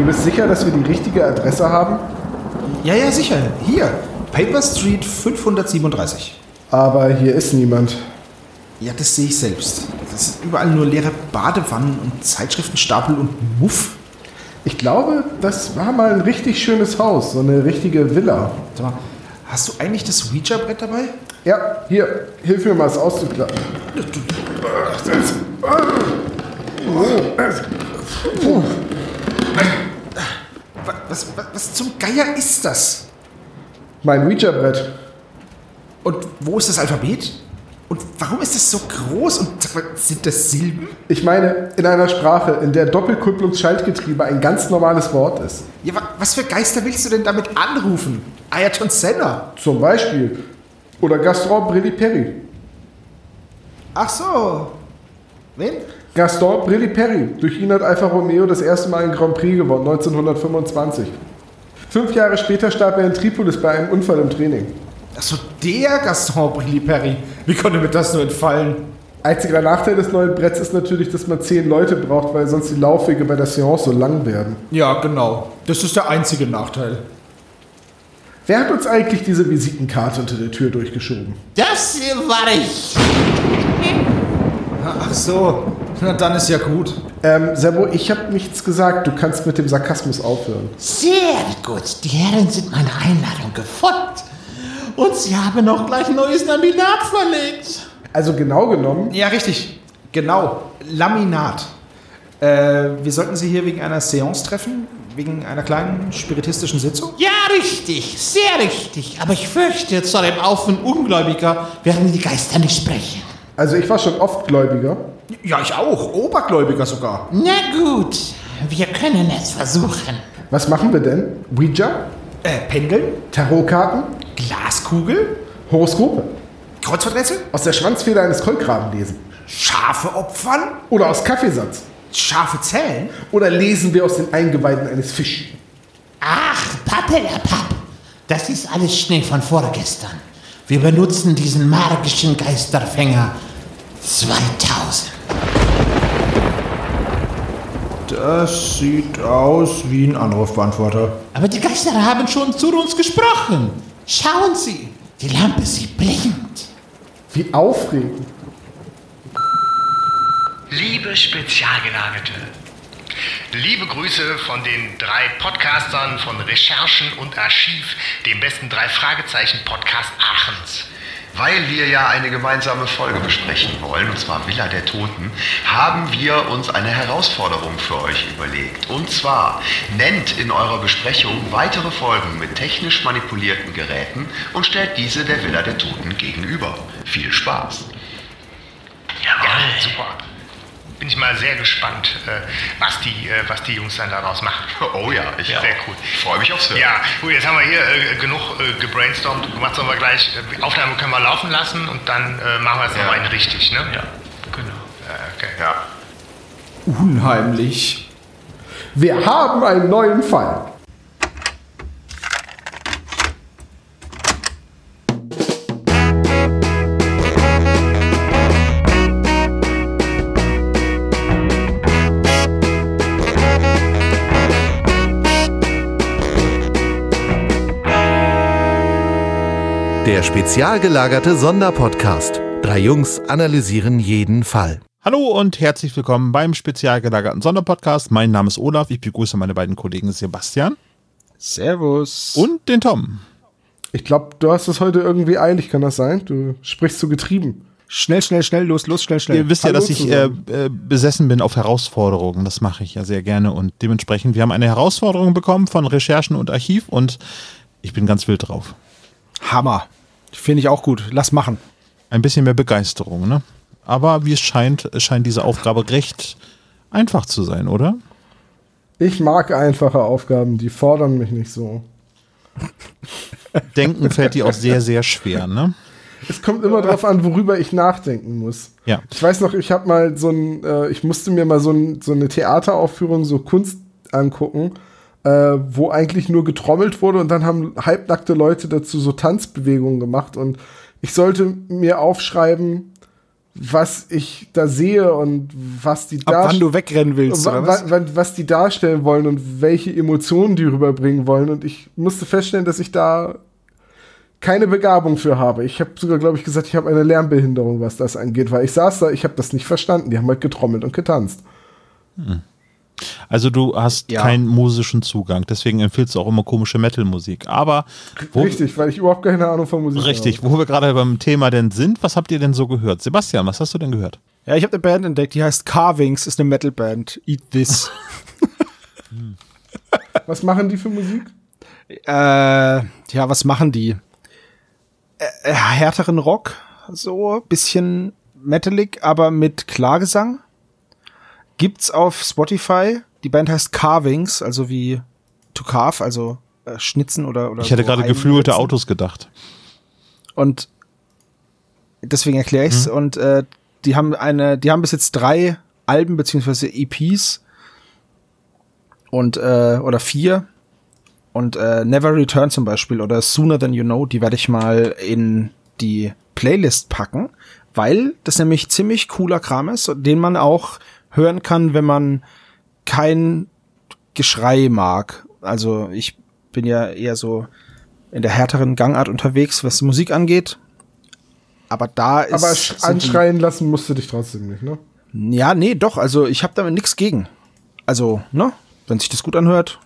Du bist sicher, dass wir die richtige Adresse haben? Ja, ja, sicher. Hier. Paper Street 537. Aber hier ist niemand. Ja, das sehe ich selbst. Das sind überall nur leere Badewannen und Zeitschriftenstapel und Muff. Ich glaube, das war mal ein richtig schönes Haus, so eine richtige Villa. Sag mal, hast du eigentlich das Ouija-Brett dabei? Ja, hier, hilf mir mal, es auszuklappen. Was, was, was zum Geier ist das? Mein Ouija-Brett. Und wo ist das Alphabet? Und warum ist das so groß? Und sag mal, sind das Silben? Ich meine, in einer Sprache, in der Doppelkupplungsschaltgetriebe ein ganz normales Wort ist. Ja, wa- was für Geister willst du denn damit anrufen? Ayrton Senna. Zum Beispiel. Oder Gaston Brilli Perry. Ach so. Wen? Gaston Brilli Perry. Durch ihn hat Alfa Romeo das erste Mal einen Grand Prix gewonnen, 1925. Fünf Jahre später starb er in Tripolis bei einem Unfall im Training. Ach so, der Gaston Brilli-Perry. Wie konnte mir das nur entfallen? Einziger Nachteil des neuen Bretts ist natürlich, dass man zehn Leute braucht, weil sonst die Laufwege bei der Seance so lang werden. Ja, genau. Das ist der einzige Nachteil. Wer hat uns eigentlich diese Visitenkarte unter der Tür durchgeschoben? Das hier war ich. Ach so. Na, dann ist ja gut. Ähm, Servo, ich habe nichts gesagt. Du kannst mit dem Sarkasmus aufhören. Sehr gut. Die Herren sind meiner Einladung gefolgt. Und sie haben auch gleich ein neues Laminat verlegt. Also genau genommen, Ja, richtig. Genau. Laminat. Äh, wir sollten Sie hier wegen einer Seance treffen? Wegen einer kleinen spiritistischen Sitzung? Ja, richtig. Sehr richtig. Aber ich fürchte, zu einem Haufen Ungläubiger werden die Geister nicht sprechen. also ich war schon oft Gläubiger. Ja, ich auch. Obergläubiger sogar. Na gut. Wir können es versuchen. Was machen wir denn? Ouija? Äh, Pendeln? Tarotkarten? Glaskugel? Horoskope? Kreuzworträtsel? Aus der Schwanzfeder eines Kolkraben lesen? Schafe opfern? Oder aus Kaffeesatz? Scharfe Zellen? Oder lesen wir aus den Eingeweiden eines Fisch? Ach, Pappelapapp. Das ist alles Schnee von vorgestern. Wir benutzen diesen magischen Geisterfänger 2000. Das sieht aus wie ein Anrufbeantworter. Aber die Geister haben schon zu uns gesprochen. Schauen Sie, die Lampe, sie blinkt. Wie aufregend. Liebe Spezialgelagerte, liebe Grüße von den drei Podcastern von Recherchen und Archiv, dem besten drei Fragezeichen Podcast Aachens. Weil wir ja eine gemeinsame Folge besprechen wollen, und zwar Villa der Toten, haben wir uns eine Herausforderung für euch überlegt. Und zwar nennt in eurer Besprechung weitere Folgen mit technisch manipulierten Geräten und stellt diese der Villa der Toten gegenüber. Viel Spaß! Ja, super. Bin ich mal sehr gespannt, äh, was, die, äh, was die Jungs dann daraus machen. Oh ja, ich Sehr auch. cool. Ich freue mich aufs Hören. Ja, gut, jetzt haben wir hier äh, genug äh, gebrainstormt. Gemacht sollen wir gleich. Äh, Aufnahme können wir laufen lassen und dann äh, machen wir es Ja. nochmal in richtig, ne? Ja. genau. Äh, okay. Ja. Unheimlich. Wir haben einen neuen Fall. Der spezial gelagerte Sonderpodcast. Drei Jungs analysieren jeden Fall. Hallo und herzlich willkommen beim spezial gelagerten Sonderpodcast. Mein Name ist Olaf. Ich begrüße meine beiden Kollegen Sebastian Servus. und den Tom. Ich glaube, du hast es heute irgendwie eilig, kann das sein? Du sprichst so getrieben. Schnell, schnell, schnell, los, los, schnell, schnell. Ihr wisst ja, Hallo dass ich äh, äh, besessen bin auf Herausforderungen. Das mache ich ja sehr gerne und dementsprechend, wir haben eine Herausforderung bekommen von Recherchen und Archiv und ich bin ganz wild drauf. Hammer. Finde ich auch gut. Lass machen. Ein bisschen mehr Begeisterung, ne? Aber wie es scheint, scheint diese Aufgabe recht einfach zu sein, oder? Ich mag einfache Aufgaben, die fordern mich nicht so. Denken fällt dir auch sehr, sehr schwer, ne? Es kommt immer darauf an, worüber ich nachdenken muss. Ja. Ich weiß noch, ich habe mal so ein, äh, ich musste mir mal so, ein, so eine Theateraufführung, so Kunst angucken, äh, wo eigentlich nur getrommelt wurde und dann haben halbnackte Leute dazu so Tanzbewegungen gemacht und ich sollte mir aufschreiben, was ich da sehe und was die Ab wann du wegrennen willst, oder was? wa- was die darstellen wollen und welche Emotionen die rüberbringen wollen. Und ich musste feststellen, dass ich da keine Begabung für habe. Ich habe sogar, glaube ich, gesagt, ich habe eine Lernbehinderung, was das angeht, weil ich saß da, ich habe das nicht verstanden. Die haben halt getrommelt und getanzt. Also du hast Ja. keinen musischen Zugang, deswegen empfiehlst du auch immer komische Metal-Musik. Aber wo, Richtig, weil ich überhaupt keine Ahnung von Musik richtig, wo wir gerade beim Thema denn sind, was habt ihr denn so gehört? Sebastian, was hast du denn gehört? Ja, ich habe eine Band entdeckt, die heißt Carvings, ist eine Metalband. Eat this. habe. Was machen die für Musik? äh, ja, was machen die? Äh, äh, härteren Rock, so bisschen metalig, aber mit Klagesang. Gibt's auf Spotify. Die Band heißt Carvings, also wie to carve, also äh, schnitzen oder oder Ich hätte so gerade geflügelte. Autos gedacht. Und deswegen erkläre ich's. Und äh, die haben eine, die haben bis jetzt drei Alben beziehungsweise EPs und äh, oder vier und äh, Never Return zum Beispiel oder Sooner Than You Know, die werde ich mal in die Playlist packen, weil das nämlich ziemlich cooler Kram ist, den man auch hören kann, wenn man kein Geschrei mag. Also ich bin ja eher so in der härteren Gangart unterwegs, was Musik angeht. Aber da ist. Aber sch- sind die- anschreien lassen musst du dich trotzdem nicht, ne? Ja, nee, doch. Also ich habe damit nichts gegen. Also, ne? Wenn sich das gut anhört,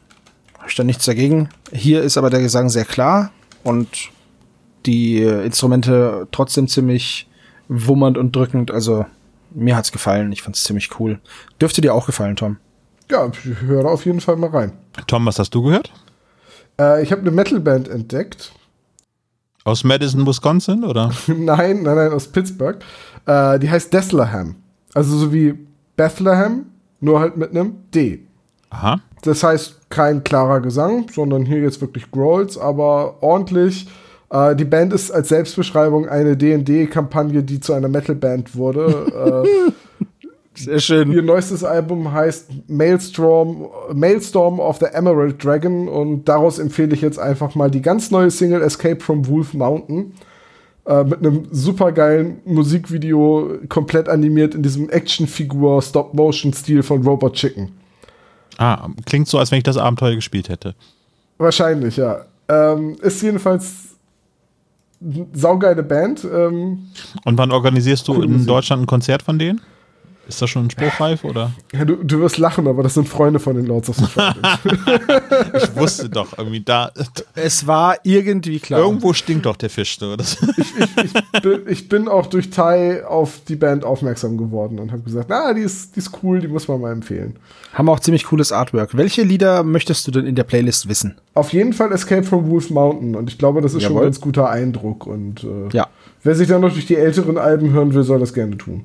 habe ich da nichts dagegen. Hier ist aber der Gesang sehr klar und die Instrumente trotzdem ziemlich wummernd und drückend. Also mir hat's gefallen. Ich fand's ziemlich cool. Dürfte dir auch gefallen, Tom. Ja, ich höre auf jeden Fall mal rein. Tom, was hast du gehört? Äh, ich habe eine Metalband entdeckt. Aus Madison, Wisconsin, oder? nein, nein, nein, aus Pittsburgh. Äh, die heißt Bethlehem. Also so wie Bethlehem, nur halt mit einem D. Aha. Das heißt kein klarer Gesang, sondern hier jetzt wirklich Growls, aber ordentlich. Äh, die Band ist als Selbstbeschreibung eine D&D-Kampagne, die zu einer Metalband wurde. äh, Sehr schön. Ihr neuestes Album heißt Maelstrom, Maelstorm of the Emerald Dragon und daraus empfehle ich jetzt einfach mal die ganz neue Single Escape from Wolf Mountain äh, mit einem supergeilen Musikvideo, komplett animiert in diesem Actionfigur Stop-Motion-Stil von Robot Chicken. Ah, klingt so, als wenn ich das Abenteuer gespielt hätte. Wahrscheinlich, ja. Ähm, ist jedenfalls saugeile Band. Ähm, Und wann organisierst du in Musik. Deutschland ein Konzert von denen? Ist das schon spruchreif oder? ja, du, du wirst lachen, aber das sind Freunde von den Lords of the Fallen. Ich wusste doch irgendwie da. Es war irgendwie klar. Irgendwo stinkt doch der Fisch. So. Das, ich, bin, ich bin auch durch Tai auf die Band aufmerksam geworden und habe gesagt, na, die ist, die ist cool, die muss man mal empfehlen. Haben auch ziemlich cooles Artwork. Welche Lieder möchtest du denn in der Playlist wissen? Auf jeden Fall Escape from Wolf Mountain und ich glaube, das ist schon ein Jawohl. ganz guter Eindruck und äh, Ja. wer sich dann noch durch die älteren Alben hören will, soll das gerne tun.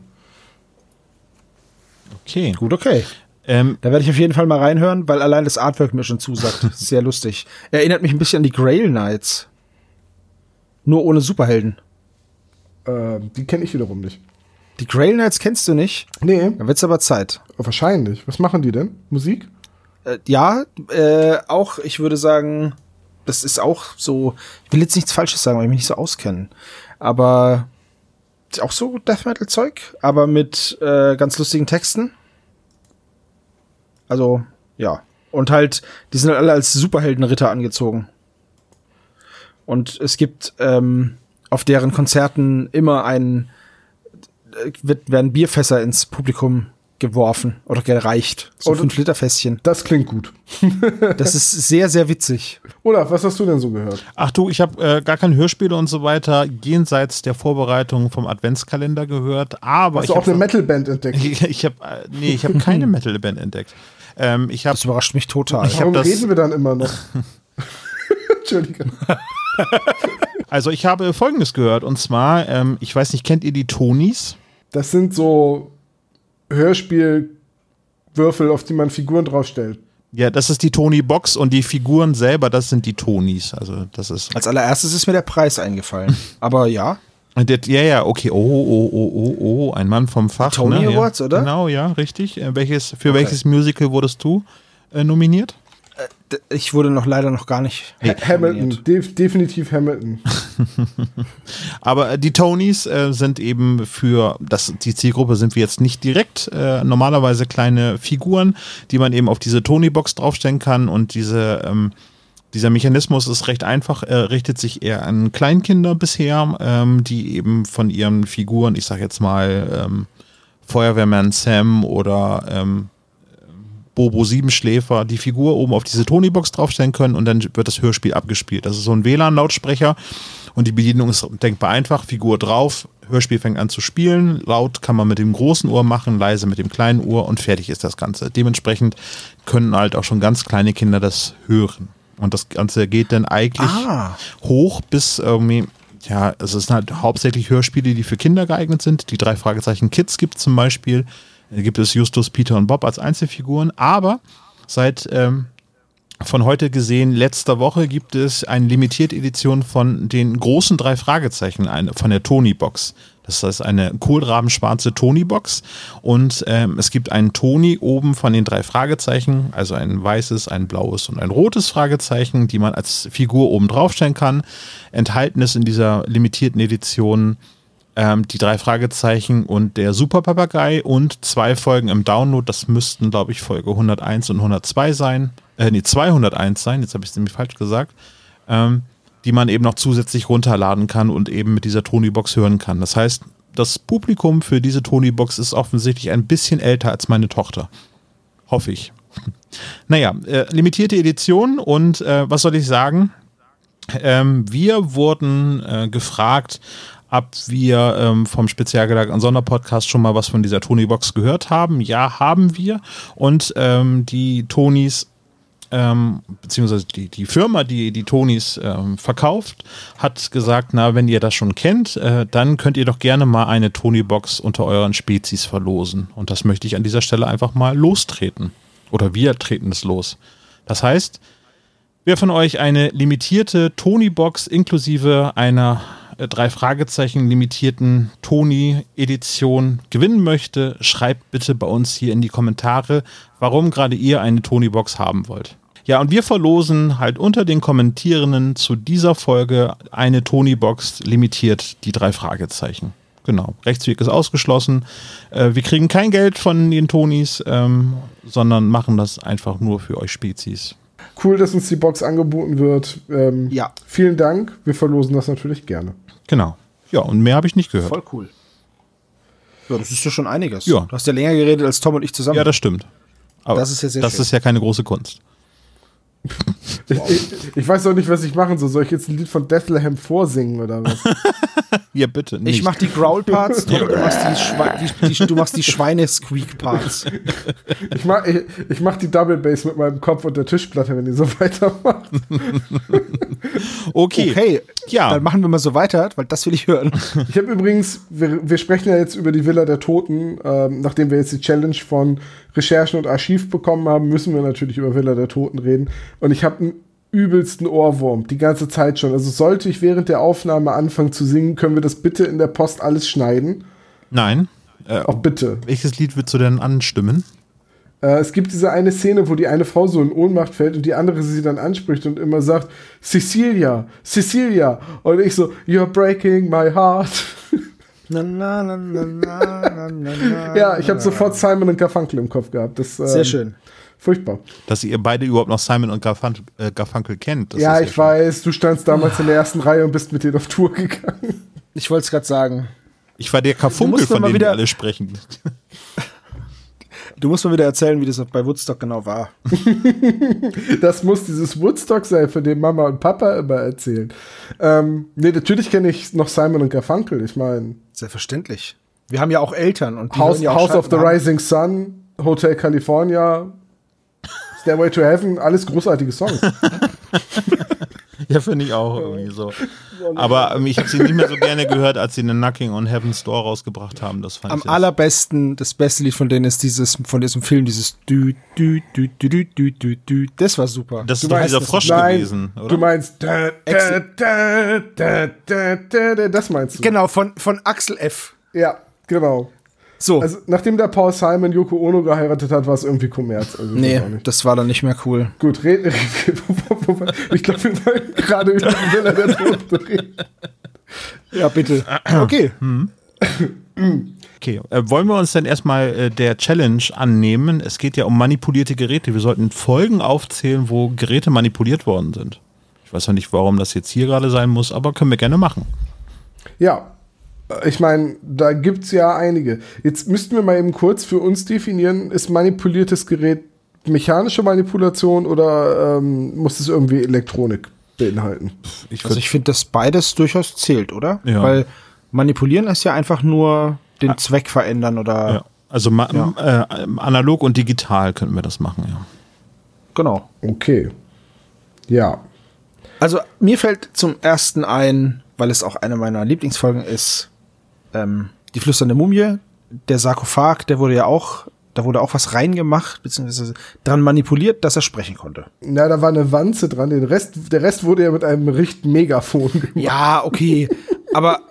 Okay. Gut, okay. Ähm, Da werde ich auf jeden Fall mal reinhören, weil allein das Artwork mir schon zusagt. Sehr lustig. Erinnert mich ein bisschen an die Grail Knights. Nur ohne Superhelden. Äh, die kenne ich wiederum nicht. Die Grail Knights kennst du nicht? Nee, Dann wird's aber Zeit. wahrscheinlich. Was machen die denn? Musik? Äh, ja, äh, auch, ich würde sagen, das ist auch so, ich will jetzt nichts Falsches sagen, weil ich mich nicht so auskenne. Aber ist auch so Death Metal Zeug, aber mit äh, ganz lustigen Texten. Also, ja. Und halt, die sind halt alle als Superheldenritter angezogen. Und es gibt ähm, auf deren Konzerten immer ein, äh, wird, werden Bierfässer ins Publikum geworfen oder gereicht. So Und- 5 Liter Fässchen. Das klingt gut. Das ist sehr, sehr witzig. Olaf, was hast du denn so gehört? ach du, ich habe äh, gar keine Hörspiele und so weiter jenseits der Vorbereitung vom Adventskalender gehört, aber Hast ich du auch eine Metalband entdeckt? ich, ich habe äh, nee, ich habe keine Metal-Band entdeckt. Ähm, ich habe Das überrascht mich total. Ich hab Warum das- reden wir dann immer noch? Entschuldige. also ich habe Folgendes gehört und zwar, ähm, ich weiß nicht, kennt ihr die Tonis? Das sind so Hörspielwürfel, auf die man Figuren draufstellt. Ja, das ist die Tony-Box und die Figuren selber, das sind die Tonis. Also das ist Als allererstes ist mir der Preis eingefallen. Aber ja, Der, ja, ja, okay. Oh, oh, oh, oh, oh, ein Mann vom Fach. Tony ne? Awards, ja. oder? Genau, ja, richtig. Äh, welches, für Okay. welches Musical wurdest du äh, nominiert? Ich wurde noch leider noch gar nicht. Ha Hamilton, def definitiv Hamilton. Aber äh, die Tonys äh, sind eben für das, die Zielgruppe sind wir jetzt nicht direkt. Äh, normalerweise kleine Figuren, die man eben auf diese Tony-Box draufstellen kann und diese, ähm, dieser Mechanismus ist recht einfach, äh, richtet sich eher an Kleinkinder bisher, ähm, die eben von ihren Figuren, ich sag jetzt mal ähm, Feuerwehrmann Sam oder ähm, Bobo Siebenschläfer die Figur oben auf diese Tony-Box draufstellen können und dann wird das Hörspiel abgespielt. Das ist so ein WLAN-Lautsprecher und die Bedienung ist denkbar einfach. Figur drauf, Hörspiel fängt an zu spielen. Laut kann man mit dem großen Ohr machen, leise mit dem kleinen Ohr und fertig ist das Ganze. Dementsprechend können halt auch schon ganz kleine Kinder das hören. Und das Ganze geht dann eigentlich Ah. hoch bis irgendwie, ja, es sind halt hauptsächlich Hörspiele, die für Kinder geeignet sind. Die drei Fragezeichen Kids gibt es zum Beispiel. Da gibt es Justus, Peter und Bob als Einzelfiguren. Aber seit ähm, von heute gesehen, letzter Woche gibt es eine limitierte Edition von den großen drei Fragezeichen, eine, von der Tony-Box. Das ist eine kohlrabenschwarze Tony-Box und ähm, es gibt einen Tony oben von den drei Fragezeichen, also ein weißes, ein blaues und ein rotes Fragezeichen, die man als Figur oben draufstellen kann. Enthalten ist in dieser limitierten Edition ähm, die drei Fragezeichen und der Superpapagei und zwei Folgen im Download. Das müssten, glaube ich, Folge 101 und 102 sein. Äh, nee, 201 sein. Jetzt habe ich es nämlich falsch gesagt. Ähm, die man eben noch zusätzlich runterladen kann und eben mit dieser Tony-Box hören kann. Das heißt, das Publikum für diese Tony-Box ist offensichtlich ein bisschen älter als meine Tochter. Hoffe ich. Naja, äh, limitierte Edition und äh, was soll ich sagen? Ähm, wir wurden äh, gefragt, ob wir ähm, vom spezialgelagerten Sonderpodcast schon mal was von dieser Tony-Box gehört haben. Ja, haben wir. Und ähm, die Tonys ähm, beziehungsweise die, die Firma, die die Tonys ähm, verkauft, hat gesagt, na, wenn ihr das schon kennt, äh, dann könnt ihr doch gerne mal eine Tony-Box unter euren Spezies verlosen. Und das möchte ich an dieser Stelle einfach mal lostreten. Oder wir treten es los. Das heißt, wer von euch eine limitierte Tony-Box inklusive einer äh, drei Fragezeichen limitierten Tony-Edition gewinnen möchte, schreibt bitte bei uns hier in die Kommentare, warum gerade ihr eine Tony-Box haben wollt. Ja, und wir verlosen halt unter den Kommentierenden zu dieser Folge eine Tony-Box limitiert die drei Fragezeichen. Genau. Rechtsweg ist ausgeschlossen. Äh, wir kriegen kein Geld von den Tonys, ähm, sondern machen das einfach nur für euch Spezies. Cool, dass uns die Box angeboten wird. Ähm, Ja. Vielen Dank. Wir verlosen das natürlich gerne. Genau. Ja, und mehr habe ich nicht gehört. Voll cool. Ja, das ist ja schon einiges. Ja. Du hast ja länger geredet als Tom und ich zusammen. Ja, das stimmt. Aber Das ist ja sehr Das schön. ist ja keine große Kunst. Ich, ich, ich weiß auch nicht, was ich machen soll. Soll ich jetzt ein Lied von Bethlehem vorsingen oder was? Ja, bitte. Nicht. ich mach die Growl-Parts, du machst die, Schwe die, die, du machst die Schweine-Squeak-Parts. Ich mach, ich, ich mach die Double Bass mit meinem Kopf und der Tischplatte, wenn ihr so weitermacht. okay. Okay, Ja. dann machen wir mal so weiter, weil das will ich hören. Ich habe übrigens, wir, wir sprechen ja jetzt über die Villa der Toten. Ähm, nachdem wir jetzt die Challenge von Recherchen und Archiv bekommen haben, müssen wir natürlich über Villa der Toten reden. Und ich habe einen übelsten Ohrwurm, die ganze Zeit schon. Also sollte ich während der Aufnahme anfangen zu singen, können wir das bitte in der Post alles schneiden. Nein. Äh, Auch bitte. welches Lied würdest du denn anstimmen? Äh, es gibt diese eine Szene, wo die eine Frau so in Ohnmacht fällt und die andere sie dann anspricht und immer sagt, Cecilia, Cecilia. Und ich so, you're breaking my heart. Na, na, na, na, na, na, na, ja, ich habe sofort Simon und Garfunkel im Kopf gehabt. Das, ähm, Sehr schön. Furchtbar. Dass ihr beide überhaupt noch Simon und Garfun äh, Garfunkel kennt. Das ja, ist ich weiß, du standst damals in der ersten Reihe und bist mit denen auf Tour gegangen. Ich wollte es gerade sagen. Ich war der Karfunkel, mir von mal dem wieder- wir alle sprechen. Du musst mir wieder erzählen, wie das bei Woodstock genau war. Das muss dieses Woodstock sein, von dem Mama und Papa immer erzählen. Ähm, nee, natürlich kenne ich noch Simon und Garfunkel. Ich meine, Selbstverständlich. Wir haben ja auch Eltern und die House, ja auch House of the. Rising Sun, Hotel California, Stairway to Heaven, alles großartige Songs. Ja, finde ich auch irgendwie so. Aber ähm, ich habe sie nicht mehr so gerne gehört, als sie den Knocking on Heaven's Door rausgebracht haben. Das fand Am ich allerbesten, das beste Lied von denen ist dieses, von diesem Film, dieses Dü, Dü, Dü, Dü, Dü, Dü, Dü, Dü. Das war super. Das ist Du doch dieser das- Frosch Nein, gewesen, oder? Du meinst da, da, da, da, da, da, das meinst du? genau, von, von Axel F. Ja, genau. So. Also, nachdem der Paul Simon Yoko Ono geheiratet hat, war es irgendwie Kommerz. Also, nee, das war dann nicht mehr cool. Gut, reden. Reden- ich glaube, wir wollten gerade über die Villa der Toten reden. Ja, bitte. Okay. Okay, äh, wollen wir uns denn erstmal äh, der Challenge annehmen? Es geht ja um manipulierte Geräte. Wir sollten Folgen aufzählen, wo Geräte manipuliert worden sind. Ich weiß ja nicht, warum das jetzt hier gerade sein muss, aber können wir gerne machen. Ja, ich meine, da gibt es ja einige. Jetzt müssten wir mal eben kurz für uns definieren, ist manipuliertes Gerät mechanische Manipulation oder ähm, muss es irgendwie Elektronik beinhalten? Ich Also ich finde, dass beides durchaus zählt, oder? Ja. Weil manipulieren ist ja einfach nur den Zweck verändern oder ja, also ma- Äh, analog und digital könnten wir das machen, ja. genau. Okay. Ja. Also mir fällt zum ersten ein, weil es auch eine meiner Lieblingsfolgen ist, ähm, die flüsternde Mumie, der Sarkophag, der wurde ja auch, da wurde auch was reingemacht, beziehungsweise dran manipuliert, dass er sprechen konnte. Na, da war eine Wanze dran. Den Rest, der Rest wurde ja mit einem Richt-Megafon gemacht. Ja, okay, aber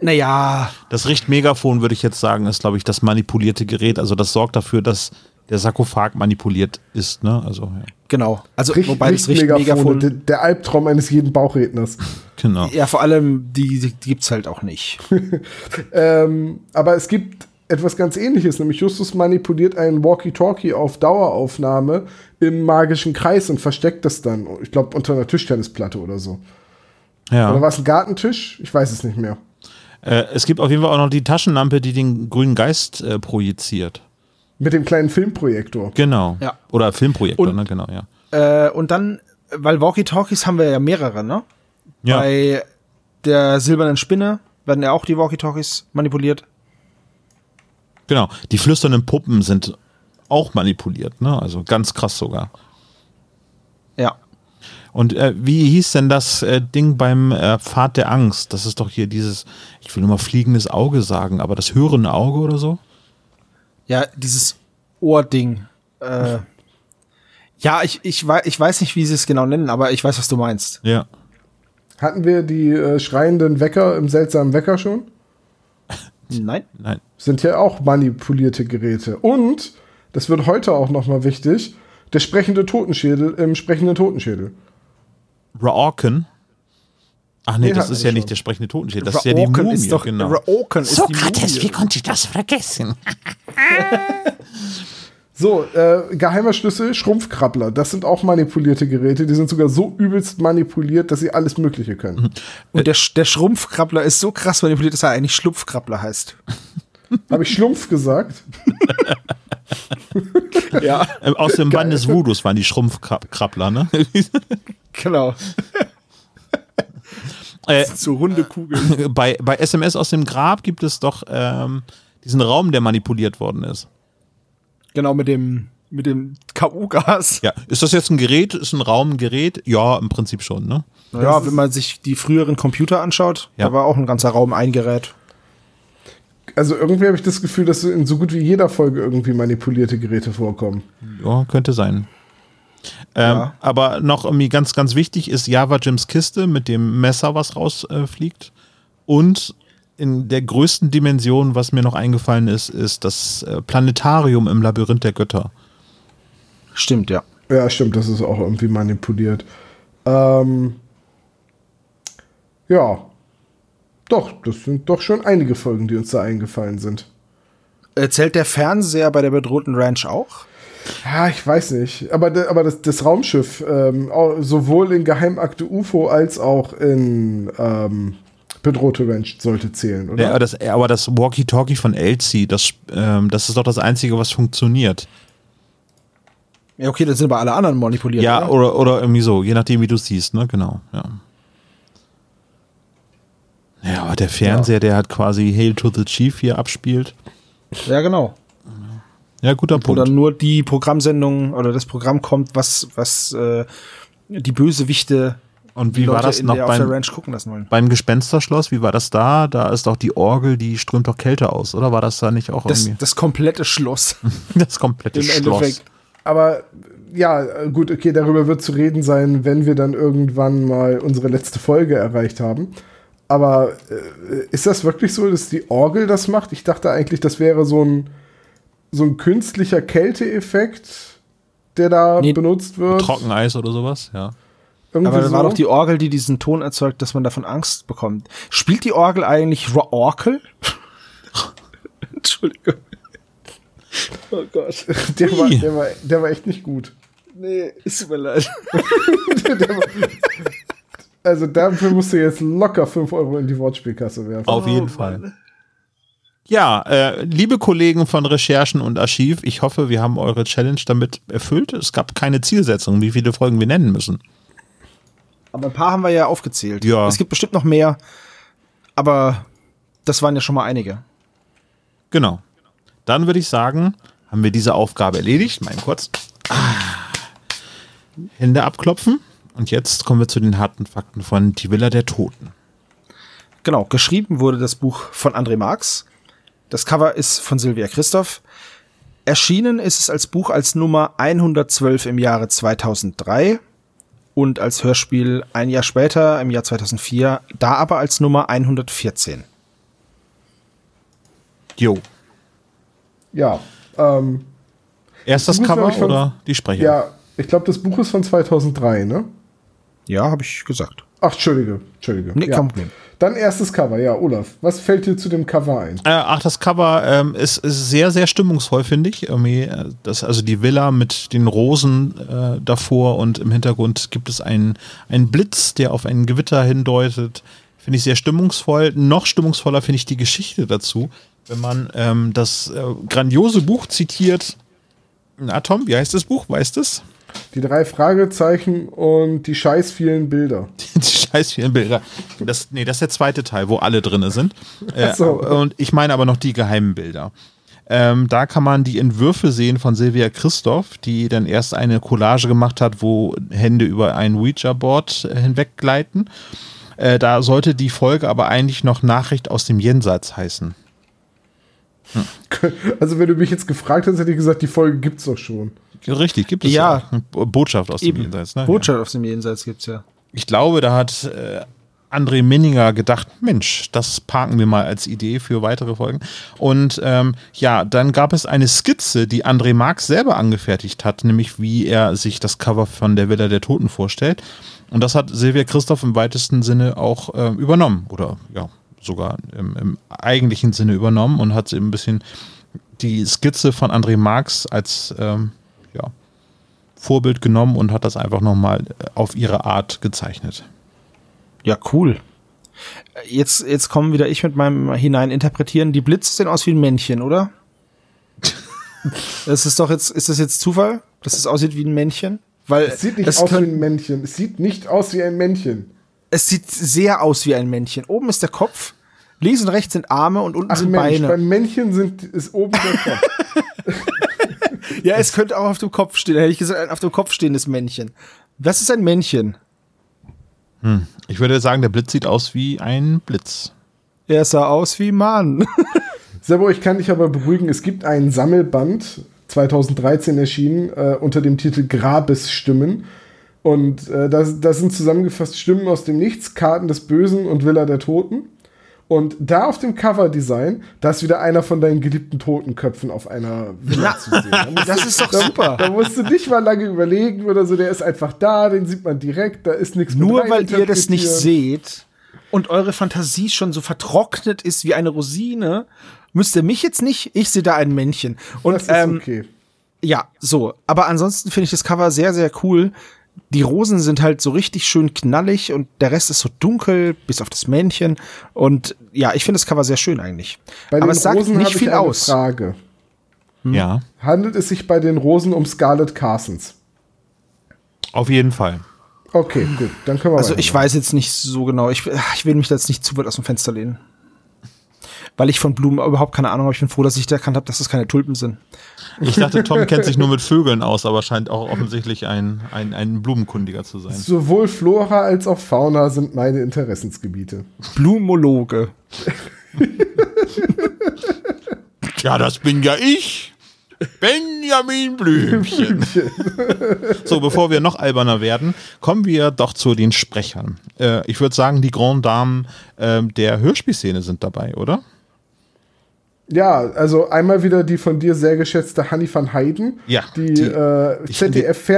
naja, Das Richtmegafon, würde ich jetzt sagen, ist, glaube ich, das manipulierte Gerät. Also das sorgt dafür, dass der Sarkophag manipuliert ist, ne? Also, ja. Genau. Also Richt, wobei das Richtmegafon, der, der Albtraum eines jeden Bauchredners. Genau. ja vor allem die, die gibt's halt auch nicht. Ähm, aber es gibt etwas ganz ähnliches, nämlich Justus manipuliert einen Walkie-Talkie auf Daueraufnahme im magischen Kreis und versteckt das dann, ich glaube, unter einer Tischtennisplatte oder so. Oder Ja. war es ein Gartentisch? Ich weiß es nicht mehr. Äh, es gibt auf jeden Fall auch noch die Taschenlampe, die den grünen Geist äh, projiziert. Mit dem kleinen Filmprojektor. Genau. Ja. Oder Filmprojektor, Und- ne? Genau, ja. Äh, und dann, weil Walkie-Talkies haben wir ja mehrere, ne? Ja. Bei der silbernen Spinne werden ja auch die Walkie-Talkies manipuliert. Genau. Die flüsternden Puppen sind auch manipuliert, ne? Also ganz krass sogar. Ja. Und äh, wie hieß denn das äh, Ding beim äh, Pfad der Angst? Das ist doch hier dieses, ich will nur mal fliegendes Auge sagen, aber das hörende Auge oder so? Ja, dieses Ohrding. Äh, ja, ich, ich, wei ich weiß nicht, wie sie es genau nennen, aber ich weiß, was du meinst. Ja. Hatten wir die äh, schreienden Wecker im seltsamen Wecker schon? Nein. Nein. Sind ja auch manipulierte Geräte. Und, das wird heute auch nochmal wichtig, der sprechende Totenschädel im sprechenden Totenschädel. Raorken. Ach nee, Den das ist ja nicht schon. der sprechende Totenschädel. Das ist ja die Raoken Mumie, ist doch, genau. Raoken ist die Mumie. konnte ich das vergessen? So, äh, geheimer Schlüssel, Schrumpfkrabbler. Das sind auch manipulierte Geräte. Die sind sogar so übelst manipuliert, dass sie alles Mögliche können. Und der, der Schrumpfkrabbler ist so krass manipuliert, dass er eigentlich Schlupfkrabbler heißt. Habe ich Schlumpf gesagt? Ja, Aus dem Band des Voodoos waren die Schrumpfkrabbler, ne? genau. Äh, So runde Kugeln. bei, bei SMS aus dem Grab gibt es doch ähm, diesen Raum, der manipuliert worden ist. Genau, mit dem, mit dem KU-Gas. Ja, ist das jetzt ein Gerät? Ist ein Raum ein Gerät? Ja, im Prinzip schon, ne? Ja, wenn man sich die früheren Computer anschaut, Ja. da war auch ein ganzer Raum ein Gerät. Also irgendwie habe ich das Gefühl, dass in so gut wie jeder Folge irgendwie manipulierte Geräte vorkommen. Ja, könnte sein. Ähm, Ja. Aber noch irgendwie ganz, ganz wichtig ist Java Jims Kiste mit dem Messer, was rausfliegt. Äh. Und in der größten Dimension, was mir noch eingefallen ist, ist das äh, Planetarium im Labyrinth der Götter. Stimmt, ja. Ja, stimmt, das ist auch irgendwie manipuliert. Ähm, ja. Doch, das sind doch schon einige Folgen, die uns da eingefallen sind. Äh, Zählt der Fernseher bei der bedrohten Ranch auch? Ja, ich weiß nicht. Aber, aber das, das Raumschiff, ähm, sowohl in Geheimakte UFO als auch in ähm, Bedrohte Ranch sollte zählen, oder? Ja, aber das, aber das Walkie-Talkie von Elsie, das, ähm, das ist doch das Einzige, was funktioniert. Ja, okay, dann sind aber alle anderen manipuliert. Ja, oder? oder, oder irgendwie so, je nachdem, wie du es siehst, ne? Genau, ja. Ja, aber der Fernseher, der hat quasi Hail to the Chief hier abspielt. ja, genau. Ja, guter Wo Punkt. dann nur die Programmsendung oder das Programm kommt, was, was äh, die Bösewichte Und wie die war Leute das noch der, beim, Ranch gucken lassen wollen. beim Gespensterschloss? Wie war das da? Da ist doch die Orgel, die strömt doch Kälte aus, oder? War das da nicht auch Das, irgendwie? das komplette Schloss. Das komplette Im Schloss. Endeffekt. Aber ja, gut, okay, darüber wird zu reden sein, wenn wir dann irgendwann mal unsere letzte Folge erreicht haben. Aber äh, ist das wirklich so, dass die Orgel das macht? Ich dachte eigentlich, das wäre so ein, so ein künstlicher Kälteeffekt, der da Nee. benutzt wird. Trockeneis oder sowas, ja. Irgendwie Aber das war so. doch die Orgel, die diesen Ton erzeugt, dass man davon Angst bekommt. Spielt die Orgel eigentlich Ro- Orkel? Entschuldigung. Oh Gott. der, war, der, war, der war echt nicht gut. Nee, ist mir leid. Der war, also dafür musst du jetzt locker 5 Euro in die Wortspielkasse werfen. Auf jeden Fall. Ja, äh, liebe Kollegen von Recherchen und Archiv, ich hoffe, wir haben eure Challenge damit erfüllt. Es gab keine Zielsetzung, wie viele Folgen wir nennen müssen. Aber ein paar haben wir ja aufgezählt. Ja. Es gibt bestimmt noch mehr, aber das waren ja schon mal einige. Genau. Dann würde ich sagen, haben wir diese Aufgabe erledigt. Mal kurz. Ah. Hände abklopfen. Und jetzt kommen wir zu den harten Fakten von Die Villa der Toten. Genau, geschrieben wurde das Buch von André Marx. Das Cover ist von Sylvia Christoph. Erschienen ist es als Buch als Nummer 112 im Jahre 2003 und als Hörspiel ein Jahr später im Jahr 2004, da aber als Nummer 114. Jo. Ja, ähm, Erst das glaub Cover oder die Sprecher? ja, ich glaube, das Buch ist von 2003, ne? Ja, habe ich gesagt. Ach, Entschuldige, Entschuldige. Nee, ja. kein Problem. Dann erstes Cover, ja, Olaf. Was fällt dir zu dem Cover ein? Äh, ach, das Cover ähm, ist, ist sehr, sehr stimmungsvoll, finde ich. Irgendwie, äh, das, also die Villa mit den Rosen äh, davor und im Hintergrund gibt es einen, einen Blitz, der auf ein Gewitter hindeutet. Finde ich sehr stimmungsvoll. Noch stimmungsvoller finde ich die Geschichte dazu, wenn man ähm, das äh, grandiose Buch zitiert. Na, Tom, wie heißt das Buch? Weißt du es? Die drei Fragezeichen und die scheiß vielen Bilder. die scheiß vielen Bilder. Das, nee, das ist der zweite Teil, wo alle drinne sind. Äh, so. Und ich meine aber noch die geheimen Bilder. Ähm, da kann man die Entwürfe sehen von Silvia Christoph, die dann erst eine Collage gemacht hat, wo Hände über ein Ouija-Board äh, hinweggleiten. Äh, da sollte die Folge aber eigentlich noch Nachricht aus dem Jenseits heißen. Also, wenn du mich jetzt gefragt hättest, hätte ich gesagt, die Folge gibt's doch schon. Richtig, gibt es Ja. Eine Botschaft aus dem Eben. Jenseits. Ne? Ja. Botschaft aus dem Jenseits gibt's ja. Ich glaube, da hat äh, André Minninger gedacht, Mensch, das parken wir mal als Idee für weitere Folgen. Und ähm, ja, dann gab es eine Skizze, die André Marx selber angefertigt hat, nämlich wie er sich das Cover von der Villa der Toten vorstellt. Und das hat Silvia Christoph im weitesten Sinne auch äh, übernommen oder ja, sogar im, im eigentlichen Sinne übernommen und hat ein bisschen die Skizze von André Marx als ähm, ja, Vorbild genommen und hat das einfach nochmal auf ihre Art gezeichnet. Ja, cool. Jetzt, jetzt kommen wieder ich mit meinem Hineininterpretieren. Die Blitze sehen aus wie ein Männchen, oder? das ist doch jetzt, ist das jetzt Zufall, dass es aussieht wie ein Männchen? Weil Es sieht nicht es aus wie ein Männchen. Es sieht nicht aus wie ein Männchen. Es sieht sehr aus wie ein Männchen. Oben ist der Kopf, links und rechts sind Arme und unten Ach sind Mensch, Beine. beim Männchen sind, ist oben der Kopf. Ja, es könnte auch auf dem Kopf stehen. Hätte ich gesagt, ein auf dem Kopf stehendes Männchen. Das ist ein Männchen. Ich würde sagen, der Blitz sieht aus wie ein Blitz. Er sah aus wie Mann. Sebo, ich kann dich aber beruhigen, es gibt einen Sammelband, 2013 erschienen, äh, unter dem Titel Grabesstimmen. Und äh, das, das sind zusammengefasst Stimmen aus dem Nichts, Karten des Bösen und Villa der Toten. Und da auf dem Coverdesign, da ist wieder einer von deinen geliebten Totenköpfen auf einer Villa zu sehen. Da Das du- ist doch da, super. Da musst du nicht mal lange überlegen oder so, der ist einfach da, den sieht man direkt, da ist nichts mit Nur weil ihr das nicht seht und eure Fantasie schon so vertrocknet ist wie eine Rosine, müsst ihr mich jetzt nicht, ich sehe da ein Männchen. Und Das ist ähm, okay. ja, so. Aber ansonsten finde ich das Cover sehr, sehr cool. Die Rosen sind halt so richtig schön knallig und der Rest ist so dunkel, bis auf das Männchen. Und ja, ich finde das Cover sehr schön eigentlich. Bei Aber den es sagt Rosen nicht habe ich viel eine aus. Frage. Ja, Handelt es sich bei den Rosen um Scarlett Carsons? auf jeden Fall. Okay, gut, dann können wir Also ich weiß jetzt nicht so genau. Ich, ich will mich da jetzt nicht zu weit aus dem Fenster lehnen. Weil ich von Blumen überhaupt keine Ahnung habe. Ich bin froh, dass ich erkannt habe, dass das keine Tulpen sind. Ich dachte, Tom kennt sich nur mit Vögeln aus, aber scheint auch offensichtlich ein, ein, ein Blumenkundiger zu sein. Sowohl Flora als auch Fauna sind meine Interessensgebiete. Blumologe. Ja, das bin ja ich. Benjamin Blümchen. so, bevor wir noch alberner werden, kommen wir doch zu den Sprechern. Äh, ich würde sagen, die Grand Damen äh, der Hörspielszene sind dabei, oder? Ja, also einmal wieder die von dir sehr geschätzte Hanni van Heiden, Ja, die, die- äh,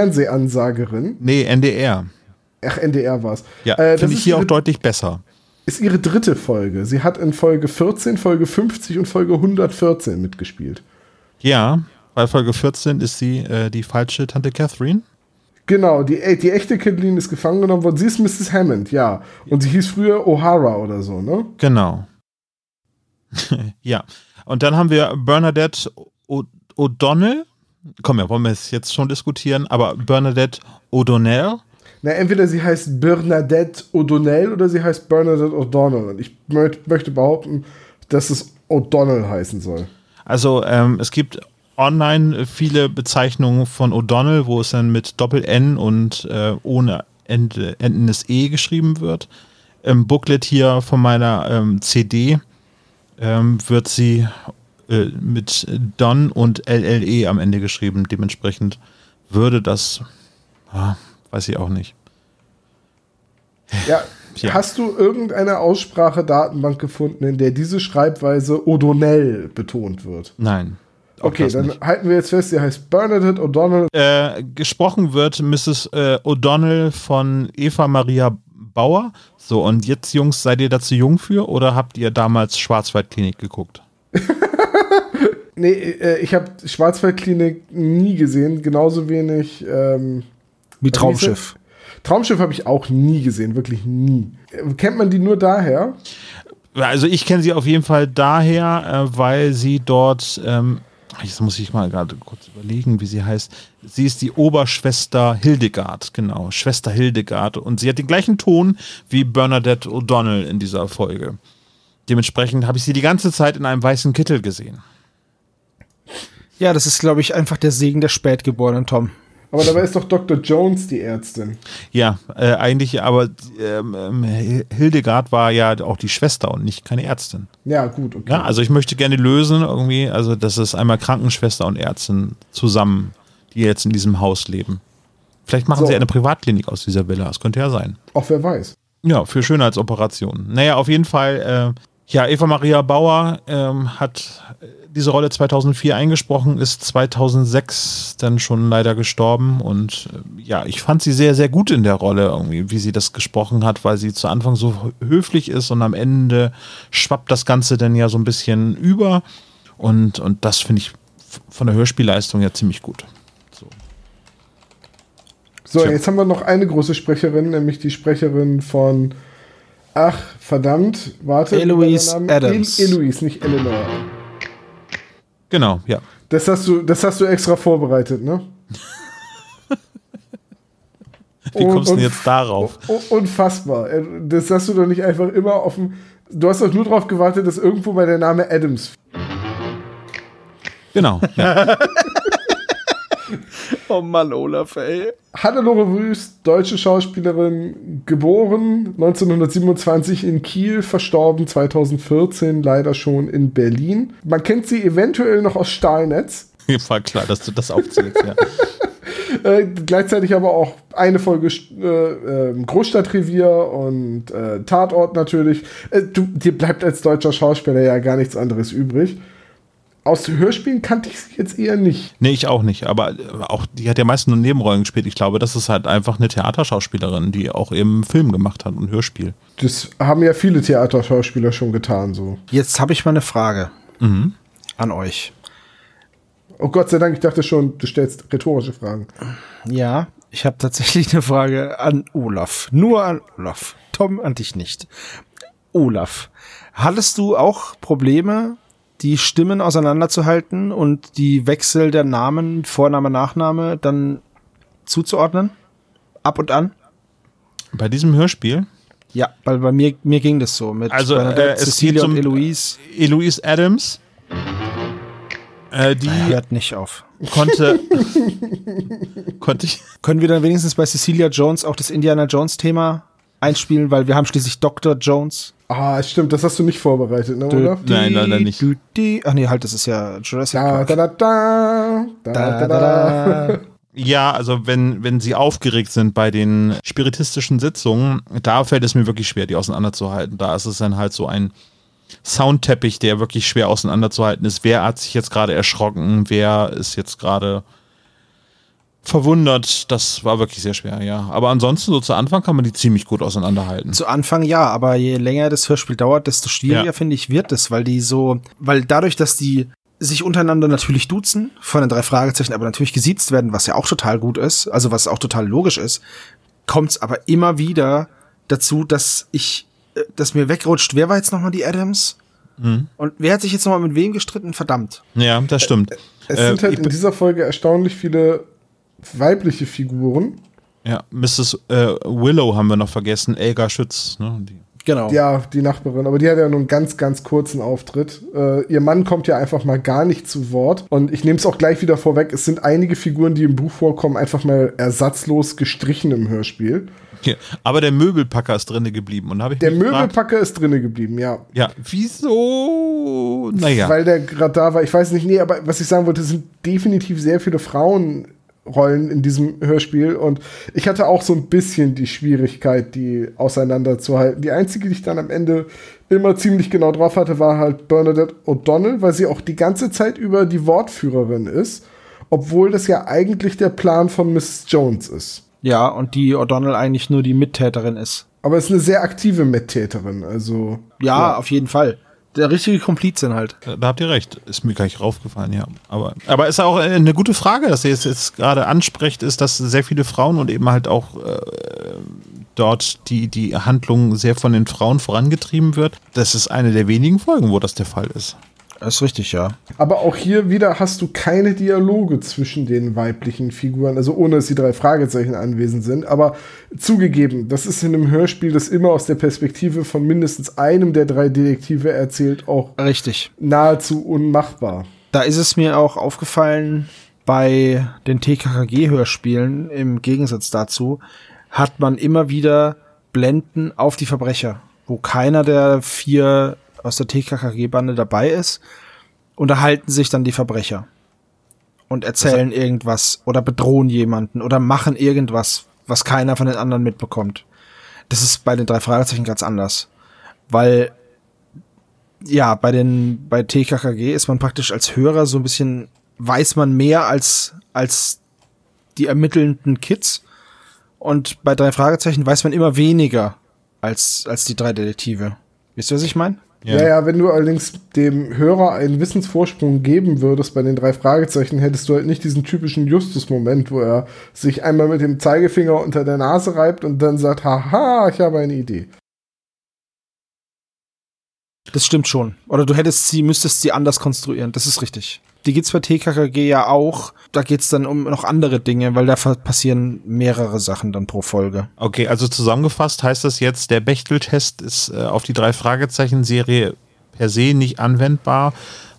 ZDF-Fernsehansagerin. Nee, NDR. Ach, NDR war's. Ja, äh, finde ich hier ihre, auch deutlich besser. ist ihre dritte Folge. Sie hat in Folge 14, Folge 50 und Folge 114 mitgespielt. Ja, bei Folge 14 ist sie äh, die falsche Tante Catherine. Genau, die, äh, die echte Caitlin ist gefangen genommen worden. Sie ist Mrs. Hammond, ja. Und sie hieß früher O'Hara oder so, ne? Genau. ja. Und dann haben wir Bernadette O- O'Donnell. Komm, ja, wollen wir es jetzt schon diskutieren, aber Bernadette O'Donnell. Na, entweder sie heißt Bernadette O'Donnell oder sie heißt Bernadette O'Donnell. Und ich mö möchte behaupten, dass es O'Donnell heißen soll. Also ähm, es gibt online viele Bezeichnungen von O'Donnell, wo es dann mit Doppel-N und äh, ohne Ende, endendes E geschrieben wird. Im Booklet hier von meiner ähm, CD ähm, wird sie äh, mit Don und LLE am Ende geschrieben. Dementsprechend würde das, ah, weiß ich auch nicht. Ja, Ja. hast du irgendeine Aussprache-Datenbank gefunden, in der diese Schreibweise O'Donnell betont wird? Nein. Okay, dann nicht. halten wir jetzt fest, sie heißt Bernadette O'Donnell. Äh, gesprochen wird Mrs. Äh, O'Donnell von Eva Maria Bauer. So, und jetzt, Jungs, seid ihr dazu jung für oder habt ihr damals Schwarzwaldklinik geguckt? Nee, äh, ich habe Schwarzwaldklinik nie gesehen, genauso wenig. Ähm, Wie Traumschiff. Traumschiff habe ich auch nie gesehen, wirklich nie. Kennt man die nur daher? Also ich kenne sie auf jeden Fall daher, äh, weil sie dort, ähm, jetzt muss ich mal gerade kurz überlegen, wie sie heißt. Sie ist die Oberschwester Hildegard, genau, Schwester Hildegard. Und sie hat den gleichen Ton wie Bernadette O'Donnell in dieser Folge. Dementsprechend habe ich sie die ganze Zeit in einem weißen Kittel gesehen. Ja, das ist, glaube ich, einfach der Segen der Spätgeborenen, Tom. Aber dabei ist doch Dr. Jones die Ärztin. Ja, äh, eigentlich, aber ähm, ähm, Hildegard war ja auch die Schwester und nicht keine Ärztin. Ja, gut, okay. Ja, also ich möchte gerne lösen irgendwie, also das ist einmal Krankenschwester und Ärztin zusammen, die jetzt in diesem Haus leben. Vielleicht machen So. sie eine Privatklinik aus dieser Villa, das könnte ja sein. Auch wer weiß. Ja, für Schönheitsoperationen. Naja, auf jeden Fall, äh, ja, Eva Maria Bauer ähm, hat diese Rolle 2004 eingesprochen, ist 2006 dann schon leider gestorben und äh, ja, ich fand sie sehr, sehr gut in der Rolle irgendwie, wie sie das gesprochen hat, weil sie zu Anfang so höflich ist und am Ende schwappt das Ganze dann ja so ein bisschen über und, und das finde ich von der Hörspielleistung ja ziemlich gut. So, Tja. jetzt haben wir noch eine große Sprecherin, nämlich die Sprecherin von. Ach, verdammt, warte. Eloise Adams. El Eloise, nicht Eleanor. Genau, ja. Das hast du, das hast du extra vorbereitet, ne? Wie Und- kommst du denn jetzt darauf? Unfassbar. Äh, Das hast du doch nicht einfach immer auf dem. Du hast doch nur darauf gewartet, dass irgendwo mal der Name Adams. Genau, ja. Oh Mann, Olaf, ey. Hannelore Wüst, deutsche Schauspielerin, geboren 1927 in Kiel, verstorben 2014, leider schon in Berlin. Man kennt sie eventuell noch aus Stahlnetz. War klar, dass du das aufzählst, ja. Äh, gleichzeitig aber auch eine Folge äh, äh, Großstadtrevier und äh, Tatort natürlich. Äh, du, dir bleibt als deutscher Schauspieler ja gar nichts anderes übrig. Aus Hörspielen kannte ich sie jetzt eher nicht. Nee, ich auch nicht. Aber äh, auch, die hat ja meist nur Nebenrollen gespielt. Ich glaube, das ist halt einfach eine Theaterschauspielerin, die auch eben Film gemacht hat und Hörspiel. Das haben ja viele Theaterschauspieler schon getan, so. Jetzt habe ich mal eine Frage an euch. Oh Gott sei Dank, ich dachte schon, du stellst rhetorische Fragen. Ja, ich habe tatsächlich eine Frage an Olaf. Nur an Olaf. Tom, an dich nicht. Olaf, hattest du auch Probleme, die Stimmen auseinanderzuhalten und die Wechsel der Namen, Vorname, Nachname dann zuzuordnen? Ab und an? Bei diesem Hörspiel, Ja, weil bei mir, mir ging das so mit Also, äh, Cecilia und Eloise. Eloise Adams, äh, die Hört nicht auf. konnte, konnte ich, Können wir dann wenigstens bei Cecilia Jones auch das Indiana Jones Thema einspielen, weil wir haben schließlich Dr. Jones. Ah, stimmt, das hast du nicht vorbereitet, ne, oder? Nein, leider nicht. Du, die, ach nee, halt, das ist ja Jurassic Da, Park. da, da, da, da, Da, da, da, da. Ja, also wenn, wenn sie aufgeregt sind bei den spiritistischen Sitzungen, da fällt es mir wirklich schwer, die auseinanderzuhalten. Da ist es dann halt so ein Soundteppich, der wirklich schwer auseinanderzuhalten ist. Wer hat sich jetzt gerade erschrocken? Wer ist jetzt gerade verwundert? Das war wirklich sehr schwer, ja. Aber ansonsten, so zu Anfang kann man die ziemlich gut auseinanderhalten. Zu Anfang ja, aber je länger das Hörspiel dauert, desto schwieriger, Ja. finde ich, wird es, weil die so, weil dadurch, dass die sich untereinander natürlich duzen, von den drei Fragezeichen, aber natürlich gesiezt werden, was ja auch total gut ist, also was auch total logisch ist, kommt es aber immer wieder dazu, dass ich, äh, dass mir wegrutscht, wer war jetzt nochmal die Adams? Mhm. Und wer hat sich jetzt nochmal mit wem gestritten? Verdammt. Ja, das stimmt. Es Äh, sind halt ich in dieser Folge erstaunlich viele weibliche Figuren. Ja, Mrs. Äh, Willow haben wir noch vergessen, Elga Schütz. Ne? Die, Genau. Ja, die Nachbarin, aber die hat ja nur einen ganz, ganz kurzen Auftritt. Äh, ihr Mann kommt ja einfach mal gar nicht zu Wort. Und ich nehme es auch gleich wieder vorweg, es sind einige Figuren, die im Buch vorkommen, einfach mal ersatzlos gestrichen im Hörspiel. okay. Aber der Möbelpacker ist drinne geblieben. Und ich Der gefragt, Möbelpacker ist drinne geblieben, ja. Ja, wieso? Naja. Weil der gerade da war. Ich weiß nicht, nee, aber was ich sagen wollte, es sind definitiv sehr viele Frauenrollen in diesem Hörspiel. Und ich hatte auch so ein bisschen die Schwierigkeit, die auseinanderzuhalten. Die einzige, die ich dann am Ende immer ziemlich genau drauf hatte, war halt Bernadette O'Donnell, weil sie auch die ganze Zeit über die Wortführerin ist. Obwohl das ja eigentlich der Plan von Mrs. Jones ist. Ja, und die O'Donnell eigentlich nur die Mittäterin ist. Aber es ist eine sehr aktive Mittäterin. Also. Ja, auf jeden Fall. Der richtige Komplizin halt. Da habt ihr recht. Ist mir gar nicht raufgefallen, ja. Aber, aber ist auch äh, eine gute Frage, dass ihr es jetzt gerade ansprecht, ist, dass sehr viele Frauen und eben halt auch äh, dort die, die Handlung sehr von den Frauen vorangetrieben wird. Das ist eine der wenigen Folgen, wo das der Fall ist. Das ist richtig, ja. Aber auch hier wieder hast du keine Dialoge zwischen den weiblichen Figuren, also ohne dass die drei Fragezeichen anwesend sind. Aber zugegeben, das ist in einem Hörspiel, das immer aus der Perspektive von mindestens einem der drei Detektive erzählt, auch Richtig. nahezu unmachbar. Da ist es mir auch aufgefallen, bei den TKKG-Hörspielen, im Gegensatz dazu, hat man immer wieder Blenden auf die Verbrecher, wo keiner der vier aus der TKKG-Bande dabei ist, unterhalten sich dann die Verbrecher und erzählen irgendwas oder bedrohen jemanden oder machen irgendwas, was keiner von den anderen mitbekommt. Das ist bei den drei Fragezeichen ganz anders, weil ja, bei den, bei TKKG ist man praktisch als Hörer so ein bisschen, weiß man mehr als, als die ermittelnden Kids. Und bei drei Fragezeichen weiß man immer weniger als, als die drei Detektive. Wisst ihr, was ich meine? Ja. ja, wenn du allerdings dem Hörer einen Wissensvorsprung geben würdest bei den drei Fragezeichen, hättest du halt nicht diesen typischen Justus-Moment, wo er sich einmal mit dem Zeigefinger unter der Nase reibt und dann sagt, haha, ich habe eine Idee. Das stimmt schon. Oder du hättest sie, müsstest sie anders konstruieren. Das ist richtig. Die gibt's bei TKKG ja auch. Da geht's dann um noch andere Dinge, weil da passieren mehrere Sachen dann pro Folge. Okay, also zusammengefasst heißt das jetzt, der Bechtel-Test ist äh, auf die drei Fragezeichen-Serie per se nicht anwendbar,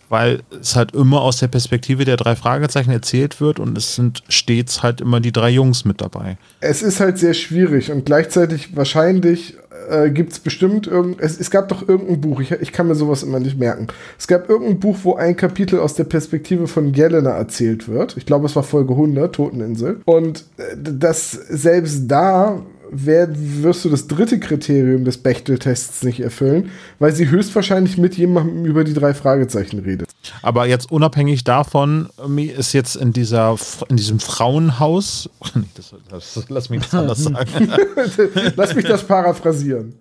weil es halt immer aus der Perspektive der drei Fragezeichen erzählt wird und es sind stets halt immer die drei Jungs mit dabei. Es ist halt sehr schwierig und gleichzeitig wahrscheinlich äh, gibt es bestimmt irgend. Es, es gab doch irgendein Buch, ich, ich kann mir sowas immer nicht merken. Es gab irgendein Buch, wo ein Kapitel aus der Perspektive von Jelena erzählt wird. Ich glaube, es war Folge 100, Toteninsel. Und äh, das selbst da wer, wirst du das dritte Kriterium des Bechtel-Tests nicht erfüllen, weil sie höchstwahrscheinlich mit jemandem über die drei Fragezeichen redet. Aber jetzt unabhängig davon ist jetzt in dieser in diesem Frauenhaus, das, das, lass mich das anders sagen. lass mich das paraphrasieren.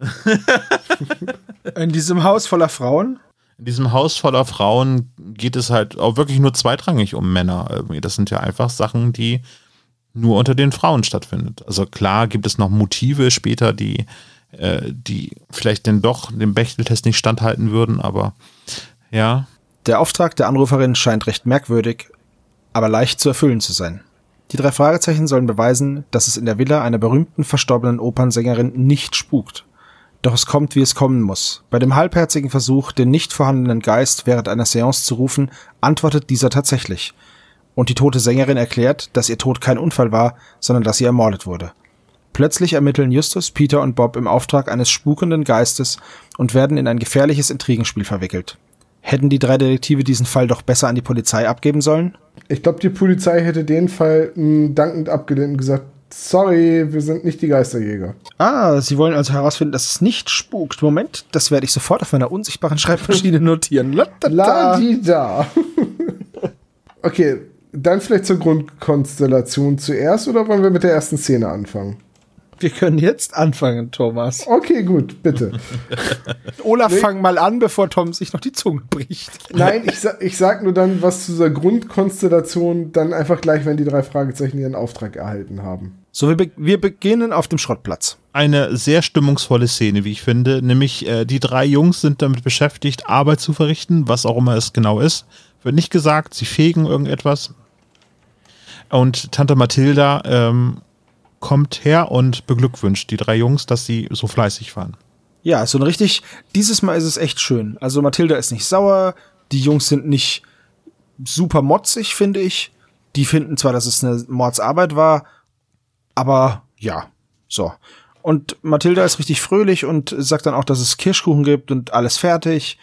In diesem Haus voller Frauen? In diesem Haus voller Frauen geht es halt auch wirklich nur zweitrangig um Männer. Das sind ja einfach Sachen, die nur unter den Frauen stattfindet. Also klar gibt es noch Motive später, die, äh, die vielleicht denn doch dem Bechteltest nicht standhalten würden, aber ja. Der Auftrag der Anruferin scheint recht merkwürdig, aber leicht zu erfüllen zu sein. Die drei Fragezeichen sollen beweisen, dass es in der Villa einer berühmten verstorbenen Opernsängerin nicht spukt. Doch es kommt, wie es kommen muss. Bei dem halbherzigen Versuch, den nicht vorhandenen Geist während einer Seance zu rufen, antwortet dieser tatsächlich – und die tote Sängerin erklärt, dass ihr Tod kein Unfall war, sondern dass sie ermordet wurde. Plötzlich ermitteln Justus, Peter und Bob im Auftrag eines spukenden Geistes und werden in ein gefährliches Intrigenspiel verwickelt. Hätten die drei Detektive diesen Fall doch besser an die Polizei abgeben sollen? Ich glaube, die Polizei hätte den Fall mh, dankend abgelehnt und gesagt, sorry, wir sind nicht die Geisterjäger. Ah, Sie wollen also herausfinden, dass es nicht spukt. Moment, das werde ich sofort auf meiner unsichtbaren Schreibmaschine notieren. La di da. okay, dann vielleicht zur Grundkonstellation zuerst oder wollen wir mit der ersten Szene anfangen? Wir können jetzt anfangen, Thomas. Okay, gut, bitte. Olaf, nee. fang mal an, bevor Tom sich noch die Zunge bricht. Nein, ich, sa ich sag nur dann was zu dieser Grundkonstellation, dann einfach gleich, wenn die drei Fragezeichen ihren Auftrag erhalten haben. So, wir, be wir beginnen auf dem Schrottplatz. Eine sehr stimmungsvolle Szene, wie ich finde. Nämlich, äh, die drei Jungs sind damit beschäftigt, Arbeit zu verrichten, was auch immer es genau ist. Wird nicht gesagt, sie fegen irgendetwas. Und Tante Mathilda ähm, kommt her und beglückwünscht die drei Jungs, dass sie so fleißig waren. Ja, so ein richtig, dieses Mal ist es echt schön. Also Mathilda ist nicht sauer, die Jungs sind nicht super motzig, finde ich. Die finden zwar, dass es eine Mordsarbeit war, aber ja, so. Und Mathilda ist richtig fröhlich und sagt dann auch, dass es Kirschkuchen gibt und alles fertig.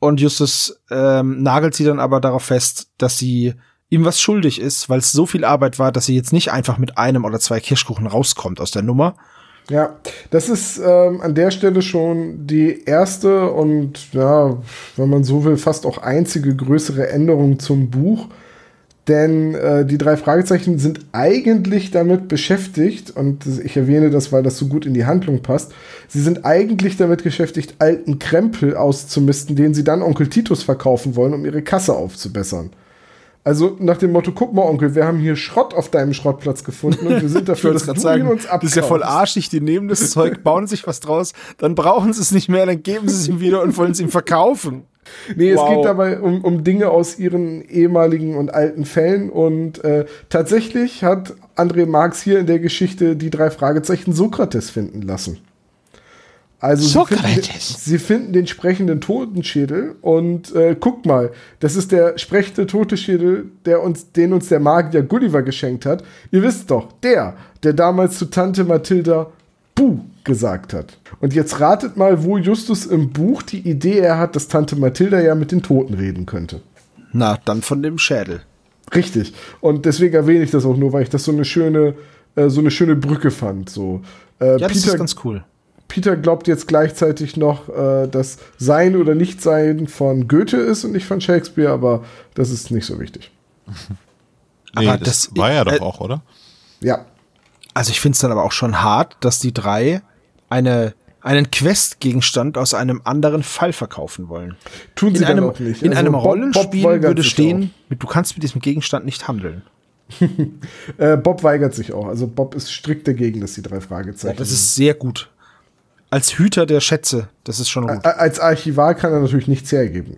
Und Justus ähm, nagelt sie dann aber darauf fest, dass sie ihm was schuldig ist, weil es so viel Arbeit war, dass sie jetzt nicht einfach mit einem oder zwei Kirschkuchen rauskommt aus der Nummer. Ja, das ist ähm, an der Stelle schon die erste und ja, wenn man so will, fast auch einzige größere Änderung zum Buch. Denn äh, die drei Fragezeichen sind eigentlich damit beschäftigt, und ich erwähne das, weil das so gut in die Handlung passt, sie sind eigentlich damit beschäftigt, alten Krempel auszumisten, den sie dann Onkel Titus verkaufen wollen, um ihre Kasse aufzubessern. Also nach dem Motto, guck mal, Onkel, wir haben hier Schrott auf deinem Schrottplatz gefunden und wir sind dafür, dass du sagen, uns abkaufst. Das ist ja voll arschig, die nehmen das Zeug, bauen sich was draus, dann brauchen sie es nicht mehr, dann geben sie es ihm wieder und wollen es ihm verkaufen. Nee, wow. es geht dabei um, um Dinge aus ihren ehemaligen und alten Fällen und äh, tatsächlich hat André Marx hier in der Geschichte die drei Fragezeichen Sokrates finden lassen. Also sie finden, sie finden, den sprechenden Totenschädel und äh, guck mal, das ist der sprechende Totenschädel, der uns, den uns der Magier Gulliver geschenkt hat. Ihr wisst doch, der, der damals zu Tante Mathilda Buh gesagt hat. Und jetzt ratet mal, wo Justus im Buch die Idee er hat, dass Tante Mathilda ja mit den Toten reden könnte. Na, dann von dem Schädel. Richtig. Und deswegen erwähne ich das auch nur, weil ich das so eine schöne, äh, so eine schöne Brücke fand. So. Äh, ja, das Peter, ist ganz cool. Peter glaubt jetzt gleichzeitig noch, äh, dass Sein oder Nichtsein von Goethe ist und nicht von Shakespeare, aber das ist nicht so wichtig. nee, aber das, das war ja doch äh, auch, oder? Ja. Also ich finde es dann aber auch schon hart, dass die drei eine einen Questgegenstand aus einem anderen Fall verkaufen wollen. Tun sie in einem, auch nicht. In also einem Bob, Rollenspiel Bob würde stehen, du kannst mit diesem Gegenstand nicht handeln. äh, Bob weigert sich auch. Also Bob ist strikt dagegen, dass die drei Fragezeichen. Das ist sehr gut als Hüter der Schätze. Das ist schon gut. Als Archivar kann er natürlich nichts hergeben.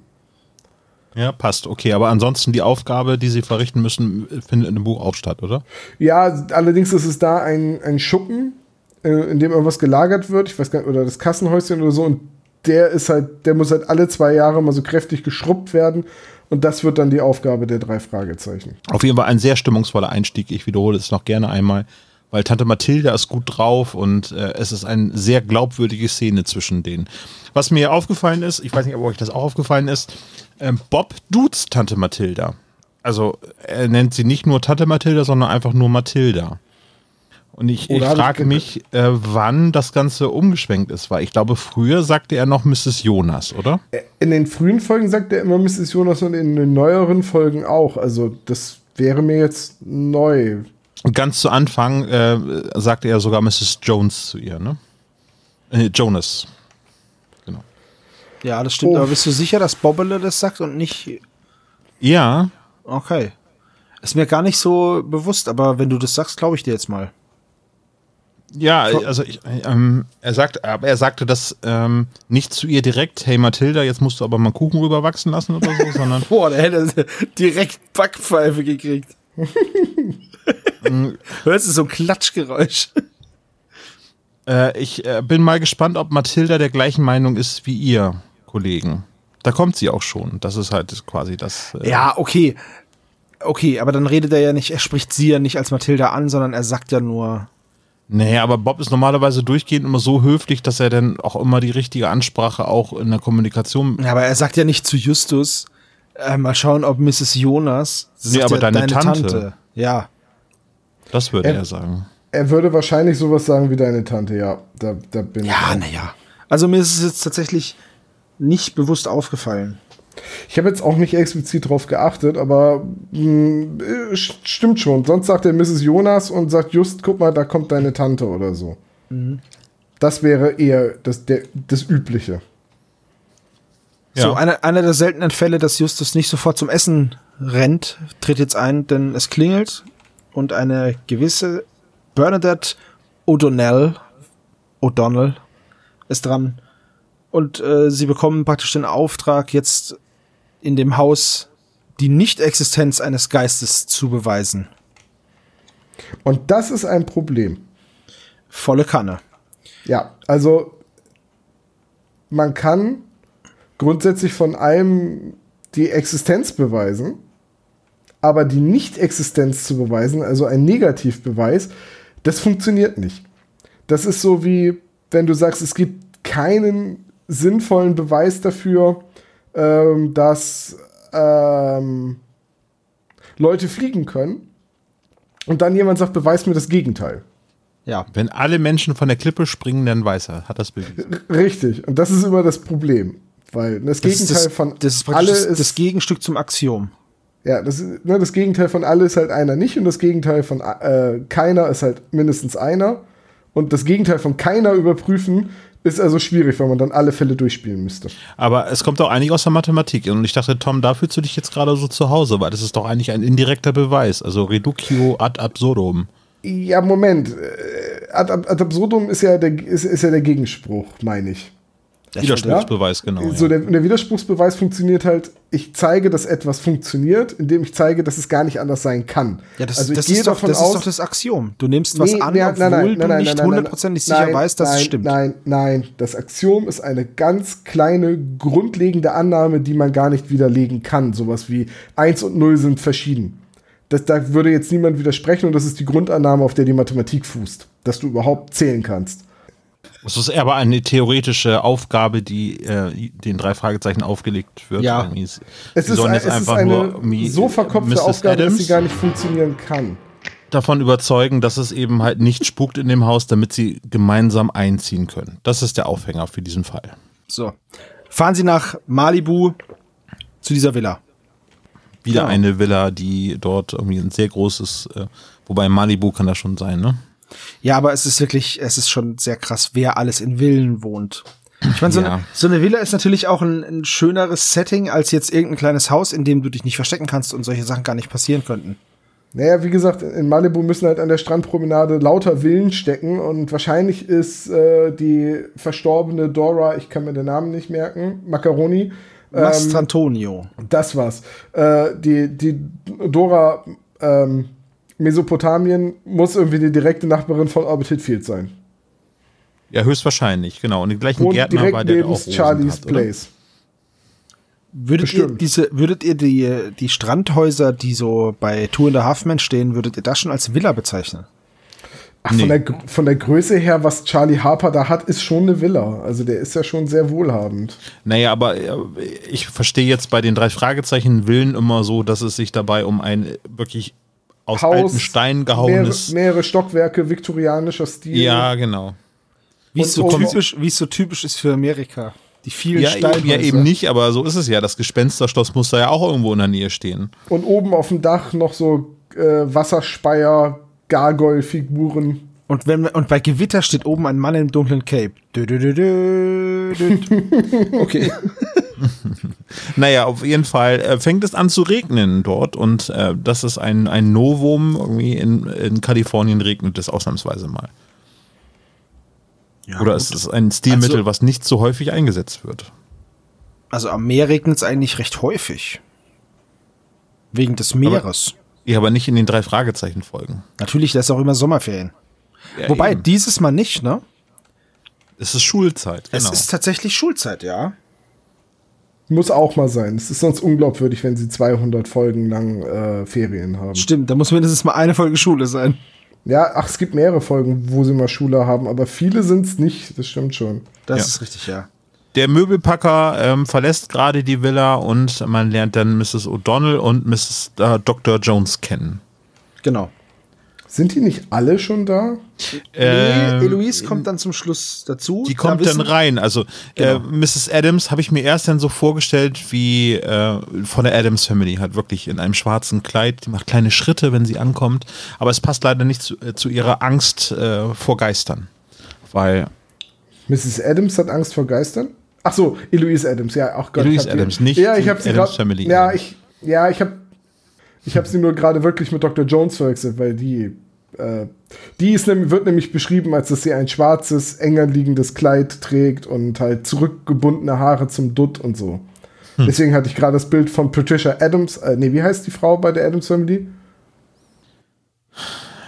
Ja, passt. Okay, aber ansonsten die Aufgabe, die sie verrichten müssen, findet in dem Buch auch statt, oder? Ja, allerdings ist es da ein, ein Schuppen, äh, in dem irgendwas gelagert wird. Ich weiß gar nicht, oder das Kassenhäuschen oder so. Und der ist halt, der muss halt alle zwei Jahre mal so kräftig geschrubbt werden. Und das wird dann die Aufgabe der drei Fragezeichen. Auf jeden Fall ein sehr stimmungsvoller Einstieg. Ich wiederhole es noch gerne einmal weil Tante Mathilda ist gut drauf und äh, es ist eine sehr glaubwürdige Szene zwischen denen. Was mir aufgefallen ist, ich weiß nicht, ob euch das auch aufgefallen ist, äh, Bob duzt Tante Mathilda. Also er nennt sie nicht nur Tante Mathilda, sondern einfach nur Mathilda. Und ich, ich frage mich, äh, wann das Ganze umgeschwenkt ist, weil ich glaube, früher sagte er noch Mrs. Jonas, oder? In den frühen Folgen sagt er immer Mrs. Jonas und in den neueren Folgen auch. Also das wäre mir jetzt neu. Ganz zu Anfang äh, sagte er sogar Mrs. Jones zu ihr, ne? Äh, Jonas. Genau. Ja, das stimmt. Oh. Aber bist du sicher, dass Bobbele das sagt und nicht. Ja. Okay. Ist mir gar nicht so bewusst, aber wenn du das sagst, glaube ich dir jetzt mal. Ja, also ich, ähm, er sagt, aber er sagte das ähm, nicht zu ihr direkt, hey Mathilda, jetzt musst du aber mal Kuchen rüberwachsen lassen oder so, sondern. Boah, der hätte direkt Backpfeife gekriegt. Hörst du so ein Klatschgeräusch? Äh, ich äh, bin mal gespannt, ob Mathilda der gleichen Meinung ist wie ihr Kollegen. Da kommt sie auch schon. Das ist halt quasi das. Äh ja, okay. Okay, aber dann redet er ja nicht, er spricht sie ja nicht als Mathilda an, sondern er sagt ja nur. Nee, aber Bob ist normalerweise durchgehend immer so höflich, dass er dann auch immer die richtige Ansprache auch in der Kommunikation. Ja, aber er sagt ja nicht zu Justus, äh, mal schauen, ob Mrs. Jonas. Nee, aber ja, deine Tante. Ja. Das würde Ja. er sagen. Er würde wahrscheinlich sowas sagen wie deine Tante, ja. Da, da bin Ja, naja. Also mir ist es jetzt tatsächlich nicht bewusst aufgefallen. Ich habe jetzt auch nicht explizit drauf geachtet, aber mh, äh, st- stimmt schon. Sonst sagt er Mrs. Jonas und sagt just, guck mal, da kommt deine Tante oder so. Das wäre eher das, der, das Übliche. Ja. So, einer, einer der seltenen Fälle, dass Justus nicht sofort zum Essen rennt, tritt jetzt ein, denn es klingelt und eine gewisse Bernadette O'Donnell, O'Donnell ist dran. Und äh, sie bekommen praktisch den Auftrag, jetzt in dem Haus die Nichtexistenz eines Geistes zu beweisen. Und das ist ein Problem. Volle Kanne. Ja, also man kann grundsätzlich von allem die Existenz beweisen, aber die Nicht-Existenz zu beweisen, also ein Negativbeweis, das funktioniert nicht. Das ist so wie, wenn du sagst, es gibt keinen sinnvollen Beweis dafür, ähm, dass ähm, Leute fliegen können. Und dann jemand sagt, beweis mir das Gegenteil. Ja. Wenn alle Menschen von der Klippe springen, dann weiß er, hat das bewiesen. Richtig. Und das ist immer das Problem. Weil das, Das ist Gegenteil das, von das alle das, ist, das Gegenstück zum Axiom. ja, das, ist- ne, das Gegenteil von alle ist halt einer nicht und das Gegenteil von äh, keiner ist halt mindestens einer. Und das Gegenteil von keiner überprüfen ist also schwierig, weil man dann alle Fälle durchspielen müsste. Aber es kommt doch eigentlich aus der Mathematik. Und ich dachte, Tom, da fühlst du dich jetzt gerade so zu Hause, weil das ist doch eigentlich ein indirekter Beweis. Also Reductio ad absurdum. Ja, Moment. Äh, Ad, ad, ad absurdum ist ja der, ist, ist ja der Gegenspruch, meine ich. Widerspruchsbeweis, genau. So, ja. der, der Widerspruchsbeweis funktioniert halt, ich zeige, dass etwas funktioniert, indem ich zeige, dass es gar nicht anders sein kann. Ja, das, also das, ist, doch, davon das aus, ist doch das Axiom. Du nimmst was Nee, an, nee, obwohl du nicht hundertprozentig sicher nein, weißt, dass nein, es stimmt. Nein, nein, das Axiom ist eine ganz kleine, grundlegende Annahme, die man gar nicht widerlegen kann. Sowas wie 1 und 0 sind verschieden. Das, da würde jetzt niemand widersprechen und das ist die Grundannahme, auf der die Mathematik fußt, dass du überhaupt zählen kannst. Es ist aber eine theoretische Aufgabe, die äh, den drei Fragezeichen aufgelegt wird. Ja. Es ist, sollen ein, jetzt es ist eine so verkopfte Mrs. Aufgabe, dass sie Adams gar nicht funktionieren kann. davon überzeugen, dass es eben halt nicht spukt in dem Haus, damit sie gemeinsam einziehen können. Das ist der Aufhänger für diesen Fall. So. Fahren Sie nach Malibu zu dieser Villa. Wieder Genau. eine Villa, die dort irgendwie ein sehr großes, äh, wobei Malibu kann das schon sein, ne? Ja, aber es ist wirklich, es ist schon sehr krass, wer alles in Villen wohnt. Ich meine, so, Ja. eine, so eine Villa ist natürlich auch ein, ein schöneres Setting als jetzt irgendein kleines Haus, in dem du dich nicht verstecken kannst und solche Sachen gar nicht passieren könnten. Naja, wie gesagt, in Malibu müssen halt an der Strandpromenade lauter Villen stecken und wahrscheinlich ist äh, die verstorbene Dora, ich kann mir den Namen nicht merken, Macaroni, ähm, Mastrantonio. das war's. Äh, die, die Dora ähm, Mesopotamien muss irgendwie die direkte Nachbarin von Orbit Hitfield sein. Ja, höchstwahrscheinlich, genau. Und den gleichen Und Gärtner direkt war der, neben auch Charlie's hat? Place. Würdet ihr diese, würdet ihr die, die Strandhäuser, die so bei Two and a Half Men stehen, würdet ihr das schon als Villa bezeichnen? Ach, Nee. von, der, von der Größe her, was Charlie Harper da hat, ist schon eine Villa. Also der ist ja schon sehr wohlhabend. Naja, aber äh, ich verstehe jetzt bei den drei Fragezeichen Willen immer so, dass es sich dabei um ein wirklich aus alten Stein mehrere, gehauenes. mehrere Stockwerke, viktorianischer Stil. Ja, genau. Wie es so typisch, so typisch ist für Amerika. Die vielen Ja, Steinhäuser. eben, ja, eben nicht, aber so ist es ja. Das Gespensterschloss muss da ja auch irgendwo in der Nähe stehen. Und oben auf dem Dach noch so äh, Wasserspeier, Gargoyle-Figuren. Und, wenn, und bei Gewitter steht oben ein Mann im dunklen Cape. Dü, dü, dü. Okay. Naja, auf jeden Fall äh, fängt es an zu regnen dort und äh, das ist ein, ein Novum. Irgendwie in, in Kalifornien regnet es ausnahmsweise mal. Oder es ist ein Stilmittel, Also- was nicht so häufig eingesetzt wird. Also am Meer regnet es eigentlich recht häufig. Wegen des Meeres. Ja, aber nicht in den drei Fragezeichen folgen. Natürlich, da ist auch immer Sommerferien. Ja, Wobei, eben. dieses Mal nicht, ne? es ist Schulzeit. Es Genau. ist tatsächlich Schulzeit, ja. Muss auch mal sein. Es ist sonst unglaubwürdig, wenn sie 200 Folgen lang äh, Ferien haben. Stimmt, da muss mindestens mal eine Folge Schule sein. Ja, ach, es gibt mehrere Folgen, wo sie mal Schule haben, aber viele sind es nicht, das stimmt schon. Das Ja. ist richtig, ja. Der Möbelpacker ähm, verlässt gerade die Villa und man lernt dann Mrs. O'Donnell und Mrs. Äh, Dr. Jones kennen. Genau. Sind die nicht alle schon da? Ähm, nee, Eloise kommt dann zum Schluss dazu. Die Da kommt dann wissen- rein. Also Genau. äh, Mrs. Adams habe ich mir erst dann so vorgestellt wie äh, von der Adams Family, halt wirklich in einem schwarzen Kleid. Die macht kleine Schritte, wenn sie ankommt. Aber es passt leider nicht zu, äh, zu ihrer Angst äh, vor Geistern. Weil Mrs. Adams hat Angst vor Geistern? Ach so, Eloise Adams, ja, auch Gott. Eloise hab die- Adams, nicht Ja, ich die habe sie Addams grad- Family. Ja, ich, ja, ich habe, ich habe sie nur gerade wirklich mit Dr. Jones verwechselt, weil die, äh, die ist wird nämlich beschrieben, als dass sie ein schwarzes, enger liegendes Kleid trägt und halt zurückgebundene Haare zum Dutt und so. Hm. Deswegen hatte ich gerade das Bild von Patricia Adams. Äh, nee, wie heißt die Frau bei der Adams Family?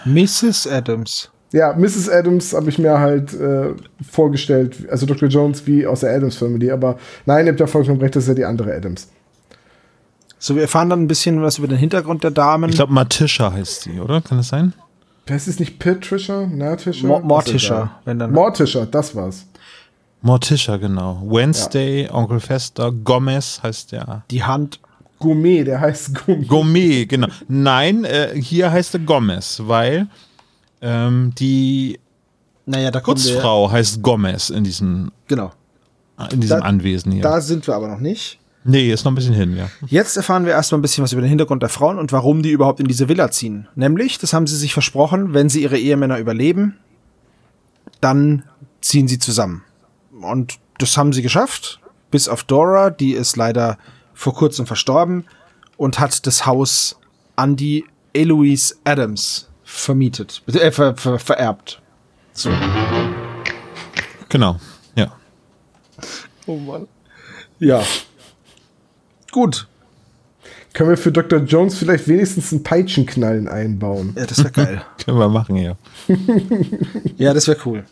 Mrs. Adams. Ja, Mrs. Adams habe ich mir halt äh, vorgestellt, also Dr. Jones wie aus der Adams Family, aber nein, ihr habt ja vollkommen recht, das ist ja die andere Adams. So, wir erfahren dann ein bisschen was über den Hintergrund der Damen. ich glaube, Matisha heißt sie, oder? Kann das sein? Heißt es nicht Patricia? Natisha? Mo Was ist Morticia, wenn dann. Morticia, das war's. Morticia, genau. Wednesday, Onkel Fester, Gomez heißt der. die Hand. Gourmet, der heißt Gourmet. Gourmet, genau. Nein, äh, hier heißt er Gomez, weil ähm, die Naja, da. Putzfrau heißt Gomez in diesem, Genau. in diesem Da- Anwesen hier. Da sind wir aber noch nicht. Nee, ist noch ein bisschen hin, ja. Jetzt erfahren wir erstmal ein bisschen was über den Hintergrund der Frauen und warum die überhaupt in diese Villa ziehen. Nämlich, das haben sie sich versprochen, wenn sie ihre Ehemänner überleben, dann ziehen sie zusammen. Und das haben sie geschafft. Bis auf Dora, die ist leider vor kurzem verstorben und hat das Haus an die Eloise Adams vermietet, äh, ver, ver, vererbt. So. Genau, ja. Oh Mann. Ja. Gut. Können wir für Dr. Jones vielleicht wenigstens einen Peitschenknallen einbauen? Ja, das wäre geil. Können wir machen, ja. Ja, das wäre cool.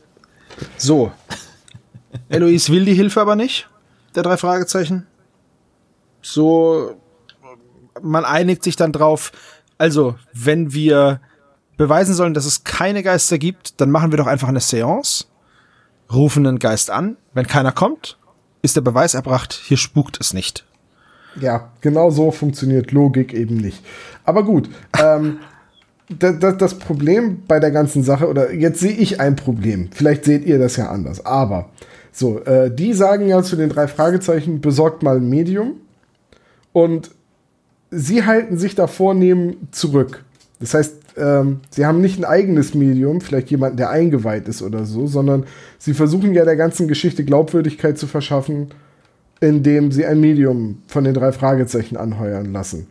So. Eloise will die Hilfe aber nicht. Der drei Fragezeichen. So. Man einigt sich dann drauf. Also, wenn wir beweisen sollen, dass es keine Geister gibt, dann machen wir doch einfach eine Seance. Rufen einen Geist an. Wenn keiner kommt, ist der Beweis erbracht. Hier spukt es nicht. Ja, genau so funktioniert Logik eben nicht. Aber gut, ähm, das, Problem bei der ganzen Sache, oder jetzt sehe ich ein Problem, vielleicht seht ihr das ja anders, aber so, äh, die sagen ja zu den drei Fragezeichen, besorgt mal ein Medium und sie halten sich da vornehm zurück. Das heißt, ähm, sie haben nicht ein eigenes Medium, vielleicht jemanden, der eingeweiht ist oder so, sondern sie versuchen ja der ganzen Geschichte Glaubwürdigkeit zu verschaffen, indem sie ein Medium von den drei Fragezeichen anheuern lassen.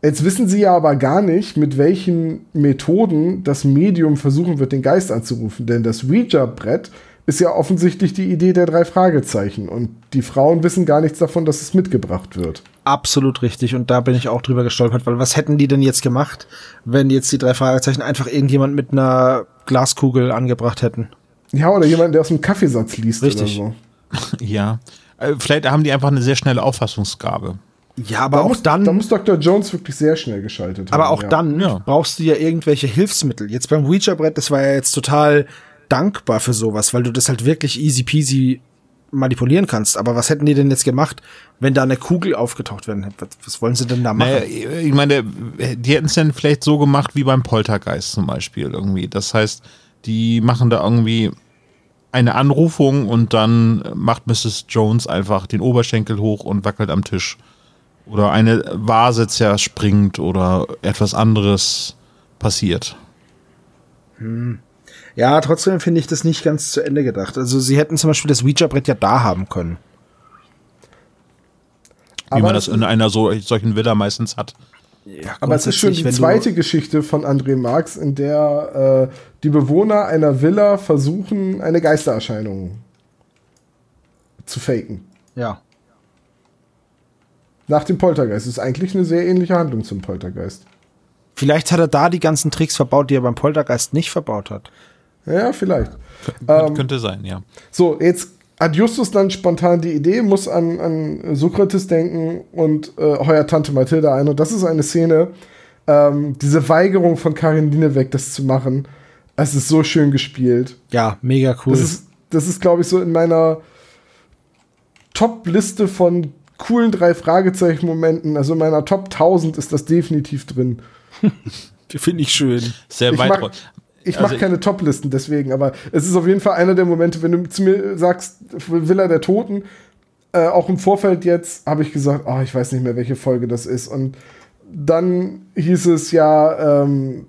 Jetzt wissen sie ja aber gar nicht, mit welchen Methoden das Medium versuchen wird, den Geist anzurufen. Denn das Ouija-Brett ist ja offensichtlich die Idee der drei Fragezeichen. Und die Frauen wissen gar nichts davon, dass es mitgebracht wird. Absolut richtig. Und da bin ich auch drüber gestolpert, weil was hätten die denn jetzt gemacht, wenn jetzt die drei Fragezeichen einfach irgendjemand mit einer Glaskugel angebracht hätten? Ja, oder jemand, der aus dem Kaffeesatz liest Richtig. oder so. Ja. Äh, Vielleicht haben die einfach eine sehr schnelle Auffassungsgabe. Ja, aber Da auch muss, dann. da muss Dr. Jones wirklich sehr schnell geschaltet aber haben. auch ja. dann Ja. brauchst du ja irgendwelche Hilfsmittel. Jetzt beim Ouija-Brett, das war ja jetzt total dankbar für sowas, weil du das halt wirklich easy peasy manipulieren kannst. Aber was hätten die denn jetzt gemacht, wenn da eine Kugel aufgetaucht wäre? Was, was wollen sie denn da machen? Naja, ich meine, die hätten es dann vielleicht so gemacht wie beim Poltergeist zum Beispiel irgendwie. Das heißt, die machen da irgendwie eine Anrufung und dann macht Mrs. Jones einfach den Oberschenkel hoch und wackelt am Tisch. Oder eine Vase zerspringt oder etwas anderes passiert. Ja, trotzdem finde ich das nicht ganz zu Ende gedacht. Also sie hätten zum Beispiel das Ouija-Brett ja da haben können. Wie Aber man das es in einer so, solchen Villa meistens hat. Ja, Aber es ist schon die zweite Geschichte von André Marx, in der äh, die Bewohner einer Villa versuchen, eine Geistererscheinung zu faken. Ja. Nach dem Poltergeist. Das ist eigentlich eine sehr ähnliche Handlung zum Poltergeist. Vielleicht hat er da die ganzen Tricks verbaut, die er beim Poltergeist nicht verbaut hat. Ja, vielleicht. Kön- könnte sein, ja. So, jetzt hat Justus dann spontan die Idee, muss an, an Sokrates denken und äh, heuert Tante Mathilda ein. Und das ist eine Szene, ähm, diese Weigerung von Karin Linebeck, das zu machen, es ist so schön gespielt. Ja, mega cool. Das ist, das ist glaube ich, so in meiner Top-Liste von coolen drei Fragezeichen-Momenten, also in meiner Top 1000 ist das definitiv drin. Finde ich schön. Sehr Ich weit. mag- Ich Also mache keine Top-Listen deswegen, aber es ist auf jeden Fall einer der Momente, wenn du zu mir sagst, Villa der Toten, äh, auch im Vorfeld jetzt, habe ich gesagt, oh, ich weiß nicht mehr, welche Folge das ist. Und dann hieß es ja, ähm,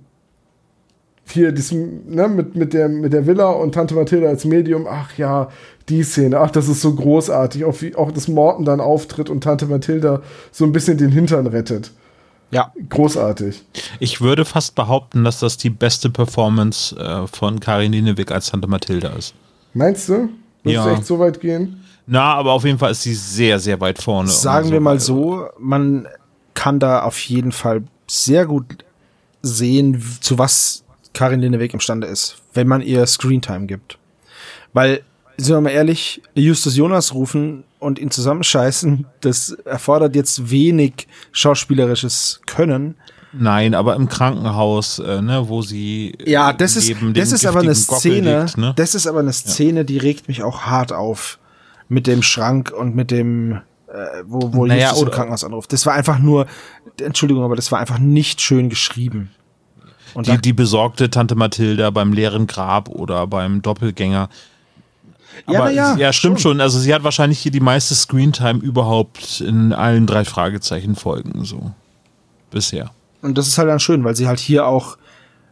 hier diesem, ne, mit, mit, der, mit der Villa und Tante Mathilda als Medium, ach ja, die Szene, ach, das ist so großartig, auch wie auch das Morten dann auftritt und Tante Mathilda so ein bisschen den Hintern rettet. Ja. Großartig. Ich würde fast behaupten, dass das die beste Performance äh, von Karin Linewick als Tante Mathilda ist. Meinst du? Würdest Ja. du echt so weit gehen? Na, aber auf jeden Fall ist sie sehr, sehr weit vorne. Sagen wir mal so, man kann da auf jeden Fall sehr gut sehen, zu was Karin Lineweck imstande ist, wenn man ihr Screentime gibt. Weil, sind wir mal ehrlich, Justus Jonas rufen und ihn zusammenscheißen, das erfordert jetzt wenig schauspielerisches Können. Nein, aber im Krankenhaus, äh, ne, wo sie Ja, das ist, das ist aber eine Szene, liegt, ne? das ist aber eine Szene, die regt mich auch hart auf. Mit dem Schrank und mit dem, äh, wo, wo Naja, Justus im Krankenhaus anruft. Das war einfach nur, Entschuldigung, aber das war einfach nicht schön geschrieben. Und die, die besorgte Tante Mathilda beim leeren Grab oder beim Doppelgänger. Ja, Aber ja, ja, stimmt schon. Also sie hat wahrscheinlich hier die meiste Screentime überhaupt in allen drei Fragezeichen Folgen so bisher. Und das ist halt dann schön, weil sie halt hier auch,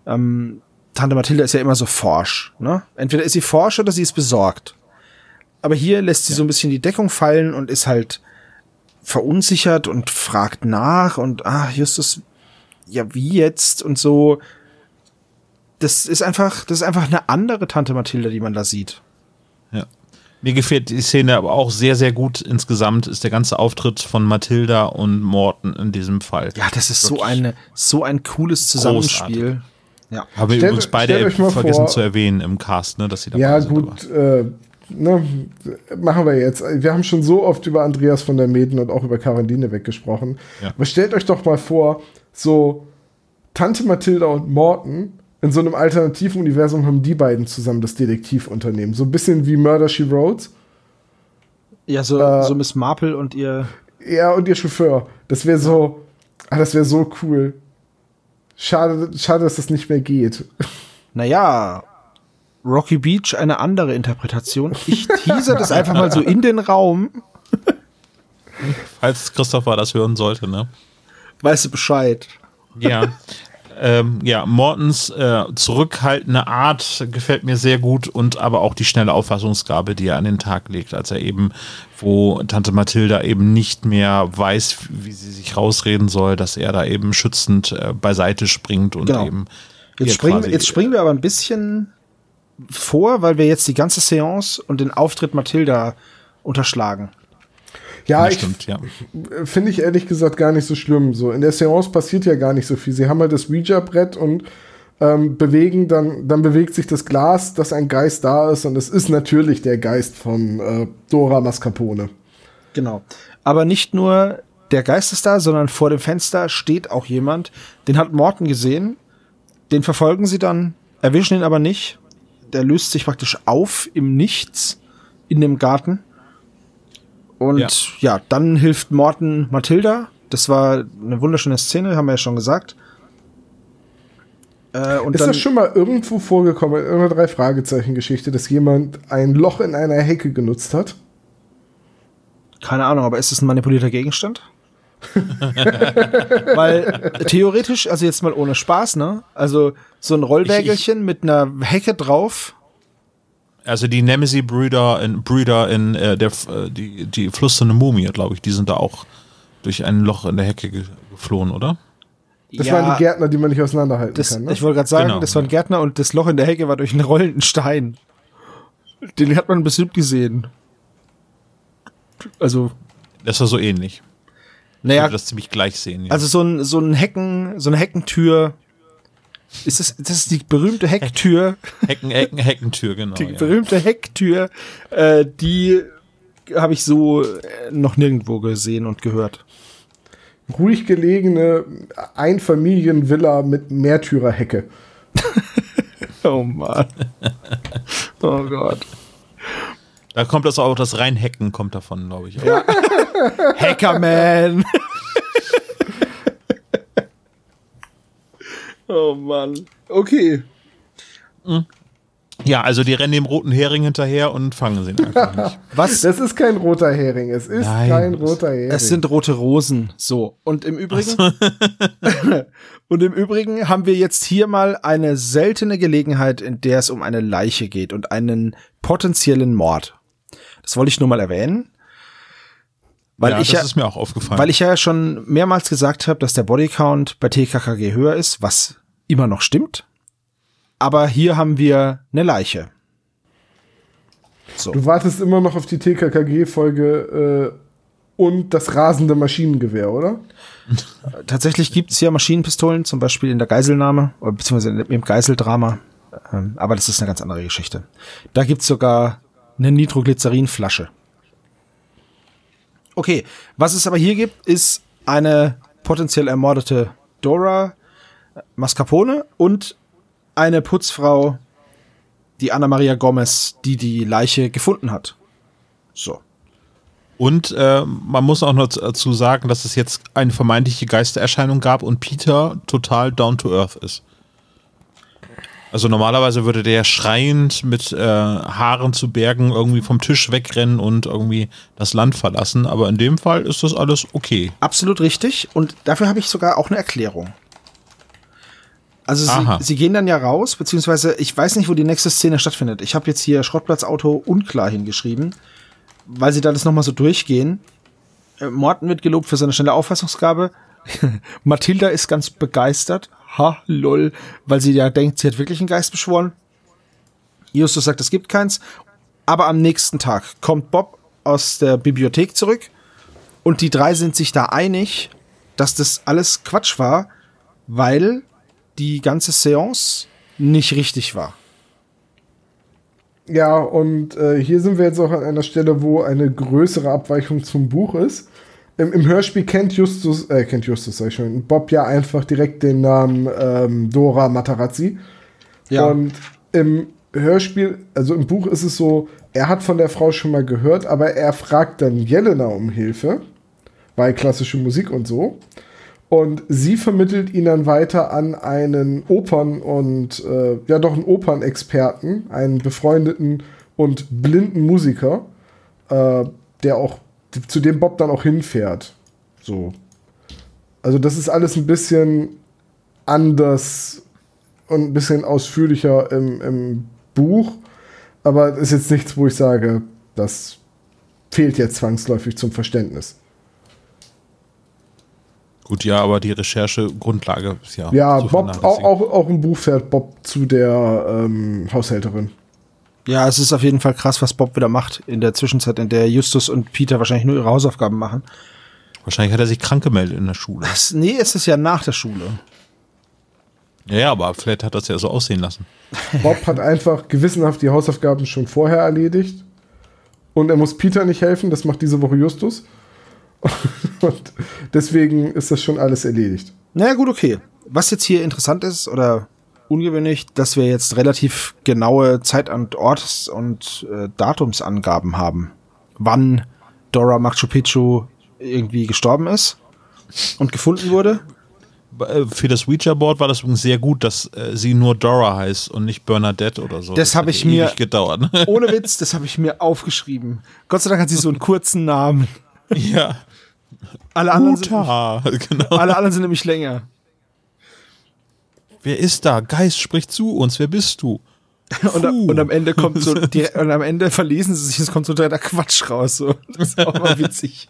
ähm, Tante Mathilda ist ja immer so forsch, ne? Entweder ist sie forsch oder sie ist besorgt. Aber hier lässt sie so ein bisschen die Deckung fallen und ist halt verunsichert und fragt nach und, ah, Justus, ja, wie jetzt und so. Das ist einfach, das ist einfach eine andere Tante Mathilda, die man da sieht. Ja. Mir gefällt die Szene aber auch sehr, sehr gut insgesamt, ist der ganze Auftritt von Mathilda und Morten in diesem Fall. Ja, das ist so eine, so ein cooles Zusammenspiel. Ja. Haben wir Stellt- übrigens beide vergessen vor- zu erwähnen im Cast, ne, dass sie dabei Ja, sind. gut, äh, ne, machen wir jetzt. Wir haben schon so oft über Andreas von der Meden und auch über Caroline weggesprochen. Ja. Aber stellt euch doch mal vor, so Tante Mathilda und Morten in so einem alternativen Universum haben die beiden zusammen das Detektivunternehmen. So ein bisschen wie Murder She Wrote. Ja, so, Äh, so Miss Marple und ihr, Er und ihr Chauffeur. Das wäre so, ah, das wäre so cool. Schade, schade, dass das nicht mehr geht. Naja, Rocky Beach eine andere Interpretation. Ich teaser das einfach mal so in den Raum. Falls Christopher das hören sollte, ne? Weißt du Bescheid? Ja. ähm, ja, Mortens äh, zurückhaltende Art gefällt mir sehr gut und aber auch die schnelle Auffassungsgabe, die er an den Tag legt, als er eben, wo Tante Mathilda eben nicht mehr weiß, wie sie sich rausreden soll, dass er da eben schützend äh, beiseite springt und Genau. eben Jetzt springen, jetzt springen wir aber ein bisschen vor, weil wir jetzt die ganze Seance und den Auftritt Mathilda unterschlagen. Ja, Ja, ich stimmt, ja. finde ich ehrlich gesagt gar nicht so schlimm. So in der Seance passiert ja gar nicht so viel. Sie haben halt das Ouija-Brett und ähm, bewegen dann, dann bewegt sich das Glas, dass ein Geist da ist und es ist natürlich der Geist von äh, Dora Mascarpone. Genau. Aber nicht nur der Geist ist da, sondern vor dem Fenster steht auch jemand. Den hat Morten gesehen. Den verfolgen sie dann, erwischen ihn aber nicht. Der löst sich praktisch auf im Nichts in dem Garten. Und Ja. ja, dann hilft Morten Mathilda. Das war eine wunderschöne Szene, haben wir ja schon gesagt. Äh, und Ist dann, das schon mal irgendwo vorgekommen in irgendeiner drei Fragezeichen-Geschichte, dass jemand ein Loch in einer Hecke genutzt hat? Keine Ahnung, aber ist es ein manipulierter Gegenstand? Weil theoretisch, also jetzt mal ohne Spaß, ne? Also so ein Rollwägelchen mit einer Hecke drauf. Also die Nemesis-Brüder in, Brüder in äh, der, äh, die, die flüsternde Mumie, glaube ich, die sind da auch durch ein Loch in der Hecke ge geflohen, oder? Das Ja, waren die Gärtner, die man nicht auseinanderhalten Das, kann. Ne? Ich wollte gerade sagen, Genau, das war ein Gärtner und das Loch in der Hecke war durch einen rollenden Stein. Den hat man bestimmt gesehen. Also, Das war so ähnlich. Ich naja, würde das ziemlich gleich sehen. Ja. also so ein, so ein Hecken, so eine Heckentür. Ist das, das ist die berühmte Hecktür. Hecken, Hecken, Heckentür, genau. Die ja. berühmte Hecktür, äh, die habe ich so äh, noch nirgendwo gesehen und gehört. ruhig gelegene Einfamilienvilla mit Märtyrerhecke. Oh Mann. Oh Gott. Da kommt das auch, das Reinhacken kommt davon, glaube ich. Hackerman. oh Mann. Okay. Ja, also die rennen dem roten Hering hinterher und fangen sie ihn einfach nicht. Was? Das ist kein roter Hering. Es ist Nein, kein roter Hering. Es sind rote Rosen. So. Und im Übrigen. und im Übrigen haben wir jetzt hier mal eine seltene Gelegenheit, in der es um eine Leiche geht und einen potenziellen Mord. Das wollte ich nur mal erwähnen. Weil ja, ich das ja, ist mir auch aufgefallen. weil ich ja schon mehrmals gesagt habe, dass der Bodycount bei TKKG höher ist, was immer noch stimmt. Aber hier haben wir eine Leiche. So. Du wartest immer noch auf die TKKG-Folge äh, und das rasende Maschinengewehr, oder? Tatsächlich gibt's ja Maschinenpistolen, zum Beispiel in der Geiselnahme, oder beziehungsweise im Geiseldrama. Ähm, aber das ist eine ganz andere Geschichte. Da gibt's sogar eine Nitroglycerinflasche. Okay, was es aber hier gibt, ist eine potenziell ermordete Dora Mascarpone und eine Putzfrau, die Anna Maria Gomez, die die Leiche gefunden hat. So. Und äh, man muss auch noch dazu sagen, dass es jetzt eine vermeintliche Geistererscheinung gab und Peter total down to earth ist. Also normalerweise würde der schreiend mit äh, Haaren zu Bergen irgendwie vom Tisch wegrennen und irgendwie das Land verlassen. Aber in dem Fall ist das alles okay. Absolut richtig. Und dafür habe ich sogar auch eine Erklärung. Also sie, sie gehen dann ja raus, beziehungsweise ich weiß nicht, wo die nächste Szene stattfindet. Ich habe jetzt hier Schrottplatzauto unklar hingeschrieben, weil sie da das nochmal so durchgehen. Äh, Morten wird gelobt für seine schnelle Auffassungsgabe. Mathilda ist ganz begeistert. Ha, lol, weil sie ja denkt, sie hat wirklich einen Geist beschworen. Justus sagt, es gibt keins. Aber am nächsten Tag kommt Bob aus der Bibliothek zurück und die drei sind sich da einig, dass das alles Quatsch war, weil die ganze Seance nicht richtig war. Ja, und äh, hier sind wir jetzt auch an einer Stelle, wo eine größere Abweichung zum Buch ist. Im, im Hörspiel kennt Justus, äh, kennt Justus, sag ich schon, Bob ja einfach direkt den Namen ähm, Dora Matarazzi. Ja. Und im Hörspiel, also im Buch ist es so, er hat von der Frau schon mal gehört, aber er fragt dann Jelena um Hilfe bei klassischer Musik und so. Und sie vermittelt ihn dann weiter an einen Opern- und, äh, ja doch einen Opernexperten, einen befreundeten und blinden Musiker, äh, der auch, zu dem Bob dann auch hinfährt. So. Also das ist alles ein bisschen anders und ein bisschen ausführlicher im, im Buch. Aber es ist jetzt nichts, wo ich sage, das fehlt jetzt zwangsläufig zum Verständnis. Gut, ja, aber die Recherchegrundlage ist ja. Ja, Bob, auch, auch, auch im Buch fährt Bob zu der ähm, Haushälterin. Ja, es ist auf jeden Fall krass, was Bob wieder macht in der Zwischenzeit, in der Justus und Peter wahrscheinlich nur ihre Hausaufgaben machen. Wahrscheinlich hat er sich krank gemeldet in der Schule. Das, nee, es ist ja nach der Schule. Ja, ja, aber vielleicht hat das ja so aussehen lassen. Bob hat einfach gewissenhaft die Hausaufgaben schon vorher erledigt. Und er muss Peter nicht helfen, das macht diese Woche Justus. Und deswegen ist das schon alles erledigt. Naja, gut, okay. Was jetzt hier interessant ist oder ungewöhnlich, dass wir jetzt relativ genaue Zeit- und Orts- und äh, Datumsangaben haben, wann Dora Machu Picchu irgendwie gestorben ist und gefunden wurde. Äh, Für das Ouija-Board war das übrigens sehr gut, dass äh, sie nur Dora heißt und nicht Bernadette oder so. Das hab hat ich mir- gedauert. Ohne Witz, das habe ich mir aufgeschrieben. Gott sei Dank hat sie so einen kurzen Namen. ja. Alle anderen, sind, genau. alle anderen sind nämlich länger. Wer ist da? Geist, sprich zu uns. Wer bist du? Und, und am Ende kommt so, die, und am Ende verlesen sie sich, es kommt so der Quatsch raus. So. Das ist auch mal witzig.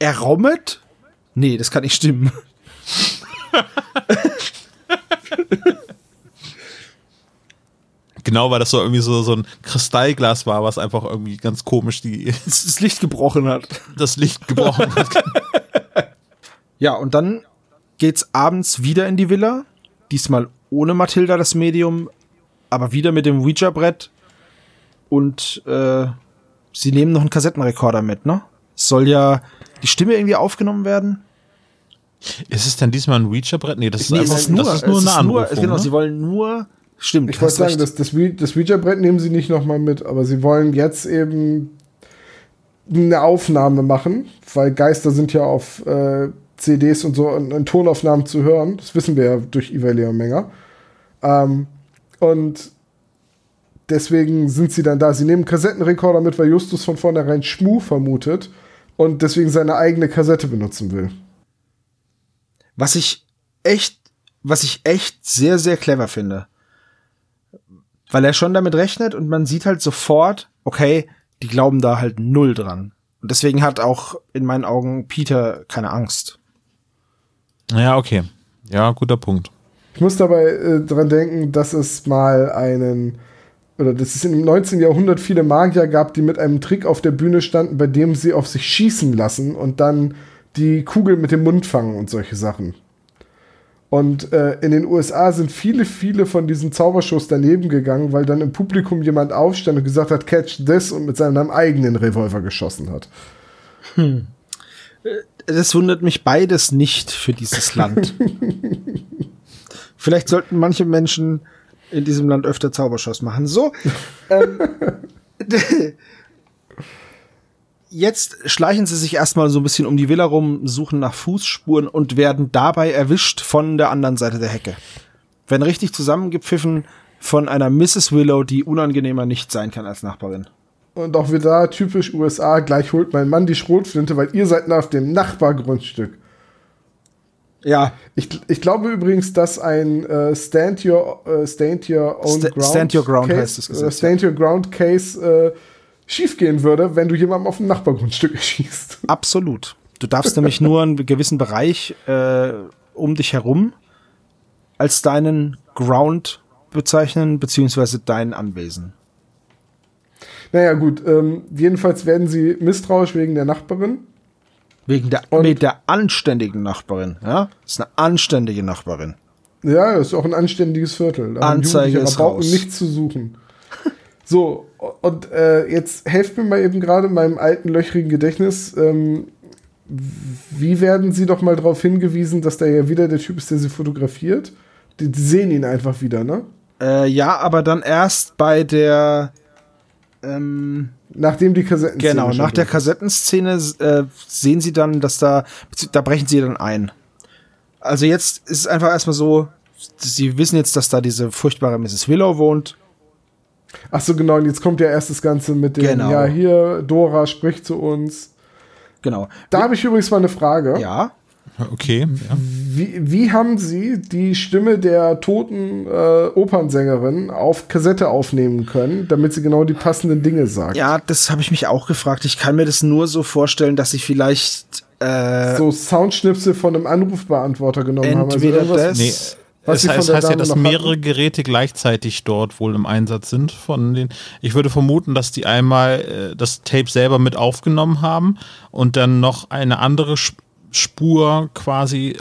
Errommet? Nee, das kann nicht stimmen. Genau, weil das so irgendwie so, so ein Kristallglas war, was einfach irgendwie ganz komisch die, Das, Licht gebrochen hat. das Licht gebrochen hat. Ja, und dann geht's abends wieder in die Villa. Diesmal ohne Mathilda, das Medium, aber wieder mit dem Ouija-Brett. Und äh, sie nehmen noch einen Kassettenrekorder mit, ne? Es soll ja die Stimme irgendwie aufgenommen werden. Ist es denn diesmal ein Reacher-Brett? Nee, das ist Nee, einfach ist nur, das ist nur es eine ist nur, Anrufung. genau, ne? sie wollen nur, stimmt, Ich wollte sagen, recht. das, das, das Ouija-Brett nehmen sie nicht nochmal mit, aber sie wollen jetzt eben eine Aufnahme machen, weil Geister sind ja auf äh, CDs und so in, in Tonaufnahmen zu hören. Das wissen wir ja durch Ivalia Menger. Ähm, und deswegen sind sie dann da. Sie nehmen Kassettenrekorder mit, weil Justus von vornherein Schmu vermutet und deswegen seine eigene Kassette benutzen will. Was ich echt, was ich echt sehr, sehr clever finde. Weil er schon damit rechnet und man sieht halt sofort, okay, die glauben da halt null dran. Und deswegen hat auch in meinen Augen Peter keine Angst. Ja, okay. Ja, guter Punkt. Ich muss dabei äh, dran denken, dass es mal einen, oder dass es im 19. Jahrhundert viele Magier gab, die mit einem Trick auf der Bühne standen, bei dem sie auf sich schießen lassen und dann die Kugel mit dem Mund fangen und solche Sachen. Und äh, in den USA sind viele, viele von diesen Zaubershows daneben gegangen, weil dann im Publikum jemand aufstand und gesagt hat, catch this und mit seinem eigenen Revolver geschossen hat. Das wundert mich beides nicht für dieses Land. Vielleicht sollten manche Menschen in diesem Land öfter Zaubershows machen. So. Ähm, jetzt schleichen sie sich erstmal so ein bisschen um die Villa rum, suchen nach Fußspuren und werden dabei erwischt von der anderen Seite der Hecke. Werden richtig zusammengepfiffen von einer Mrs. Willow, die unangenehmer nicht sein kann als Nachbarin. Und auch wieder typisch USA, gleich holt mein Mann die Schrotflinte, weil ihr seid auf dem Nachbargrundstück. Ja, Ich, ich glaube übrigens, dass ein äh, Stand, your, äh, stand Your Own Sta- Ground Stand Your Ground Case, heißt das Gesetz, äh, Stand Your Ground Case äh, schiefgehen würde, wenn du jemandem auf dem Nachbargrundstück erschießt. Absolut. Du darfst nämlich nur einen gewissen Bereich äh, um dich herum als deinen Ground bezeichnen, beziehungsweise dein Anwesen. Naja, gut. Ähm, jedenfalls werden sie misstrauisch wegen der Nachbarin. Wegen der, Und- mit der anständigen Nachbarin, ja? Das ist eine anständige Nachbarin. Ja, das ist auch ein anständiges Viertel. Da Anzeige ist raus. nichts zu suchen. So, und äh, jetzt helft mir mal eben gerade in meinem alten löchrigen Gedächtnis. Ähm, wie werden Sie doch mal darauf hingewiesen, dass da ja wieder der Typ ist, der Sie fotografiert? Die, die sehen ihn einfach wieder, ne? Äh, ja, aber dann erst bei der ähm, Nachdem die Kassetten genau, nach der Kassettenszene äh, sehen sie dann, dass da da brechen sie dann ein. Also jetzt ist es einfach erstmal so, sie wissen jetzt, dass da diese furchtbare Mrs. Willow wohnt. Ach so, genau. Und jetzt kommt ja erst das Ganze mit dem, Genau. ja, hier, Dora spricht zu uns. Genau. Da habe ich übrigens mal eine Frage. Ja. Okay, ja. Wie, wie haben Sie die Stimme der toten äh, Opernsängerin auf Kassette aufnehmen können, damit sie genau die passenden Dinge sagt? Ja, das habe ich mich auch gefragt. Ich kann mir das nur so vorstellen, dass sie vielleicht äh, So Soundschnipsel von einem Anrufbeantworter genommen haben. Also irgendwas- das- Nee, Was es heißt, heißt ja, dass mehrere hatten? Geräte gleichzeitig dort wohl im Einsatz sind. Von den, ich würde vermuten, dass die einmal äh, das Tape selber mit aufgenommen haben und dann noch eine andere Sp- Spur quasi.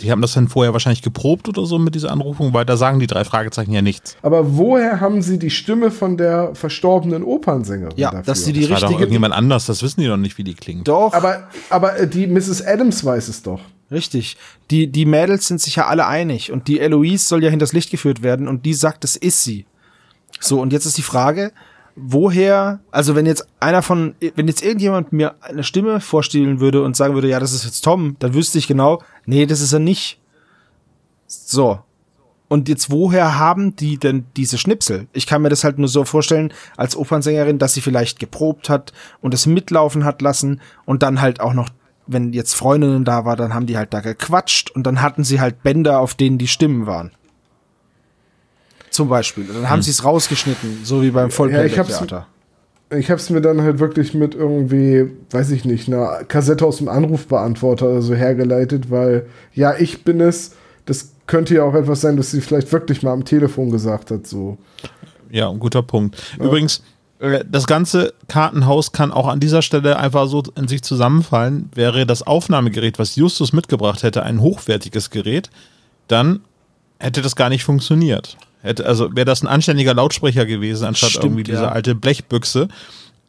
Die haben das dann vorher wahrscheinlich geprobt oder so mit dieser Anrufung, weil da sagen die drei Fragezeichen ja nichts. Aber woher haben Sie die Stimme von der verstorbenen Opernsängerin ja, dafür? dass sie die Das war doch richtige irgendjemand anders, das wissen die doch nicht, wie die klingt. doch aber aber äh, die Mrs. Adams weiß es doch. Richtig. Die die Mädels sind sich ja alle einig und die Eloise soll ja hinters Licht geführt werden und die sagt, das ist sie. So und jetzt ist die Frage, woher, also wenn jetzt einer von, wenn jetzt irgendjemand mir eine Stimme vorstellen würde und sagen würde, ja, das ist jetzt Tom, dann wüsste ich genau, nee, das ist er nicht. So. Und jetzt, woher haben die denn diese Schnipsel? Ich kann mir das halt nur so vorstellen, als Opernsängerin, dass sie vielleicht geprobt hat und es mitlaufen hat lassen und dann halt auch noch, wenn jetzt Freundinnen da war, dann haben die halt da gequatscht und dann hatten sie halt Bänder, auf denen die Stimmen waren. Zum Beispiel. Und dann haben sie es rausgeschnitten, so wie beim ich hab's- Vollplayback-Theater. Ich habe es mir dann halt wirklich mit irgendwie, weiß ich nicht, einer Kassette aus dem Anrufbeantworter oder so hergeleitet, weil ja, ich bin es. Das könnte ja auch etwas sein, das sie vielleicht wirklich mal am Telefon gesagt hat. So. Ja, ein guter Punkt. Übrigens, äh, das ganze Kartenhaus kann auch an dieser Stelle einfach so in sich zusammenfallen. Wäre das Aufnahmegerät, was Justus mitgebracht hätte, ein hochwertiges Gerät, dann hätte das gar nicht funktioniert. Hätte, also wäre das ein anständiger Lautsprecher gewesen, anstatt Stimmt, irgendwie diese ja. alte Blechbüchse.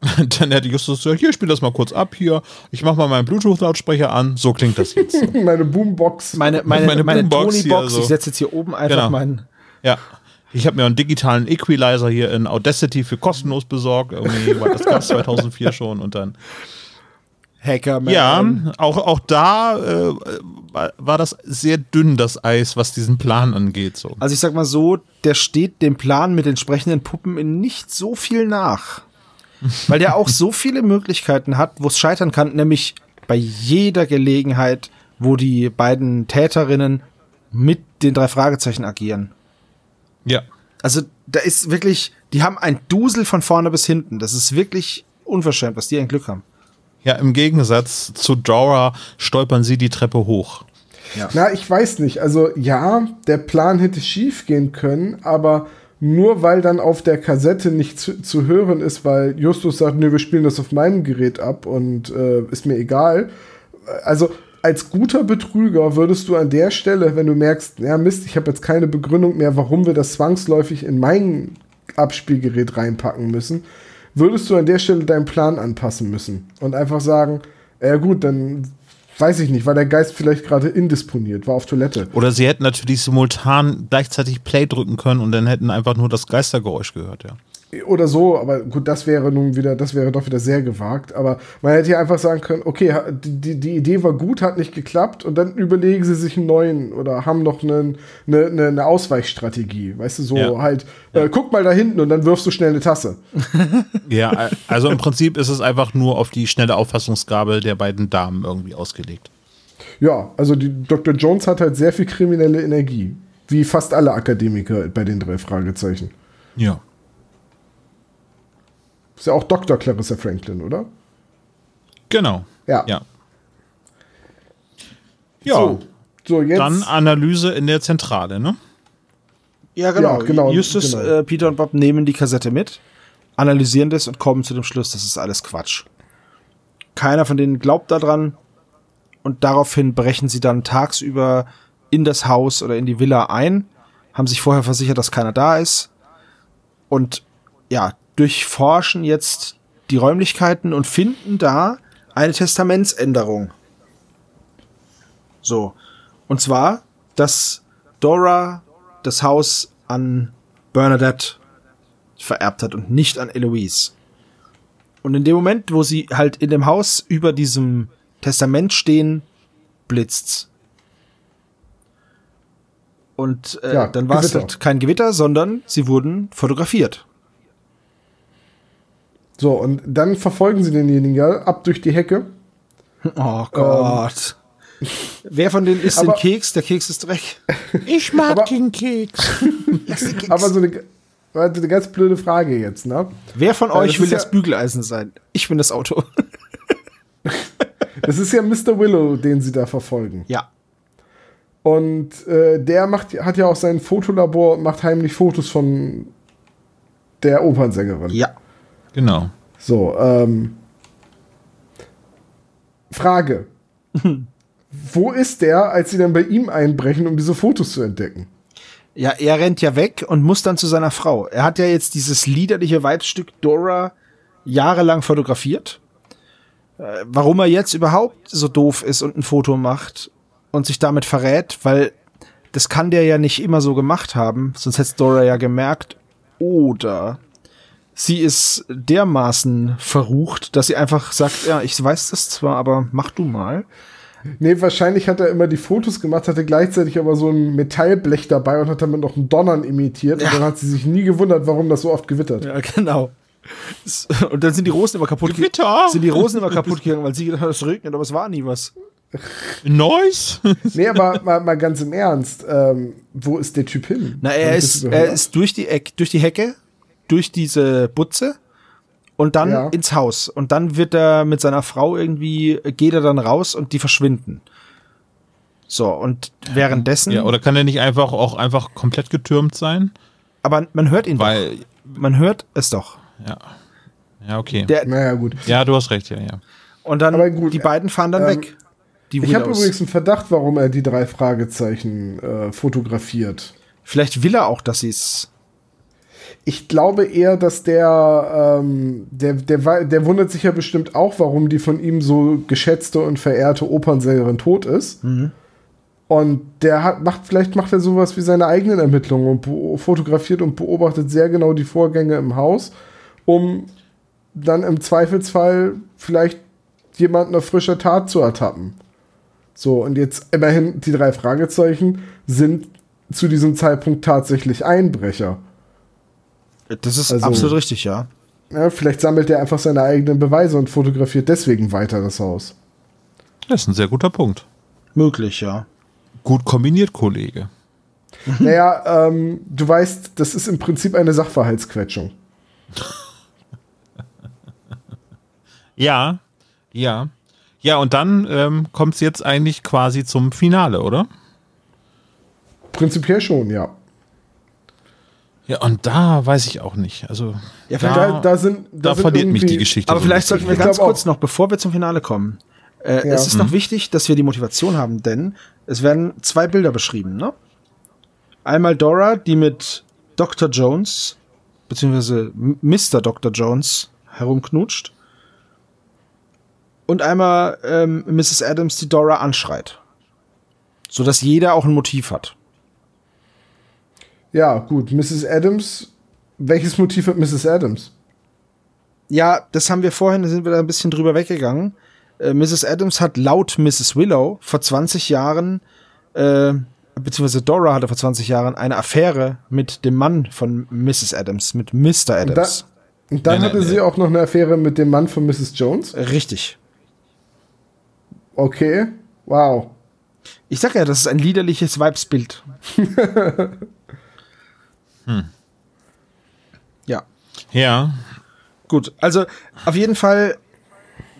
Dann hätte Justus gesagt, hier, spiel das mal kurz ab hier. Ich mach mal meinen Bluetooth-Lautsprecher an. So klingt das jetzt. Meine Boombox. Meine, meine, Meine meine, Boombox Tony-Box, so. ich setze jetzt hier oben einfach Genau. meinen. ja. Ich habe mir einen digitalen Equalizer hier in Audacity für kostenlos besorgt. Irgendwie, das gab es 2004 schon. Und dann Hacker, Ja, auch, auch da äh, war, war das sehr dünn, das Eis, was diesen Plan angeht. So. Also ich sag mal so, der steht dem Plan mit entsprechenden Puppen in nicht so viel nach. Weil der auch so viele Möglichkeiten hat, wo es scheitern kann, nämlich bei jeder Gelegenheit, wo die beiden Täterinnen mit den drei Fragezeichen agieren. Ja. Also da ist wirklich, die haben ein Dusel von vorne bis hinten. Das ist wirklich unverschämt, was die ein Glück haben. Ja, im Gegensatz zu Dora stolpern sie die Treppe hoch. Na, ich weiß nicht. Also ja, der Plan hätte schief gehen können, aber nur weil dann auf der Kassette nicht zu, zu hören ist, weil Justus sagt, nee, wir spielen das auf meinem Gerät ab und äh, ist mir egal. Also als guter Betrüger würdest du an der Stelle, wenn du merkst, ja Mist, ich habe jetzt keine Begründung mehr, warum wir das zwangsläufig in mein Abspielgerät reinpacken müssen, würdest du an der Stelle deinen Plan anpassen müssen und einfach sagen, ja gut, dann weiß ich nicht, war der Geist vielleicht gerade indisponiert, war auf Toilette. Oder sie hätten natürlich simultan gleichzeitig Play drücken können und dann hätten einfach nur das Geistergeräusch gehört, ja. Oder so, aber gut, das wäre nun wieder, das wäre doch wieder sehr gewagt. Aber man hätte ja einfach sagen können, okay, die, die Idee war gut, hat nicht geklappt und dann überlegen sie sich einen neuen oder haben noch eine, eine, eine- Ausweichstrategie. Weißt du, so Ja. halt, äh, guck mal da hinten und dann wirfst du schnell eine Tasse. Ja, äh, also im Prinzip ist es einfach nur auf die schnelle Auffassungsgabe der beiden Damen irgendwie ausgelegt. Ja, also die Dr. Jones hat halt sehr viel kriminelle Energie. Wie fast alle Akademiker bei den drei Fragezeichen. Ja. Ist ja auch Dr. Clarissa Franklin, oder? Genau. Ja. Ja. Ja, So, so jetzt. dann Analyse in der Zentrale, ne? Ja, genau. Ja, genau, Justus, genau. Äh, Peter und Bob nehmen die Kassette mit, analysieren das und kommen zu dem Schluss, das ist alles Quatsch. Keiner von denen glaubt daran und daraufhin brechen sie dann tagsüber in das Haus oder in die Villa ein, haben sich vorher versichert, dass keiner da ist und ja, durchforschen jetzt die Räumlichkeiten und finden da eine Testamentsänderung. So. Und zwar, dass Dora das Haus an Bernadette vererbt hat und nicht an Eloise. Und in dem Moment, wo sie halt in dem Haus über diesem Testament stehen, blitzt's. Und äh, Ja, dann war es halt kein Gewitter, sondern sie wurden fotografiert. So, und dann verfolgen sie denjenigen ja ab durch die Hecke. Oh Gott. Wer von denen isst den Ähm. Keks? Der Keks ist Dreck. Ich mag Aber- den Keks. Aber so eine, eine ganz blöde Frage jetzt, ne? Wer von Ja, euch das will ja- das Bügeleisen sein? Ich bin das Auto. Das ist ja Mr. Willow, den sie da verfolgen. ja. Und äh, der macht, hat ja auch sein Fotolabor und macht heimlich Fotos von der Opernsängerin. Ja. Genau. So, ähm. Frage. Wo ist der, als sie dann bei ihm einbrechen, um diese Fotos zu entdecken? Ja, er rennt ja weg und muss dann zu seiner Frau. Er hat ja jetzt dieses liederliche Weibstück Dora jahrelang fotografiert. Äh, warum er jetzt überhaupt so doof ist und ein Foto macht und sich damit verrät, weil das kann der ja nicht immer so gemacht haben, sonst hätte Dora ja gemerkt. Oder sie ist dermaßen verrucht, dass sie einfach sagt, ja, ich weiß das zwar, aber mach du mal. Nee, wahrscheinlich hat er immer die Fotos gemacht, hatte gleichzeitig aber so ein Metallblech dabei und hat damit noch ein Donnern imitiert. Ja. Und dann hat sie sich nie gewundert, warum das so oft gewittert. Ja, genau. Und dann sind die Rosen immer kaputt ge- Gewitter. Sind die Rosen immer kaputt gegangen, weil sie gedacht hat, es regnet, aber es war nie was. Neues? Nee, aber mal, mal ganz im Ernst, ähm, wo ist der Typ hin? Na, er das ist, er ist durch die Eck, durch die Hecke, durch diese Butze und dann Ja. ins Haus. Und dann wird er mit seiner Frau irgendwie, geht er dann raus und die verschwinden. So, und währenddessen, Ja, oder kann der nicht einfach auch einfach komplett getürmt sein? aber man hört ihn Weil, doch. Man hört es doch. ja. Ja, okay. Der, Naja, gut. ja, du hast recht, ja, ja. und dann, Aber gut, die beiden fahren dann ähm, weg. Die Ich habe übrigens einen Verdacht, warum er die drei Fragezeichen äh, fotografiert. Vielleicht will er auch, dass sie es Ich glaube eher, dass der, ähm, der, der, der wundert sich ja bestimmt auch, warum die von ihm so geschätzte und verehrte Opernsängerin tot ist. Und der hat, macht, vielleicht macht er sowas wie seine eigenen Ermittlungen und fotografiert und beobachtet sehr genau die Vorgänge im Haus, um dann im Zweifelsfall vielleicht jemanden auf frischer Tat zu ertappen. So, und jetzt immerhin die drei Fragezeichen sind zu diesem Zeitpunkt tatsächlich Einbrecher. Das ist Also- absolut richtig, ja. Ja, vielleicht sammelt er einfach seine eigenen Beweise und fotografiert deswegen weiter das Haus. Das ist ein sehr guter Punkt. Möglich, ja. Gut kombiniert, Kollege. Naja, ähm, du weißt, das ist im Prinzip eine Sachverhaltsquetschung. Ja, ja. Ja, und dann ähm, kommt es jetzt eigentlich quasi zum Finale, oder? Prinzipiell schon, ja. Ja, und da weiß ich auch nicht. Also, Ja, da, Da, da sind, da da sind verliert mich die Geschichte. Aber so vielleicht sollten wir ganz kurz auch. noch, bevor wir zum Finale kommen. Äh, Ja. Es ist noch wichtig, dass wir die Motivation haben, denn es werden zwei Bilder beschrieben. Ne? Einmal Dora, die mit Dr. Jones, beziehungsweise Mr. Dr. Jones herumknutscht. Und einmal ähm, Mrs. Adams, die Dora anschreit. Sodass jeder auch ein Motiv hat. Ja, gut. Mrs. Adams. Welches Motiv hat Mrs. Adams? Ja, das haben wir vorhin, da sind wir da ein bisschen drüber weggegangen. Äh, Mrs. Adams hat laut Mrs. Willow vor 20 Jahren, äh, beziehungsweise Dora hatte vor 20 Jahren eine Affäre mit dem Mann von Mrs. Adams, mit Mr. Und, da, Adams. und dann Nee, nee, hatte nee. sie auch noch eine Affäre mit dem Mann von Mrs. Jones. Richtig. Okay. Wow. Ich sag ja, das ist ein liederliches Weibsbild. Ja. Ja, Gut, also auf jeden Fall,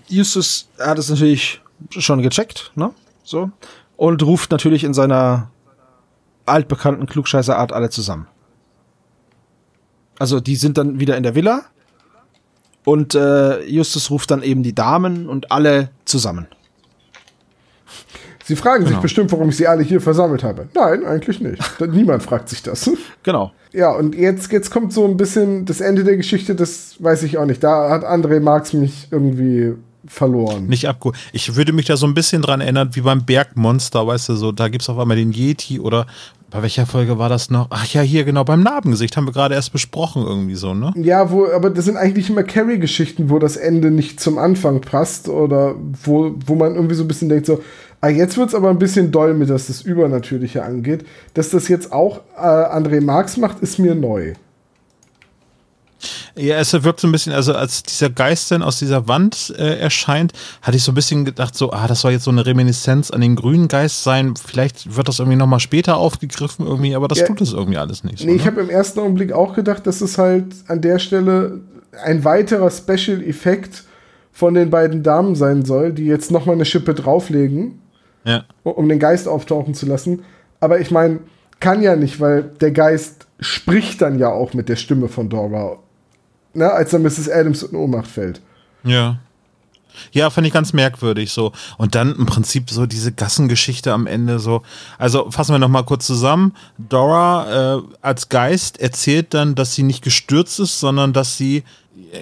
Justus hat es natürlich schon gecheckt, ne? So. Und ruft natürlich in seiner altbekannten Klugscheißerart alle zusammen. Also die sind dann wieder in der Villa und äh, Justus ruft dann eben die Damen und alle zusammen. Sie fragen sich Genau. bestimmt, warum ich sie alle hier versammelt habe. Nein, eigentlich nicht. Niemand fragt sich das. Genau. Ja, und jetzt, jetzt kommt so ein bisschen das Ende der Geschichte, das weiß ich auch nicht. Da hat André Marx mich irgendwie verloren. nicht abgeholt. Ich würde mich da so ein bisschen dran erinnern, wie beim Bergmonster, weißt du, so, da gibt es auf einmal den Yeti oder bei welcher Folge war das noch? Ach ja, hier genau, beim Narbengesicht haben wir gerade erst besprochen, irgendwie so, ne? Ja, wo, aber das sind eigentlich immer Carrie-Geschichten, wo das Ende nicht zum Anfang passt oder wo, wo man irgendwie so ein bisschen denkt, so, ah, jetzt wird's aber ein bisschen doll mit, dass das Übernatürliche angeht. Dass das jetzt auch äh, André Marx macht, ist mir neu. Ja, es wirkt so ein bisschen, also als dieser Geist dann aus dieser Wand äh, erscheint, hatte ich so ein bisschen gedacht, so, ah, das soll jetzt so eine Reminiszenz an den grünen Geist sein. Vielleicht wird das irgendwie nochmal später aufgegriffen, irgendwie, aber das Ja. tut es irgendwie alles nicht. Nee, ich ne? habe im ersten Augenblick auch gedacht, dass es halt an der Stelle ein weiterer Special-Effekt von den beiden Damen sein soll, die jetzt nochmal eine Schippe drauflegen, ja. um den Geist auftauchen zu lassen. Aber ich meine, kann ja nicht, weil der Geist spricht dann ja auch mit der Stimme von Dora. Ne, als dann Mrs. Adams in Ohnmacht fällt. Ja. Ja, fand ich ganz merkwürdig so. Und dann im Prinzip so diese Gassengeschichte am Ende so. Also fassen wir nochmal kurz zusammen. Dora äh, als Geist erzählt dann, dass sie nicht gestürzt ist, sondern dass sie.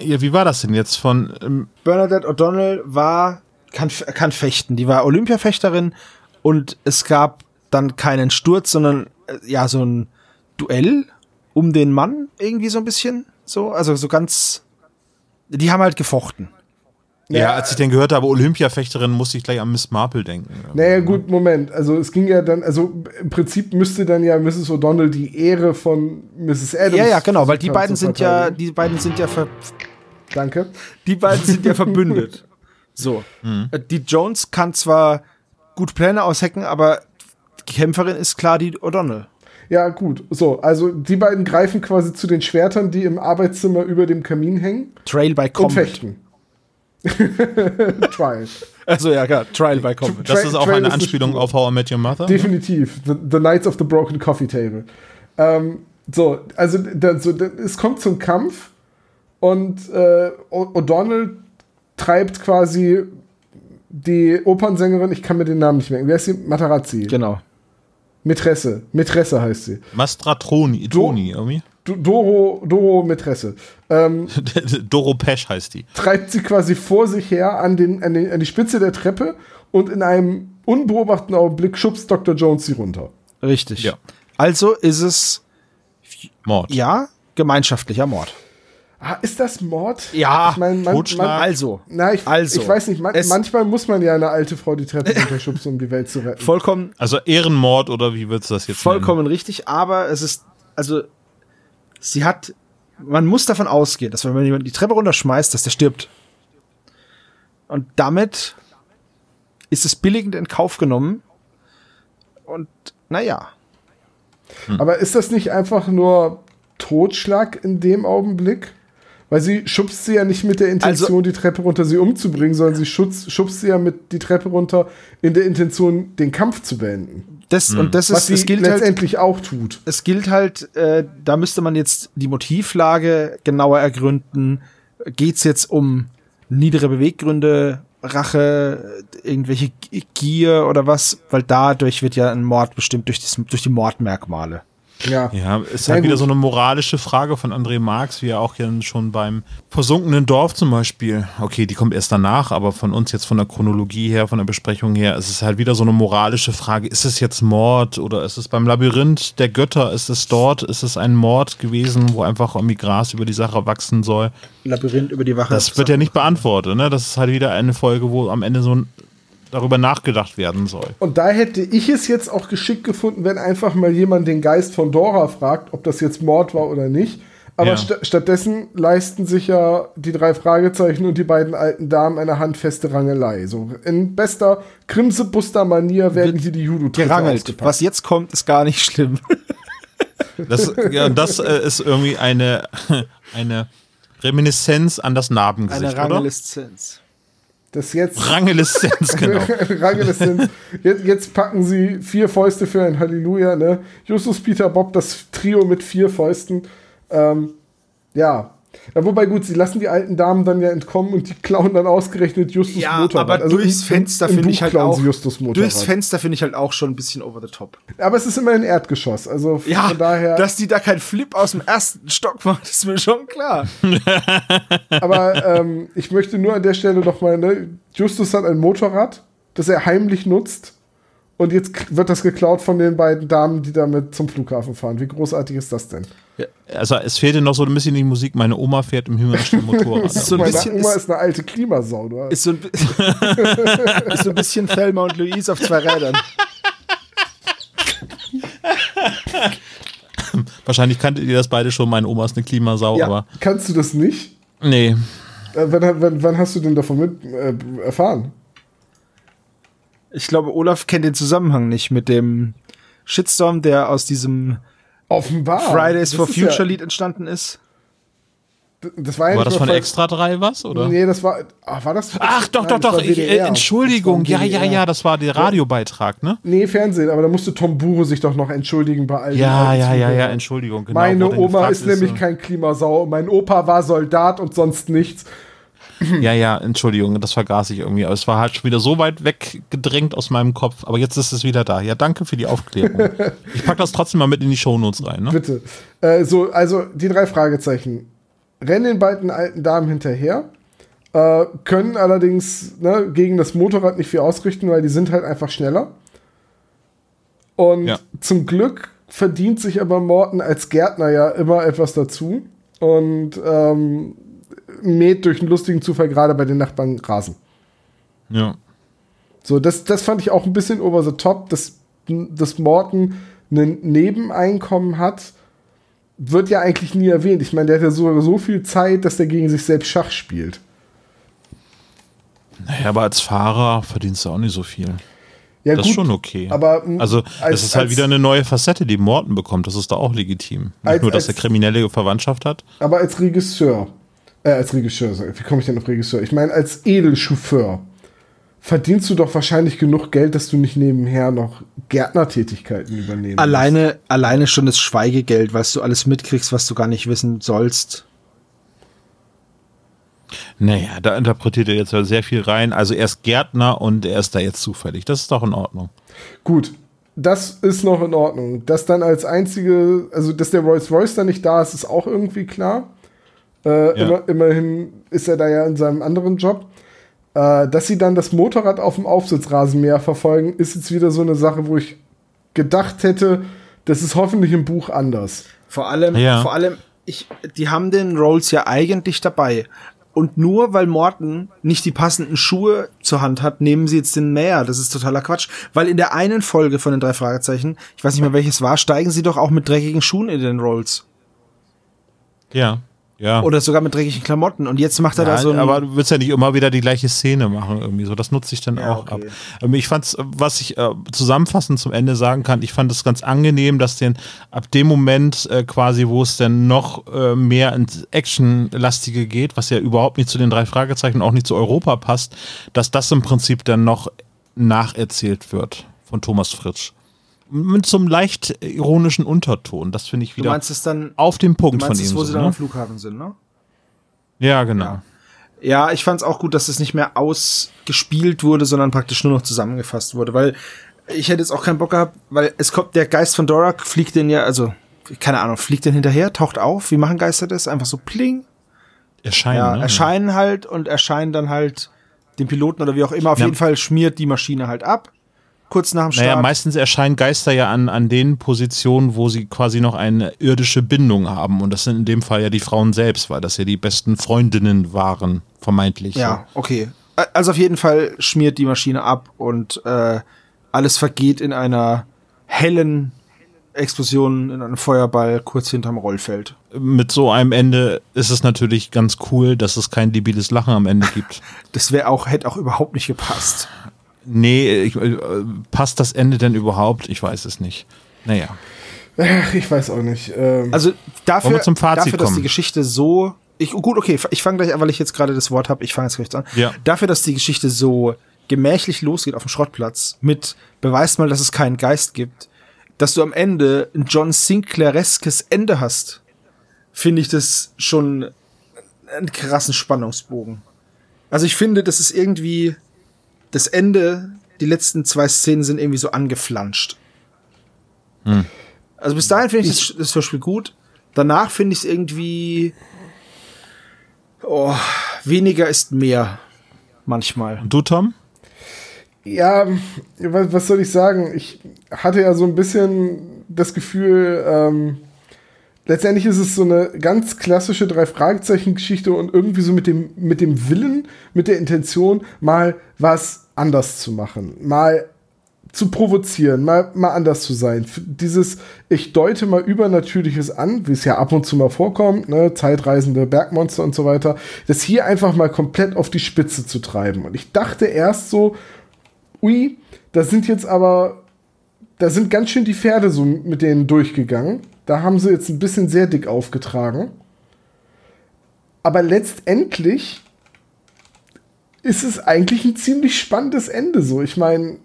Ja, wie war das denn jetzt von. Ähm, Bernadette O'Donnell war, kann, kann fechten. Die war Olympiafechterin und es gab dann keinen Sturz, sondern äh, ja, so ein Duell um den Mann irgendwie so ein bisschen. So, also so ganz. Die haben halt gefochten. ja, als ich den gehört habe, Olympiafechterin, musste ich gleich an Miss Marple denken. Naja, gut, Moment. Also es ging ja dann, also im Prinzip müsste dann ja Mrs. O'Donnell die Ehre von Mrs. Adams. Ja, ja, genau, weil die beiden sind ja, die beiden sind ja ver, Danke. die beiden sind ja verbündet. So. Äh, Die Jones kann zwar gut Pläne aushecken, aber die Kämpferin ist klar die O'Donnell. Ja, gut. So, also die beiden greifen quasi zu den Schwertern, die im Arbeitszimmer über dem Kamin hängen Trail by und Combat. fechten. Trial. Also ja, klar, Trial by Combat. Das ist auch Trail eine Anspielung auf How I Met Your Mother. Definitiv. The, the Knights of the Broken Coffee Table. Ähm, so, also da, so, da, es kommt zum Kampf und äh, O'Donnell treibt quasi die Opernsängerin, ich kann mir den Namen nicht merken, wer ist sie? Matarazzi. Genau. Mätresse. Mätresse heißt sie. Mastratroni, Toni, irgendwie. Do- Doro, Doro Mätresse. Ähm, Doro Pesch heißt die. treibt sie quasi vor sich her an, den, an, den, an die Spitze der Treppe und in einem unbeobachteten Augenblick schubst Dr. Jones sie runter. Richtig. Ja. Also ist es, Mord. ja, gemeinschaftlicher Mord. Ah, ist das Mord? Ja, ich mein, man, Totschlag. man, Also, na, ich, also, ich weiß nicht, man, manchmal muss man ja eine alte Frau die Treppe runterschubsen, um die Welt zu retten. vollkommen, Also Ehrenmord oder wie würdest du das jetzt vollkommen richtig, aber es ist, also, sie hat, man muss davon ausgehen, dass wenn man jemanden die Treppe runterschmeißt, dass der stirbt. Und damit ist es billigend in Kauf genommen. Und, naja. Aber ist das nicht einfach nur Totschlag in dem Augenblick? Weil sie schubst sie ja nicht mit der Intention, Also- die Treppe runter sie umzubringen, sondern sie schubst, schubst sie ja mit die Treppe runter in der Intention, den Kampf zu beenden. Das, und das Was ist, sie es gilt halt, letztendlich auch tut. es gilt halt, äh, da müsste man jetzt die Motivlage genauer ergründen. Geht's jetzt um niedere Beweggründe, Rache, irgendwelche Gier oder was? Weil dadurch wird ja ein Mord bestimmt durch, das, durch die Mordmerkmale. Ja. Ja, ist Na halt wieder gut. so eine moralische Frage von André Marx, wie er auch schon beim versunkenen Dorf zum Beispiel, okay, die kommt erst danach, aber von uns jetzt von der Chronologie her, von der Besprechung her, ist es halt wieder so eine moralische Frage, ist es jetzt Mord oder ist es beim Labyrinth der Götter, ist es dort, ist es ein Mord gewesen, wo einfach irgendwie Gras über die Sache wachsen soll? Labyrinth über die Wache. Das wird ja nicht beantwortet, ne? Das ist halt wieder eine Folge, wo am Ende so ein, darüber nachgedacht werden soll. Und da hätte ich es jetzt auch geschickt gefunden, wenn einfach mal jemand den Geist von Dora fragt, ob das jetzt Mord war oder nicht. Aber Ja. sta stattdessen leisten sich ja die drei Fragezeichen und die beiden alten Damen eine handfeste Rangelei. So in bester Krimse-Buster-Manier werden hier die judo gerangelt. Was jetzt kommt, ist gar nicht schlimm. Das, ja, das äh, ist irgendwie eine, eine Reminiszenz an das Narbengesicht, Eine oder? Das jetzt Rangeliszenz, genau. Rangeliszenz. Jetzt, jetzt packen sie vier Fäuste für ein Halleluja, ne? Justus, Peter, Bob, das Trio mit vier Fäusten. Ähm, ja. Ja. Wobei gut, sie lassen die alten Damen dann ja entkommen und die klauen dann ausgerechnet Justus Ja, Motorrad. aber Also durchs Fenster finde ich halt klauen auch. sie Justus Motorrad. Durchs Fenster finde ich halt auch schon ein bisschen over the top. aber es ist immer ein Erdgeschoss. Also von Ja, daher. dass die da keinen Flip aus dem ersten Stock macht, ist mir schon klar. aber ähm, ich möchte nur an der Stelle nochmal, ne? Justus hat ein Motorrad, das er heimlich nutzt. Und jetzt wird das geklaut von den beiden Damen, die damit zum Flughafen fahren. Wie großartig ist das denn? Also es fehlte noch so ein bisschen die Musik. Meine Oma fährt im Himmelschen Motorrad. So ein Meine bisschen Oma ist- ist, eine alte Klimasau. Du. Ist so ein, ist so ein bisschen Thelma und Louise auf zwei Rädern. Wahrscheinlich kanntet ihr das beide schon. Meine Oma ist eine Klimasau, Ja. aber Kannst du das nicht? nee. Äh, wann, wann, wann hast du denn davon mit, äh, erfahren? Ich glaube, Olaf kennt den Zusammenhang nicht mit dem Shitstorm, der aus diesem Offenbar. Fridays Das for ist Future Ja, Lied entstanden ist. das war ja War das von Extra 3 was, oder? Nee, das war. Ach, war das? Ach, doch, Nein, doch, doch. Ich, äh, Entschuldigung. Ja, ja, ja, das war der Radiobeitrag, ne? Nee, Fernsehen, aber da musste Tom Bure sich doch noch entschuldigen bei allen. Ja, ja, ja, ja. Entschuldigung. Genau, Meine Oma gefragt ist nämlich äh, kein Klimasau. Mein Opa war Soldat und sonst nichts. Ja, ja, Entschuldigung, das vergaß ich irgendwie. Aber es war halt schon wieder so weit weggedrängt aus meinem Kopf. Aber jetzt ist es wieder da. Ja, danke für die Aufklärung. ich pack das trotzdem mal mit in die Shownotes rein, ne? Bitte. Äh, so, also die drei Fragezeichen. Rennen den beiden alten Damen hinterher, äh, können allerdings ne, gegen das Motorrad nicht viel ausrichten, weil die sind halt einfach schneller. Und Ja. zum Glück verdient sich aber Morten als Gärtner ja immer etwas dazu und ähm, mäht durch einen lustigen Zufall gerade bei den Nachbarn Rasen. Ja. So, das, das fand ich auch ein bisschen over the top, dass, dass Morton ein Nebeneinkommen hat, wird ja eigentlich nie erwähnt. Ich meine, der hat ja so, so viel Zeit, dass der gegen sich selbst Schach spielt. Naja, aber als Fahrer verdienst du auch nicht so viel. Ja, das ist schon okay. Aber m, also, als- es ist halt als- wieder eine neue Facette, die Morton bekommt. Das ist da auch legitim. Nicht Als- nur, dass er kriminelle Verwandtschaft hat. Aber als Regisseur, äh, als Regisseur, wie komme ich denn auf Regisseur? Ich meine, als Edelchauffeur verdienst du doch wahrscheinlich genug Geld, dass du nicht nebenher noch Gärtnertätigkeiten übernehmen musst. Alleine, alleine schon das Schweigegeld, was du alles mitkriegst, was du gar nicht wissen sollst. Naja, da interpretiert er jetzt ja sehr viel rein. Also er ist Gärtner und er ist da jetzt zufällig. Das ist doch in Ordnung. Gut. das ist noch in Ordnung. Dass dann als einzige, also dass der Rolls Royce dann nicht da ist, ist auch irgendwie klar. Äh, Ja. immer, immerhin ist er da ja in seinem anderen Job. Äh, dass sie dann das Motorrad auf dem Aufsitzrasenmäher verfolgen, ist jetzt wieder so eine Sache, wo ich gedacht hätte, das ist hoffentlich im Buch anders. Vor allem, Ja. vor allem, ich, die haben den Rolls ja eigentlich dabei. Und nur weil Morton nicht die passenden Schuhe zur Hand hat, nehmen sie jetzt den Mäher. Das ist totaler Quatsch. Weil in der einen Folge von den drei Fragezeichen, ich weiß nicht mehr welches war, steigen sie doch auch mit dreckigen Schuhen in den Rolls. Ja. Ja. Oder sogar mit dreckigen Klamotten. Und jetzt macht er Ja, da so ein. aber du willst ja nicht immer wieder die gleiche Szene machen irgendwie so. Das nutze ich dann Ja, auch okay. ab. Ähm, Ich fand's, was ich äh, zusammenfassend zum Ende sagen kann, ich fand es ganz angenehm, dass den ab dem Moment äh, quasi, wo es dann noch äh, mehr ins Actionlastige geht, was ja überhaupt nicht zu den drei Fragezeichen, auch nicht zu Europa passt, dass das im Prinzip dann noch nacherzählt wird von Thomas Fritsch. Mit so einem leicht ironischen Unterton. Das finde ich du wieder meinst es dann, auf den du Punkt von meinst ihm. es, wo so, sie dann ne? am Flughafen sind, ne? Ja, genau. Ja. Ja, ich fand es auch gut, dass es nicht mehr ausgespielt wurde, sondern praktisch nur noch zusammengefasst wurde, weil ich hätte jetzt auch keinen Bock gehabt, weil es kommt, der Geist von Dorak fliegt den ja, also, keine Ahnung, fliegt den hinterher, taucht auf, wie machen Geister das? Einfach so pling, Erscheinen. ja, ne? erscheinen halt und erscheinen dann halt dem Piloten oder wie auch immer. Auf Ja. jeden Fall schmiert die Maschine halt ab, kurz nach dem Start. Naja, meistens erscheinen Geister ja an, an den Positionen, wo sie quasi noch eine irdische Bindung haben. Und das sind in dem Fall ja die Frauen selbst, weil das ja die besten Freundinnen waren, vermeintlich. Ja, okay. Also auf jeden Fall schmiert die Maschine ab und äh, alles vergeht in einer hellen Explosion, in einem Feuerball kurz hinterm Rollfeld. Mit so einem Ende ist es natürlich ganz cool, dass es kein debiles Lachen am Ende gibt. Das wäre auch, hätte auch überhaupt nicht gepasst. Nee, ich, äh, passt das Ende denn überhaupt? Ich weiß es nicht. Naja. Ach, ich weiß auch nicht. Ähm, Also dafür, dafür dass die Geschichte so. Ich, gut, okay, ich fange gleich an, weil ich jetzt gerade das Wort habe. Ich fange jetzt gleich an. Ja. Dafür, dass die Geschichte so gemächlich losgeht auf dem Schrottplatz mit beweist mal, dass es keinen Geist gibt, dass du am Ende ein John Sinclaireskes Ende hast, finde ich das schon einen krassen Spannungsbogen. Also ich finde, das ist irgendwie das Ende, die letzten zwei Szenen sind irgendwie so angeflanscht. Also bis dahin finde ich das, das Hörspiel gut. Danach finde ich es irgendwie oh, weniger ist mehr manchmal. Und du, Tom? Ja, was, was soll ich sagen? Ich hatte ja so ein bisschen das Gefühl, ähm, letztendlich ist es so eine ganz klassische Drei-Fragezeichen-Geschichte und irgendwie so mit dem, mit dem Willen, mit der Intention, mal was anders zu machen, mal zu provozieren, mal, mal anders zu sein. Dieses, ich deute mal Übernatürliches an, wie es ja ab und zu mal vorkommt, ne, zeitreisende Bergmonster und so weiter, das hier einfach mal komplett auf die Spitze zu treiben. Und ich dachte erst so, ui, da sind jetzt aber, da sind ganz schön die Pferde so mit denen durchgegangen. Da haben sie jetzt ein bisschen sehr dick aufgetragen. Aber letztendlich ist es eigentlich ein ziemlich spannendes Ende so. Ich meine,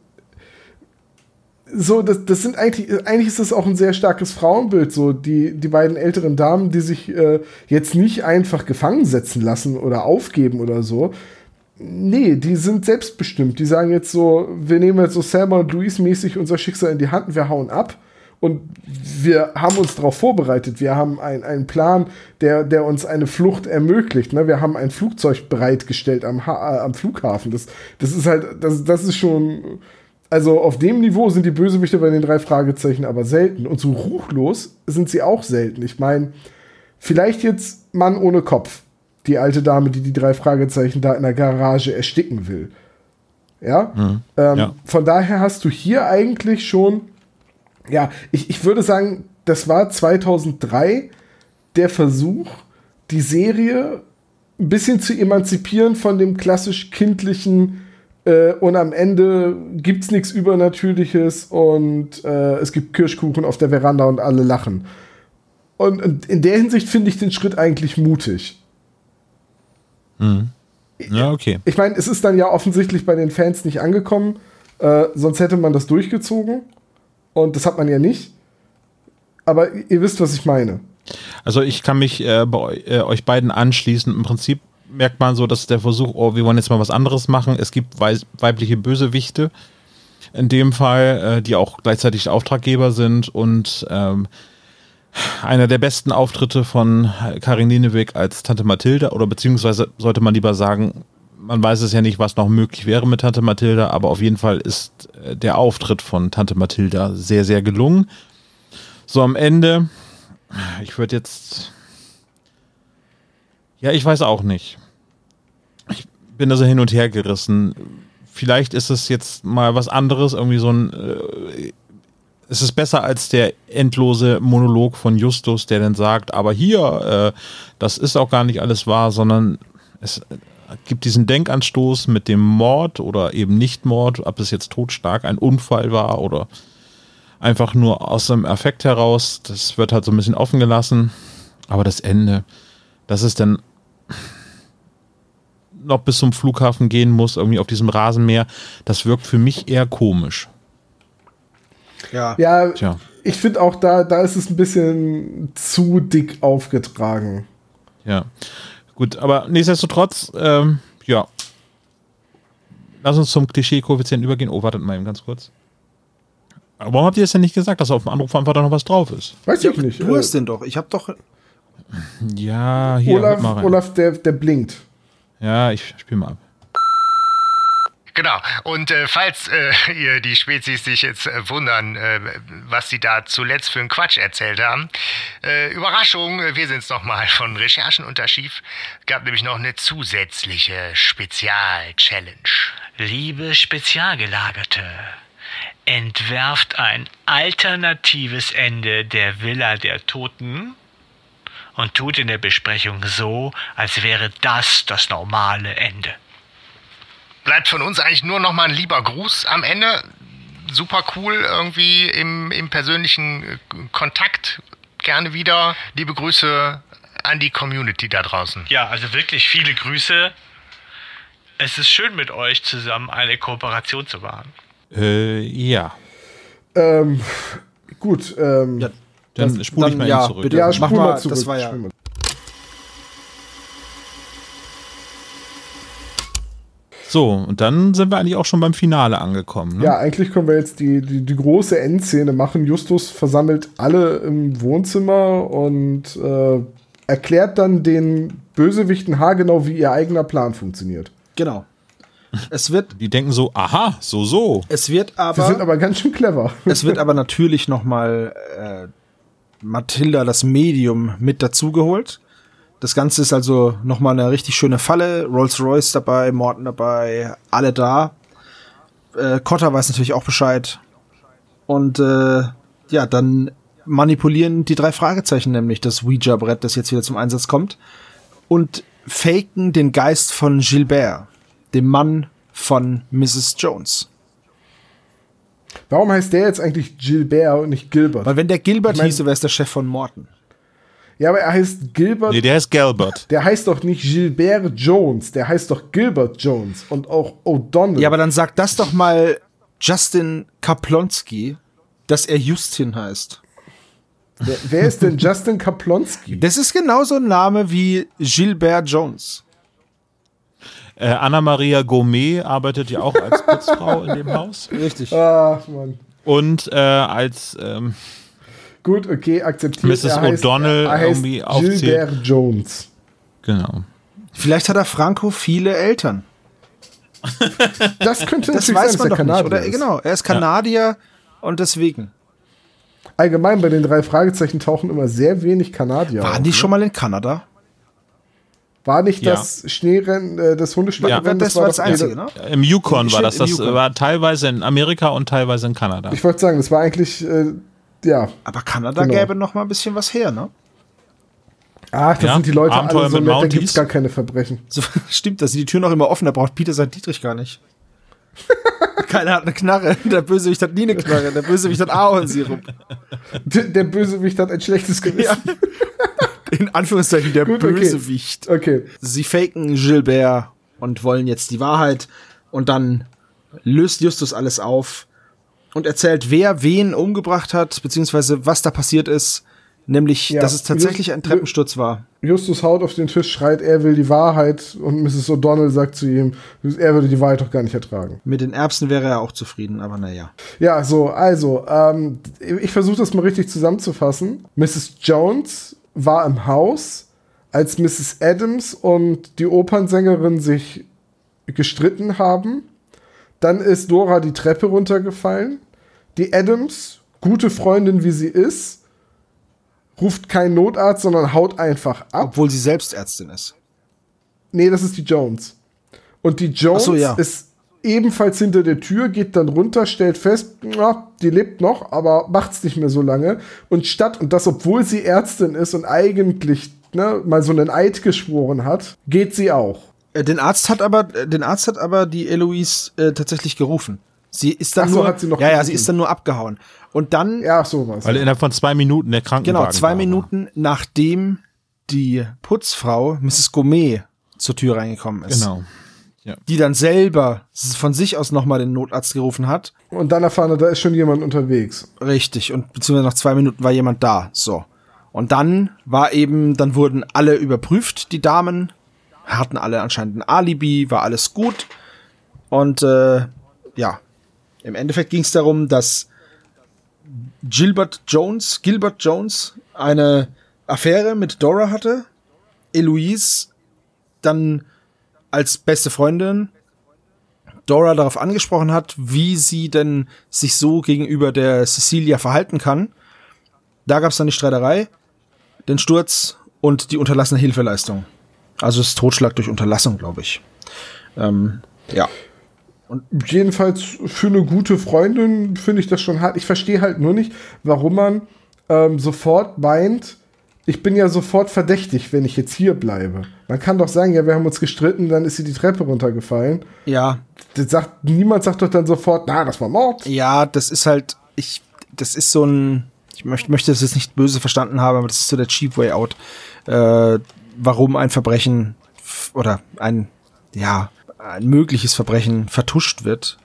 so, das, das sind eigentlich, eigentlich ist das auch ein sehr starkes Frauenbild, so die, die beiden älteren Damen, die sich äh, jetzt nicht einfach gefangen setzen lassen oder aufgeben oder so. Nee, die sind selbstbestimmt. Die sagen jetzt so, wir nehmen jetzt so Selma und Louise mäßig unser Schicksal in die Hand und wir hauen ab. Und wir haben uns darauf vorbereitet. Wir haben ein- einen Plan, der, der uns eine Flucht ermöglicht. Ne? Wir haben ein Flugzeug bereitgestellt am, ha äh, am Flughafen. Das, das ist halt, das, das ist schon. Also auf dem Niveau sind die Bösewichte bei den drei Fragezeichen aber selten. Und so ruchlos sind sie auch selten. Ich meine, vielleicht jetzt Mann ohne Kopf. Die alte Dame, die die drei Fragezeichen da in der Garage ersticken will. Ja? Ähm, Ja. Von daher hast du hier eigentlich schon, ja, ich, ich würde sagen, das war 2003 der Versuch, die Serie ein bisschen zu emanzipieren von dem klassisch kindlichen äh, und am Ende gibt's nichts Übernatürliches und äh, es gibt Kirschkuchen auf der Veranda und alle lachen. Und, und in der Hinsicht finde ich den Schritt eigentlich mutig. Ja, okay. Ich meine, es ist dann ja offensichtlich bei den Fans nicht angekommen, äh, sonst hätte man das durchgezogen. Und das hat man ja nicht. Aber ihr wisst, was ich meine. Also ich kann mich äh, bei äh, euch beiden anschließen. Im Prinzip merkt man so, dass der Versuch, oh, wir wollen jetzt mal was anderes machen. Es gibt weibliche Bösewichte. in dem Fall, äh, die auch gleichzeitig Auftraggeber sind und ähm, einer der besten Auftritte von Karin Linewig als Tante Mathilda oder beziehungsweise sollte man lieber sagen, man weiß es ja nicht, was noch möglich wäre mit Tante Mathilda, aber auf jeden Fall ist äh, der Auftritt von Tante Mathilda sehr, sehr gelungen. So am Ende, ich würde jetzt, ja, ich weiß auch nicht. Ich bin da so hin und her gerissen. Vielleicht ist es jetzt mal was anderes, irgendwie so ein, äh, es ist besser als der endlose Monolog von Justus, der dann sagt, aber hier, äh, das ist auch gar nicht alles wahr, sondern es gibt diesen Denkanstoß mit dem Mord oder eben Nicht-Mord, ob es jetzt totstark ein Unfall war oder einfach nur aus dem Affekt heraus. Das wird halt so ein bisschen offen gelassen. Aber das Ende, dass es dann noch bis zum Flughafen gehen muss, irgendwie auf diesem Rasenmeer, das wirkt für mich eher komisch. Ja. Ja, Tja. ich finde auch da, da ist es ein bisschen zu dick aufgetragen. Ja. Gut, aber nichtsdestotrotz, ähm, ja. Lass uns zum Klischee-Koeffizient übergehen. Oh, wartet mal eben ganz kurz. Aber warum habt ihr es denn nicht gesagt, dass auf dem Anruf einfach da noch was drauf ist? Weiß ich nicht. Du äh, hast den doch. Ich habe doch. Ja, hier, Olaf, rein. Olaf der, der blinkt. Ja, ich spiel mal ab. Genau. Und äh, falls äh, ihr die Spezies sich jetzt äh, wundern, äh, was sie da zuletzt für einen Quatsch erzählt haben, äh, Überraschung, äh, wir sind's nochmal von Recherchen unter Schief. Gab nämlich noch eine zusätzliche Spezial-Challenge. Liebe Spezialgelagerte, entwerft ein alternatives Ende der Villa der Toten und tut in der Besprechung so, als wäre das das normale Ende. Bleibt von uns eigentlich nur nochmal ein lieber Gruß am Ende. Super cool, irgendwie im, im persönlichen äh, Kontakt. Gerne wieder. Liebe Grüße an die Community da draußen. Ja, also wirklich viele Grüße. Es ist schön mit euch zusammen eine Kooperation zu wahren. Äh, ja. Ähm, gut, ähm, Ja, Dann Das- spule ich dann mal ja, zurück. bitte. ja, spul mal, mal zurück. das war ja- spul mal. So, und dann sind wir eigentlich auch schon beim Finale angekommen. Ne? Ja, eigentlich können wir jetzt die, die, die große Endszene machen. Justus versammelt alle im Wohnzimmer und äh, erklärt dann den Bösewichten haargenau, wie ihr eigener Plan funktioniert. Genau. Es wird, Die denken so, aha, so, so. es wird Die aber. sind aber ganz schön clever. Es wird aber natürlich noch mal äh, Mathilda, das Medium, mit dazugeholt. Das Ganze ist also noch mal eine richtig schöne Falle. Rolls-Royce dabei, Morton dabei, alle da. Äh, Cotter weiß natürlich auch Bescheid. Und äh, ja, dann manipulieren die drei Fragezeichen nämlich das Ouija-Brett, das jetzt wieder zum Einsatz kommt. Und faken den Geist von Gilbert, dem Mann von Mrs. Jones. Warum heißt der jetzt eigentlich Gilbert und nicht Gilbert? Weil wenn der Gilbert Ich mein- hieße, wäre es der Chef von Morton. Ja, aber er heißt Gilbert. Nee, der ist Galbert. der heißt doch nicht Gilbert Jones, der heißt doch Gilbert Jones und auch O'Donnell. Ja, aber dann sag das doch mal Justin Kaplonski, dass er Justin heißt. wer, wer ist denn Justin Kaplonski? Das ist genauso ein Name wie Gilbert Jones. Äh, Anna-Maria Gourmet arbeitet ja auch als Putzfrau in dem Haus. Richtig. Ach, Mann. Und äh, als ähm, Gut, okay, akzeptiert. Mrs. Er heißt, O'Donnell er heißt irgendwie aufzählt. Gilbert Jones. genau. Vielleicht hat er Franco viele Eltern. Das könnte Das weiß sein, man dass doch er nicht. Kanadier Oder ist. genau, er ist Kanadier und deswegen. Allgemein bei den drei Fragezeichen tauchen immer sehr wenig Kanadier Waren auf. die ne? schon mal in Kanada? War nicht Ja. das Schneerennen, äh, das Hundeschneerennen? Ja, das war das doch- Einzige, ne? Im Yukon war das. Das war teilweise in Amerika und teilweise in Kanada. Ich wollte sagen, das war eigentlich, äh, ja. Aber Kanada Genau. gäbe noch mal ein bisschen was her, ne? Ach, das Ja, sind die Leute Abenteuer alle so nett, da gibt's gar keine Verbrechen. So, stimmt, da sind die Türen noch immer offen, da braucht Peter sein Dietrich gar nicht. Keiner hat eine Knarre, der Bösewicht hat nie eine Knarre, der Bösewicht hat Ahornsirup. Der, der Bösewicht hat ein schlechtes Gewissen. In Anführungszeichen der Gut, okay. Bösewicht. Okay. Sie faken Gilbert und wollen jetzt die Wahrheit und dann löst Justus alles auf und erzählt, wer wen umgebracht hat, beziehungsweise was da passiert ist. Nämlich, Ja, dass es tatsächlich Just- ein Treppensturz war. Justus haut auf den Tisch, schreit, er will die Wahrheit und Mrs. O'Donnell sagt zu ihm, er würde die Wahrheit doch gar nicht ertragen. Mit den Erbsen wäre er auch zufrieden, aber naja. Ja, so, also, ähm, ich versuche das mal richtig zusammenzufassen. Mrs. Jones war im Haus, als Mrs. Adams und die Opernsängerin sich gestritten haben. Dann ist Dora die Treppe runtergefallen. Die Adams, gute Freundin wie sie ist, ruft keinen Notarzt, sondern haut einfach ab. Obwohl sie selbst Ärztin ist. Nee, das ist die Jones. Und die Jones so, ja. ist ebenfalls hinter der Tür, geht dann runter, stellt fest, na, die lebt noch, aber macht's nicht mehr so lange. Und statt, und das, obwohl sie Ärztin ist und eigentlich ne, mal so einen Eid geschworen hat, geht sie auch. Äh, Den Arzt hat aber, äh, den Arzt hat aber die Eloise äh, tatsächlich gerufen. Sie ist dann Ach so, nur, hat sie noch ja, ja, sie ist dann nur abgehauen. Und dann, Ja, sowas. Weil innerhalb von zwei Minuten der Krankenwagen genau, zwei war. Minuten nachdem die Putzfrau, Mrs. Gourmet, zur Tür reingekommen ist. Genau. Die dann selber von sich aus nochmal den Notarzt gerufen hat. Und dann erfahren wir, da ist schon jemand unterwegs. Richtig. Und beziehungsweise nach zwei Minuten war jemand da. So. Und dann war eben, dann wurden alle überprüft, die Damen. Hatten alle anscheinend ein Alibi, war alles gut. Und äh, ja, im Endeffekt ging es darum, dass Gilbert Jones, Gilbert Jones eine Affäre mit Dora hatte. Eloise dann als beste Freundin Dora darauf angesprochen hat, wie sie denn sich so gegenüber der Cecilia verhalten kann. Da gab es dann die Streiterei, den Sturz und die unterlassene Hilfeleistung. Also das Totschlag durch Unterlassung, glaube ich. Ähm, ja. Jedenfalls für eine gute Freundin finde ich das schon hart. Ich verstehe halt nur nicht, warum man ähm, sofort meint, ich bin ja sofort verdächtig, wenn ich jetzt hier bleibe. Man kann doch sagen, ja, wir haben uns gestritten, dann ist sie die Treppe runtergefallen. Ja, Das sagt, niemand sagt doch dann sofort, na, das war Mord. ja, das ist halt, ich, das ist so ein, ich möchte, möchte das jetzt nicht böse verstanden haben, aber das ist so der cheap way out, äh, warum ein Verbrechen oder ein, ja, ein mögliches Verbrechen vertuscht wird,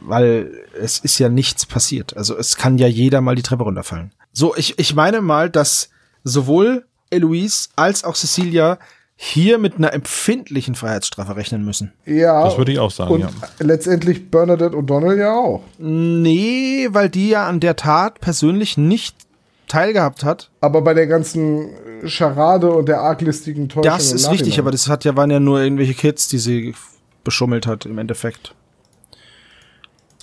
weil es ist ja nichts passiert. Also es kann ja jeder mal die Treppe runterfallen. So, ich, ich meine mal, dass sowohl Eloise als auch Cecilia hier mit einer empfindlichen Freiheitsstrafe rechnen müssen. Ja. Das würde ich auch sagen, Und ja. letztendlich Bernadette O'Donnell ja auch. Nee, weil die ja an der Tat persönlich nicht teilgehabt hat. Aber bei der ganzen Scharade und der arglistigen Täuschung Das ist richtig, aber das hat ja, waren ja nur irgendwelche Kids, die sie beschummelt hat im Endeffekt.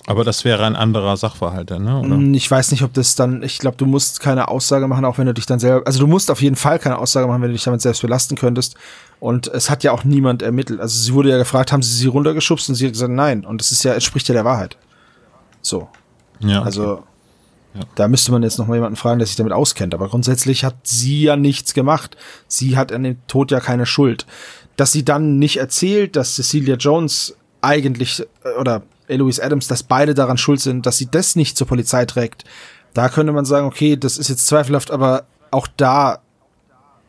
Aber das wäre ein anderer Sachverhalt, dann, ne? Oder? Hm, Ich weiß nicht, ob das dann, ich glaube, du musst keine Aussage machen, auch wenn du dich dann selber, also du musst auf jeden Fall keine Aussage machen, wenn du dich damit selbst belasten könntest. Und es hat ja auch niemand ermittelt. Also sie wurde ja gefragt, haben sie sie runtergeschubst und sie hat gesagt, nein. Und das ist ja, entspricht ja der Wahrheit. So. Ja. Also da müsste man jetzt noch mal jemanden fragen, der sich damit auskennt. Aber grundsätzlich hat sie ja nichts gemacht. Sie hat an dem Tod ja keine Schuld. Dass sie dann nicht erzählt, dass Cecilia Jones eigentlich äh, oder Eloise Adams, dass beide daran schuld sind, dass sie das nicht zur Polizei trägt, da könnte man sagen, okay, das ist jetzt zweifelhaft, aber auch da,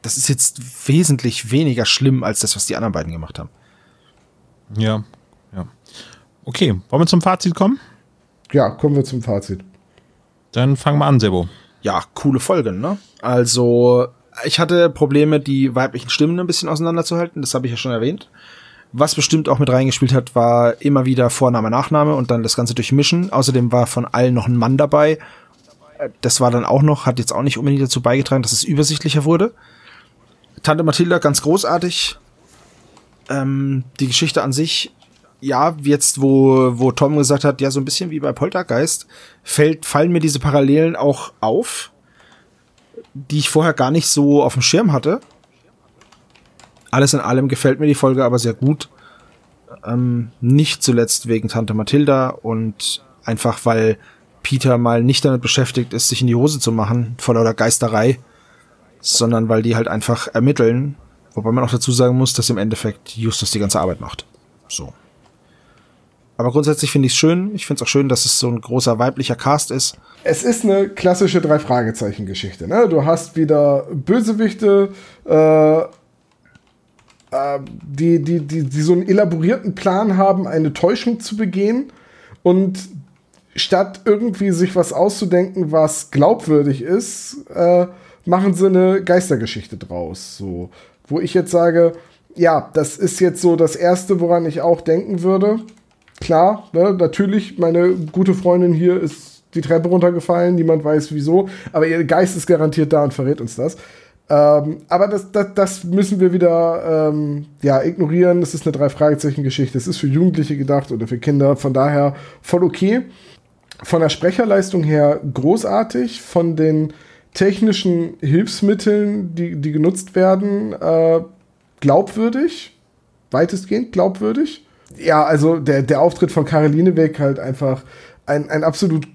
das ist jetzt wesentlich weniger schlimm als das, was die anderen beiden gemacht haben. Ja, ja. Okay, wollen wir zum Fazit kommen? Ja, kommen wir zum Fazit. Dann fangen wir an, Sebo. ja, coole Folgen, ne? Also, ich hatte Probleme, die weiblichen Stimmen ein bisschen auseinanderzuhalten, das habe ich ja schon erwähnt. Was bestimmt auch mit reingespielt hat, war immer wieder Vorname, Nachname und dann das Ganze durchmischen. Außerdem war von allen noch ein Mann dabei. Äh, Das war dann auch noch, hat jetzt auch nicht unbedingt dazu beigetragen, dass es übersichtlicher wurde. Tante Mathilda ganz großartig. Ähm, die Geschichte an sich, ja, jetzt wo, wo Tom gesagt hat, ja, so ein bisschen wie bei Poltergeist, fällt, fallen mir diese Parallelen auch auf, die ich vorher gar nicht so auf dem Schirm hatte. Alles in allem gefällt mir die Folge aber sehr gut. Ähm, nicht zuletzt wegen Tante Mathilda und einfach weil Peter mal nicht damit beschäftigt ist, sich in die Hose zu machen, vor lauter Geisterei, sondern weil die halt einfach ermitteln. Wobei man auch dazu sagen muss, dass im Endeffekt Justus die ganze Arbeit macht. So. Aber grundsätzlich finde ich es schön. Ich finde es auch schön, dass es so ein großer weiblicher Cast ist. Es ist eine klassische Drei-Fragezeichen-Geschichte. Ne? Du hast wieder Bösewichte, äh, äh, die, die, die, die so einen elaborierten Plan haben, eine Täuschung zu begehen. Und statt irgendwie sich was auszudenken, was glaubwürdig ist, äh, machen sie eine Geistergeschichte draus. So, wo ich jetzt sage, ja, das ist jetzt so das Erste, woran ich auch denken würde. Klar, ne, natürlich, meine gute Freundin hier ist die Treppe runtergefallen, niemand weiß wieso, aber ihr Geist ist garantiert da und verrät uns das. Ähm, aber das, das, das müssen wir wieder ähm, ja, ignorieren. Es ist eine Drei-Fragezeichen-Geschichte. Es ist für Jugendliche gedacht oder für Kinder. Von daher voll okay. Von der Sprecherleistung her großartig. Von den technischen Hilfsmitteln, die, die genutzt werden, äh, glaubwürdig. Weitestgehend glaubwürdig. Ja, also der, der Auftritt von Caroline Weg halt einfach ein, ein absolut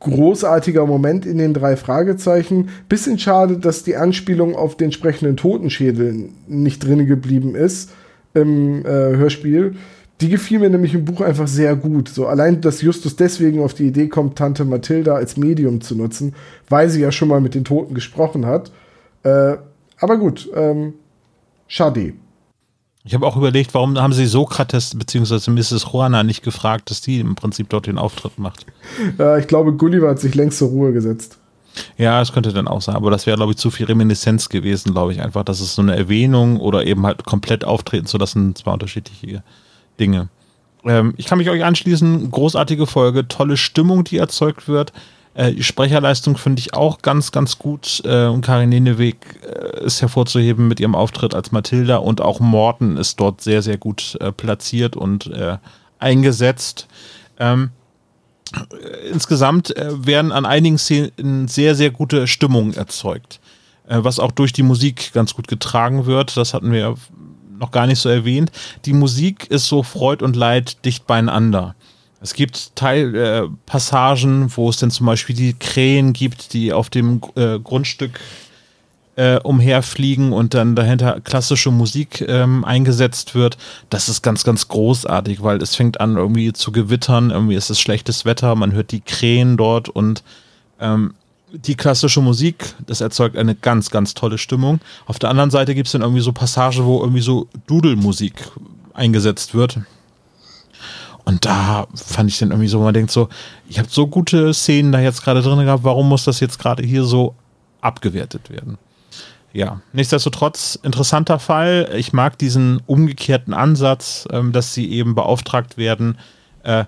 großartiger Moment in den drei Fragezeichen. Bisschen schade, dass die Anspielung auf den sprechenden Totenschädel nicht drin geblieben ist im äh, Hörspiel. Die gefiel mir nämlich im Buch einfach sehr gut. So allein, dass Justus deswegen auf die Idee kommt, Tante Mathilda als Medium zu nutzen, weil sie ja schon mal mit den Toten gesprochen hat. Äh, aber gut, ähm, schade. Ich habe auch überlegt, warum haben sie Sokrates bzw. Mrs. Juana nicht gefragt, dass die im Prinzip dort den Auftritt macht. Ja, ich glaube, Gulliver hat sich längst zur Ruhe gesetzt. Ja, das könnte dann auch sein, aber das wäre, glaube ich, zu viel Reminiszenz gewesen, glaube ich, einfach, dass es so eine Erwähnung oder eben halt komplett auftreten zu lassen, zwei unterschiedliche Dinge. Ähm, ich kann mich euch anschließen, großartige Folge, tolle Stimmung, die erzeugt wird. Äh, die Sprecherleistung finde ich auch ganz, ganz gut. Äh, und Karin Leneweg äh, ist hervorzuheben mit ihrem Auftritt als Mathilda und auch Morten ist dort sehr, sehr gut äh, platziert und äh, eingesetzt. Ähm, insgesamt äh, werden an einigen Szenen sehr, sehr gute Stimmungen erzeugt. was auch durch die Musik ganz gut getragen wird. Das hatten wir noch gar nicht so erwähnt. Die Musik ist so Freud und Leid dicht beieinander. Es gibt Teilpassagen, äh, wo es dann zum Beispiel die Krähen gibt, die auf dem äh, Grundstück äh, umherfliegen und dann dahinter klassische Musik ähm, eingesetzt wird. Das ist ganz, ganz großartig, weil es fängt an irgendwie zu gewittern, irgendwie ist es schlechtes Wetter, man hört die Krähen dort und ähm, die klassische Musik, das erzeugt eine ganz, ganz tolle Stimmung. Auf der anderen Seite gibt es dann irgendwie so Passagen, wo irgendwie so Dudelmusik eingesetzt wird. Und da fand ich dann irgendwie so, man denkt so, ich habe so gute Szenen da jetzt gerade drin gehabt, warum muss das jetzt gerade hier so abgewertet werden? Ja, nichtsdestotrotz, interessanter Fall. Ich mag diesen umgekehrten Ansatz, ähm, dass sie eben beauftragt werden, äh,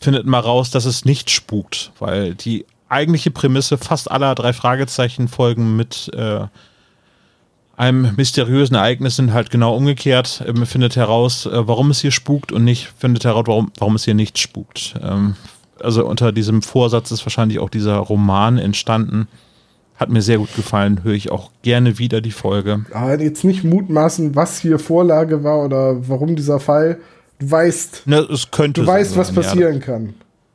findet mal raus, dass es nicht spukt, weil die eigentliche Prämisse fast aller drei Fragezeichen Folgen mit äh, einem mysteriösen Ereignis sind halt genau umgekehrt. Man findet heraus, äh, warum es hier spukt und nicht findet heraus, warum, warum es hier nicht spukt. Ähm, also unter diesem Vorsatz ist wahrscheinlich auch dieser Roman entstanden. Hat mir sehr gut gefallen, höre ich auch gerne wieder die Folge. Aber jetzt nicht mutmaßen, was hier Vorlage war oder warum dieser Fall. Du weißt, Na, es könnte du weißt, was passieren ja. kann.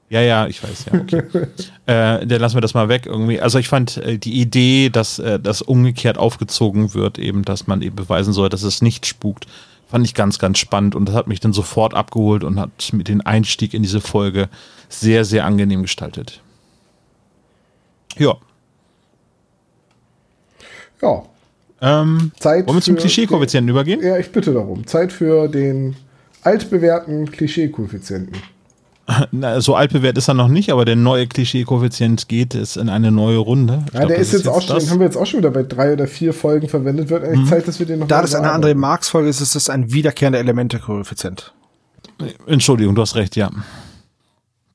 Ja, ja, ich weiß, ja. Okay. äh, dann lassen wir das mal weg irgendwie. Also ich fand äh, die Idee, dass äh, das umgekehrt aufgezogen wird, eben, dass man eben beweisen soll, dass es nicht spukt, fand ich ganz, ganz spannend und das hat mich dann sofort abgeholt und hat mit den Einstieg in diese Folge sehr, sehr angenehm gestaltet. Ja. Ja. Ähm, Zeit wollen wir zum Klischee-Koeffizienten übergehen? Ja, ich bitte darum. Zeit für den altbewährten Klischee-Koeffizienten. Na, so altbewährt ist er noch nicht, aber der neue Klischee-Koeffizient geht es in eine neue Runde. Ich ja, glaub, der ist jetzt, jetzt auch schon, den haben wir jetzt auch schon wieder bei drei oder vier Folgen verwendet. Wird eigentlich mhm. Zeit, dass wir den noch Da das eine andere Marx-Folge ist, ist das ein wiederkehrender Elemente-Koeffizient. Entschuldigung, du hast recht, ja.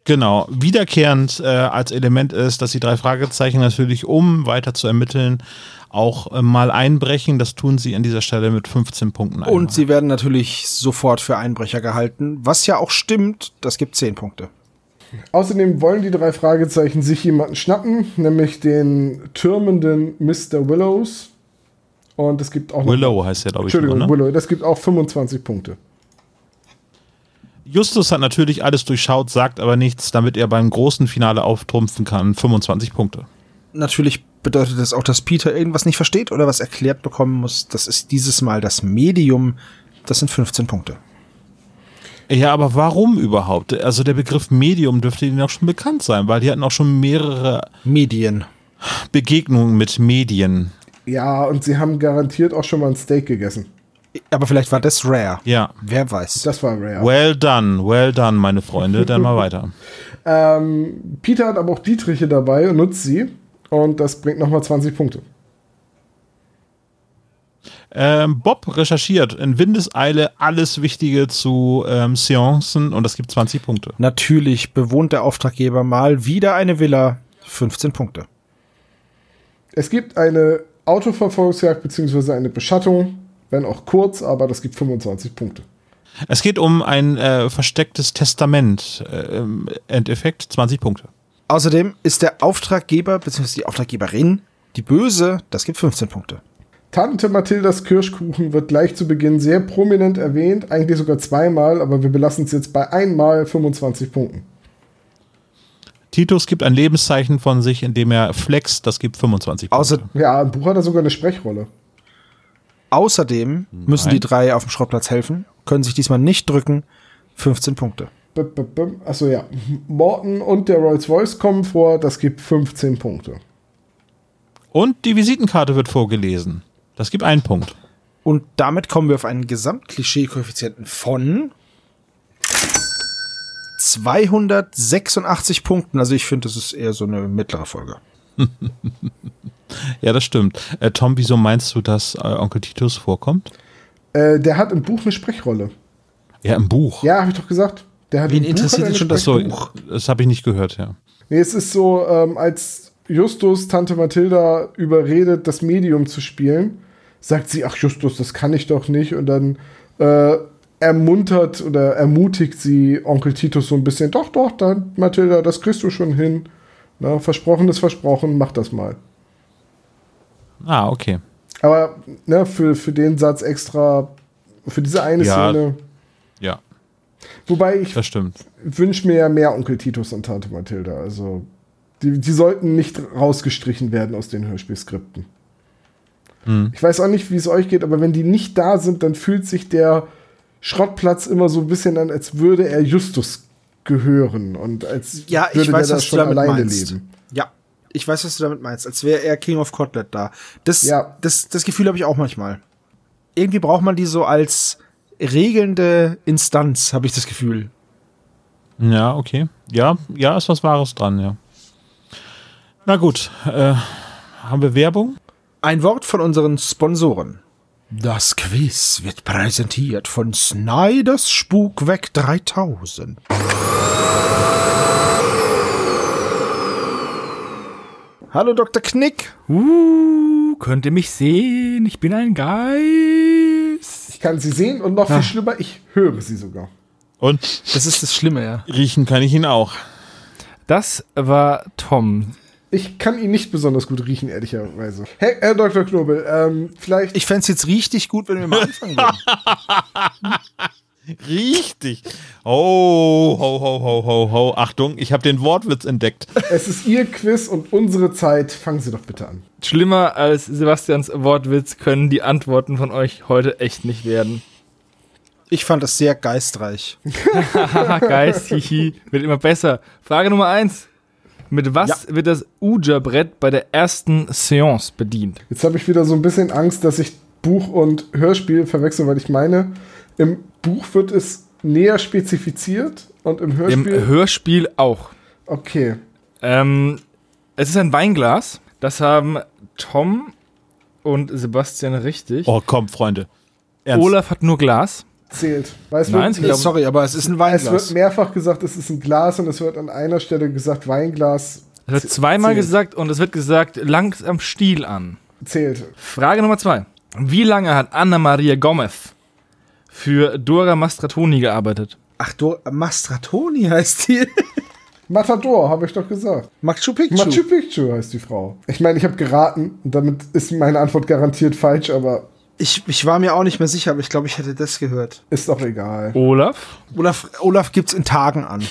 Genau, wiederkehrend äh, als Element ist, dass die drei Fragezeichen natürlich, um weiter zu ermitteln, auch äh, mal einbrechen. Das tun sie an dieser Stelle mit 15 Punkten. Einmal. Und sie werden natürlich sofort für Einbrecher gehalten, was ja auch stimmt. Das gibt 10 Punkte. Außerdem wollen die drei Fragezeichen sich jemanden schnappen, nämlich den türmenden Mr. Willows. Und es gibt auch. Willow heißt ja, glaube ich. Entschuldigung, ne? Willow. Das gibt auch 25 Punkte. Justus hat natürlich alles durchschaut, sagt aber nichts, damit er beim großen Finale auftrumpfen kann. 25 Punkte. Natürlich bedeutet das auch, dass Peter irgendwas nicht versteht oder was erklärt bekommen muss. Das ist dieses Mal das Medium. Das sind 15 Punkte. Ja, aber warum überhaupt? Also der Begriff Medium dürfte Ihnen auch schon bekannt sein, weil die hatten auch schon mehrere Medien. Begegnungen mit Medien. Ja, und sie haben garantiert auch schon mal ein Steak gegessen. Aber vielleicht war das rare. Ja. Wer weiß. Das war rare. Well done, well done, meine Freunde. Dann mal weiter. Ähm, Peter hat aber auch Dietriche dabei und nutzt sie. Und das bringt nochmal 20 Punkte. Ähm, Bob recherchiert in Windeseile alles Wichtige zu ähm, Seancen und das gibt 20 Punkte. Natürlich bewohnt der Auftraggeber mal wieder eine Villa. 15 Punkte. Es gibt eine Autoverfolgungsjagd bzw. eine Beschattung, wenn auch kurz, aber das gibt 25 Punkte. Es geht um ein äh, verstecktes Testament. Äh, Im Endeffekt 20 Punkte. Außerdem ist der Auftraggeber bzw. die Auftraggeberin die Böse. Das gibt 15 Punkte. Tante Mathildas Kirschkuchen wird gleich zu Beginn sehr prominent erwähnt, eigentlich sogar zweimal, aber wir belassen es jetzt bei einmal 25 Punkten. Titus gibt ein Lebenszeichen von sich, indem er flext. Das gibt 25 Punkte. Außer, Ja, im Buch hat er sogar eine Sprechrolle. außerdem müssen Nein. die drei auf dem Schrottplatz helfen, können sich diesmal nicht drücken. 15 Punkte. Achso, ja. Morton und der Rolls-Royce kommen vor, das gibt 15 Punkte. Und die Visitenkarte wird vorgelesen. Das gibt einen Punkt. Und damit kommen wir auf einen Gesamtklischee-Koeffizienten von 286 Punkten. Also ich finde, das ist eher so eine mittlere Folge. Ja, das stimmt. Äh, Tom, wieso meinst du, dass äh, Onkel Titus vorkommt? Äh, der hat im Buch eine Sprechrolle. Ja, im Buch. Ja, habe ich doch gesagt. Der hat Wen interessiert er denn schon das So, das habe ich nicht gehört, ja. Nee, es ist so, ähm, als Justus Tante Mathilda überredet, das Medium zu spielen, sagt sie, ach Justus, das kann ich doch nicht. Und dann äh, ermuntert oder ermutigt sie Onkel Titus so ein bisschen, doch, doch, dann, Mathilda, das kriegst du schon hin. Na, versprochen ist versprochen, mach das mal. Ah, okay. Aber ne, für, für den Satz extra, für diese eine Ja. Szene. Ja, Wobei ich das wünsche mir ja mehr Onkel Titus und Tante Mathilda. Also, die, die sollten nicht rausgestrichen werden aus den Hörspielskripten. Ich weiß auch nicht, wie es euch geht, aber wenn die nicht da sind, dann fühlt sich der Schrottplatz immer so ein bisschen an, als würde er Justus gehören und als Ja, ich würde weiß, der da was du schon alleine meinst. leben. Ja, ich weiß, was du damit meinst. Als wäre er King of Kotlet da. Das, Ja. das, das Gefühl habe ich auch manchmal. Irgendwie braucht man die so als regelnde Instanz, habe ich das Gefühl. Ja, okay. Ja, ja, ist was Wahres dran, ja. Na gut, äh, haben wir Werbung? Ein Wort von unseren Sponsoren. Das Quiz wird präsentiert von Snyders Spukweg 3000. Hallo Dr. Knick. Uh, könnt ihr mich sehen? Ich bin ein Geist. Ich kann sie sehen und noch viel schlimmer, ich höre sie sogar. Und Das ist das Schlimme, ja. riechen kann ich ihn auch. Das war Tom. Ich kann ihn nicht besonders gut riechen, ehrlicherweise. Hey, Herr Dr. Knobel, ähm, vielleicht. Ich fände jetzt richtig gut, wenn wir mal anfangen würden. Richtig. Oh, ho, ho, ho, ho, ho. Achtung, ich habe den Wortwitz entdeckt. es ist Ihr Quiz und unsere Zeit. Fangen Sie doch bitte an. Schlimmer als Sebastians Wortwitz können die Antworten von euch heute echt nicht werden. Ich fand das sehr geistreich. Geist, hihi. Wird immer besser. Frage Nummer eins. Mit was wird das Uja-Brett bei der ersten Seance bedient? Jetzt habe ich wieder so ein bisschen Angst, dass ich Buch und Hörspiel verwechsel, weil ich meine, im Buch wird es näher spezifiziert und im Im Hörspiel. Hörspiel auch. okay. Ähm, es ist ein Weinglas. Das haben Tom und Sebastian richtig. Oh, komm, Freunde. Ernst. Olaf hat nur Glas. Zählt. Weil es Nein, wird, glaub- Sorry, aber es ist ein es Weinglas. wird mehrfach gesagt, es ist ein Glas und es wird an einer Stelle gesagt, Weinglas Es wird zweimal zählt. gesagt und es wird gesagt, langs am Stiel an. zählt. Frage Nummer zwei. Wie lange hat Anna Maria Gomez für Dora Mastratoni gearbeitet? Ach, du, Mastratoni heißt die. Matador, habe ich doch gesagt. Machu Picchu. Machu Picchu heißt die Frau. Ich meine, ich habe geraten und damit ist meine Antwort garantiert falsch, aber Ich, ich war mir auch nicht mehr sicher, aber ich glaube, ich hätte das gehört. ist doch egal. Olaf Olaf, Olaf gibt's in Tagen an.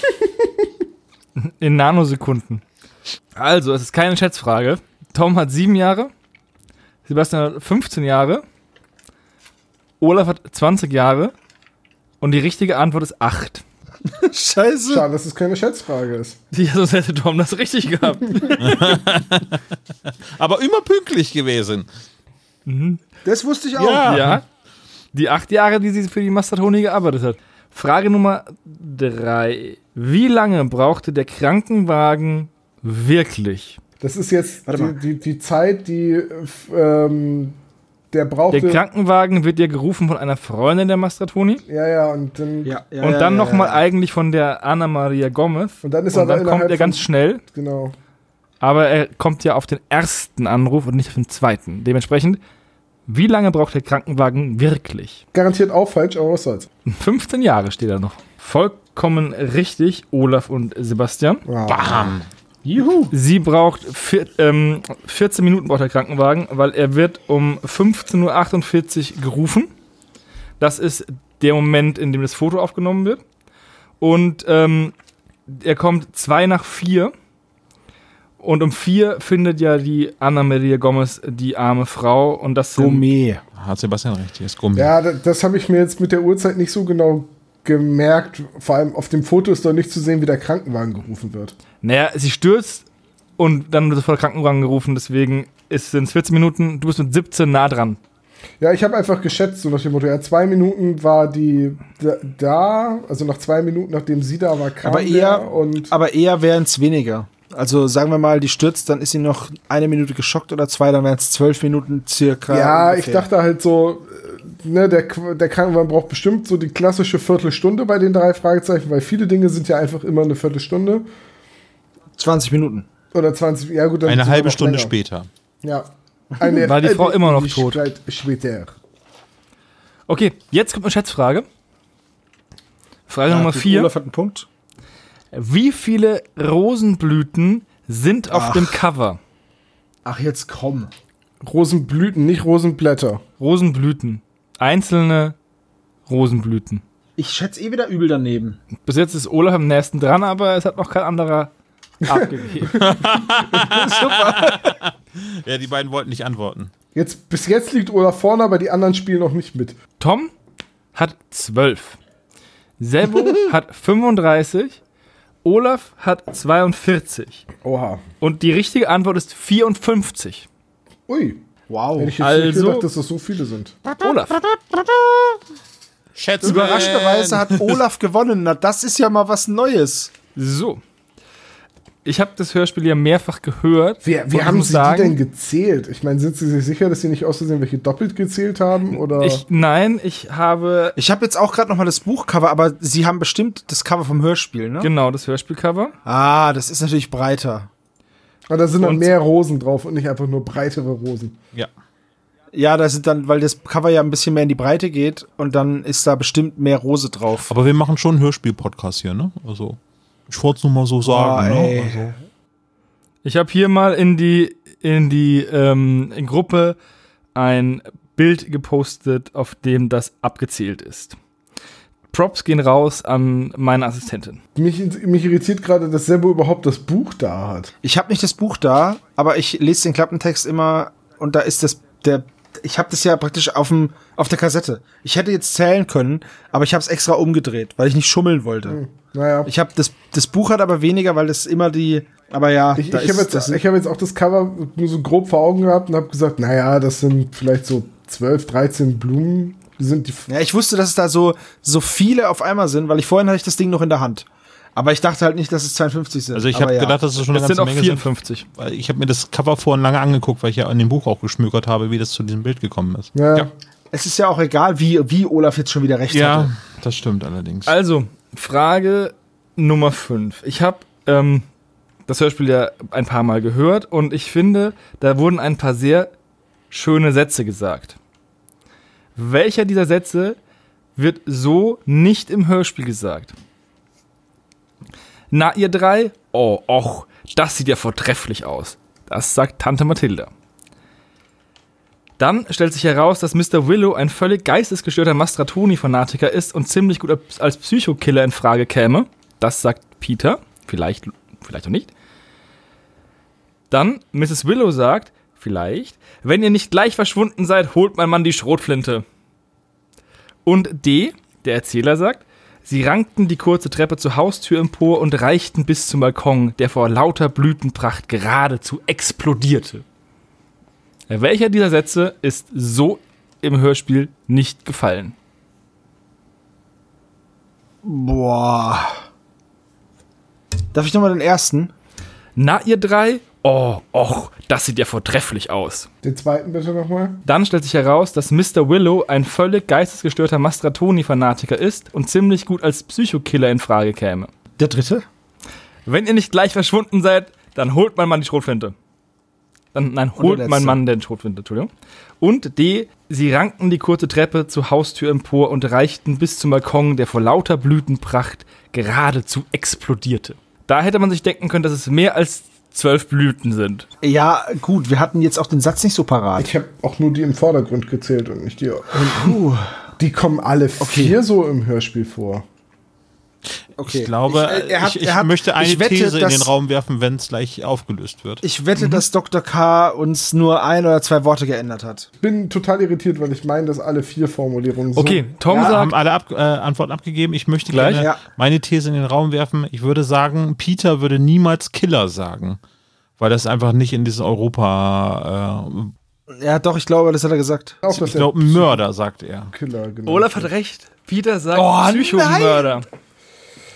in Nanosekunden. Also, es ist keine Schätzfrage. Tom hat sieben Jahre, Sebastian hat 15 Jahre, Olaf hat 20 Jahre und die richtige Antwort ist 8. Scheiße. Schade, dass es keine Schätzfrage ist. Ja, sonst hätte Tom das richtig gehabt. Aber immer pünktlich gewesen. Das wusste ich auch. Ja. Ja. Die acht Jahre, die sie für die Mastratoni gearbeitet hat. Frage Nummer drei. Wie lange brauchte der Krankenwagen wirklich? Das ist jetzt die, die, die Zeit, die äh, ähm, der brauchte. Der Krankenwagen wird ja gerufen von einer Freundin der Mastratoni. ja, ja, und dann, Ja, ja, und dann ja, nochmal ja. eigentlich von der Anna Maria Gomez. Und dann ist und aber dann kommt er ganz schnell, genau. aber er kommt ja auf den ersten Anruf und nicht auf den zweiten. Dementsprechend, wie lange braucht der Krankenwagen wirklich? Garantiert auch falsch, aber was soll's. 15 Jahre steht da noch. Vollkommen richtig, Olaf und Sebastian. Bam. Juhu. Sie braucht vier, ähm, 14 Minuten braucht der Krankenwagen, weil er wird um 15.48 Uhr gerufen. Das ist der Moment, in dem das Foto aufgenommen wird. Und ähm, er kommt zwei nach vier. Und um vier findet ja die Anna Maria Gomez die arme Frau. Und das sind Gourmet. Hat Sebastian recht, hier ist Gummi. Ja, das, das habe ich mir jetzt mit der Uhrzeit nicht so genau gemerkt. Vor allem auf dem Foto ist doch nicht zu sehen, wie der Krankenwagen gerufen wird. Naja, sie stürzt und dann wird sofort der Krankenwagen gerufen. Deswegen sind es 14 Minuten. Du bist mit 17 nah dran. Ja, ich habe einfach geschätzt, so nach dem Motto, ja, zwei Minuten war die da- also nach zwei Minuten, nachdem sie da war, kam Aber eher, und aber eher wären es weniger. Also sagen wir mal, die stürzt, dann ist sie noch eine Minute geschockt oder zwei, dann wären es zwölf Minuten circa. ja, ich ungefähr. dachte halt so, ne, der, der Krankenwagen braucht bestimmt so die klassische Viertelstunde bei den drei Fragezeichen, weil viele Dinge sind ja einfach immer eine Viertelstunde 20 Minuten. oder 20, ja gut. dann Eine halbe Stunde länger. später. Ja. Eine, War die Frau immer noch tot? Später. Okay, jetzt kommt eine Schätzfrage. Frage Nummer gut, 4. Olaf hat einen Punkt. Wie viele Rosenblüten sind auf Ach. dem Cover? Ach, jetzt komm. Rosenblüten, nicht Rosenblätter. Rosenblüten. Einzelne Rosenblüten. Ich schätze eh wieder übel daneben. Bis jetzt ist Olaf am nächsten dran, aber es hat noch kein anderer abgegeben. Ja, die beiden wollten nicht antworten. Jetzt, bis jetzt liegt Olaf vorne, aber die anderen spielen noch nicht mit. Tom hat 12. Sebo hat 35. Olaf hat 42. Oha. Und die richtige Antwort ist 54. Ui. Wow. Hätte ich jetzt nicht Also- gedacht, dass das so viele sind. Olaf. Schätze. Überraschenderweise hat Olaf gewonnen. Na, das ist ja mal was Neues. So. Ich habe das Hörspiel ja mehrfach gehört. Wie, wie haben sie sagen, die denn gezählt? Ich meine, sind sie sich sicher, dass sie nicht aus Versehen welche doppelt gezählt haben? Oder? Ich, nein, ich habe Ich habe jetzt auch gerade noch mal das Buchcover, aber sie haben bestimmt das Cover vom Hörspiel, ne? genau das Hörspielcover. Ah, das ist natürlich breiter. Aber da sind dann Und- mehr Rosen drauf und nicht einfach nur breitere Rosen. Ja. Ja, da sind dann, weil das Cover ja ein bisschen mehr in die Breite geht und dann ist da bestimmt mehr Rose drauf. Aber wir machen schon einen Hörspiel-Podcast hier, ne? Also, ich wollte es nur mal so sagen, ey. ne? Also, Ich habe hier mal in die in die ähm, in Gruppe ein Bild gepostet, auf dem das abgezählt ist. Props gehen raus an meine Assistentin. Mich, mich irritiert gerade, dass Sebo überhaupt das Buch da hat. Ich habe nicht das Buch da, aber ich lese den Klappentext immer und da ist das der ich habe das ja praktisch auf dem auf der Kassette. Ich hätte jetzt zählen können, aber ich habe es extra umgedreht, weil ich nicht schummeln wollte. Naja. Ich habe das das Buch hat aber weniger, weil das immer die aber ja, Ich, ich habe jetzt, ich hab jetzt auch das Cover nur so grob vor Augen gehabt und habe gesagt, naja, das sind vielleicht so 12, 13 Blumen. Sind die. Ja, ich wusste, dass es da so, so viele auf einmal sind, weil ich vorhin hatte ich das Ding noch in der Hand. Aber ich dachte halt nicht, dass es 52 sind. also ich habe ja. gedacht, dass es schon eine Das sind ganze auch Menge 54. sind. Weil ich habe mir das Cover vorhin lange angeguckt, weil ich ja an dem Buch auch geschmökert habe, wie das zu diesem Bild gekommen ist. Ja, Ja. Es ist ja auch egal, wie, wie Olaf jetzt schon wieder recht Ja, hatte. das stimmt allerdings. Also, Frage Nummer 5. Ich habe ähm, das Hörspiel ja ein paar Mal gehört und ich finde, da wurden ein paar sehr schöne Sätze gesagt. Welcher dieser Sätze wird so nicht im Hörspiel gesagt? Na, ihr drei? Oh, och, das sieht ja vortrefflich aus. Das sagt Tante Mathilda. Dann stellt sich heraus, dass Mr. Willow ein völlig geistesgestörter Mastratoni-Fanatiker ist und ziemlich gut als Psychokiller in Frage käme. Das sagt Peter. Vielleicht, vielleicht auch nicht. Dann Mrs. Willow sagt, vielleicht, wenn ihr nicht gleich verschwunden seid, holt mein Mann die Schrotflinte. Und D, der Erzähler sagt, sie rankten die kurze Treppe zur Haustür empor und reichten bis zum Balkon, der vor lauter Blütenpracht geradezu explodierte. Welcher dieser Sätze ist so im Hörspiel nicht gefallen? Boah. Darf ich nochmal den ersten? Na, ihr drei? Oh, och, das sieht ja vortrefflich aus. Den zweiten bitte nochmal. Dann stellt sich heraus, dass Mr. Willow ein völlig geistesgestörter Mastratoni-Fanatiker ist und ziemlich gut als Psychokiller in Frage käme. Der dritte? Wenn ihr nicht gleich verschwunden seid, dann holt mein Mann die Schrotflinte. Dann, nein, holt mein Mann den Schrotflinte, Entschuldigung. Und D, sie rankten die kurze Treppe zur Haustür empor und reichten bis zum Balkon, der vor lauter Blütenpracht geradezu explodierte. Da hätte man sich denken können, dass es mehr als zwölf Blüten sind. Ja, gut, wir hatten jetzt auch den Satz nicht so parat. Ich habe auch nur die im Vordergrund gezählt und nicht die. Die kommen alle vier so im Hörspiel vor. Okay. Ich glaube, Ich, ich, äh, er hat- ich er hat- möchte eine ich wette, These in den Raum werfen, wenn es gleich aufgelöst wird. Ich wette, dass Dr. K. uns nur ein oder zwei Worte geändert hat. Bin total irritiert, weil ich meine, dass alle vier Formulierungen so. Okay, Tom Ja, sagt, haben alle ab, äh, Antworten abgegeben. Ich möchte Gleich? gerne Ja. meine These in den Raum werfen. Ich würde sagen, Peter würde niemals Killer sagen, weil das einfach nicht in diesem Europa. Äh, Ja, doch, ich glaube, das hat er gesagt. Auch, ich glaube, er Mörder sagt er. Killer genau. Olaf hat recht. Peter sagt Oh, Psychomörder.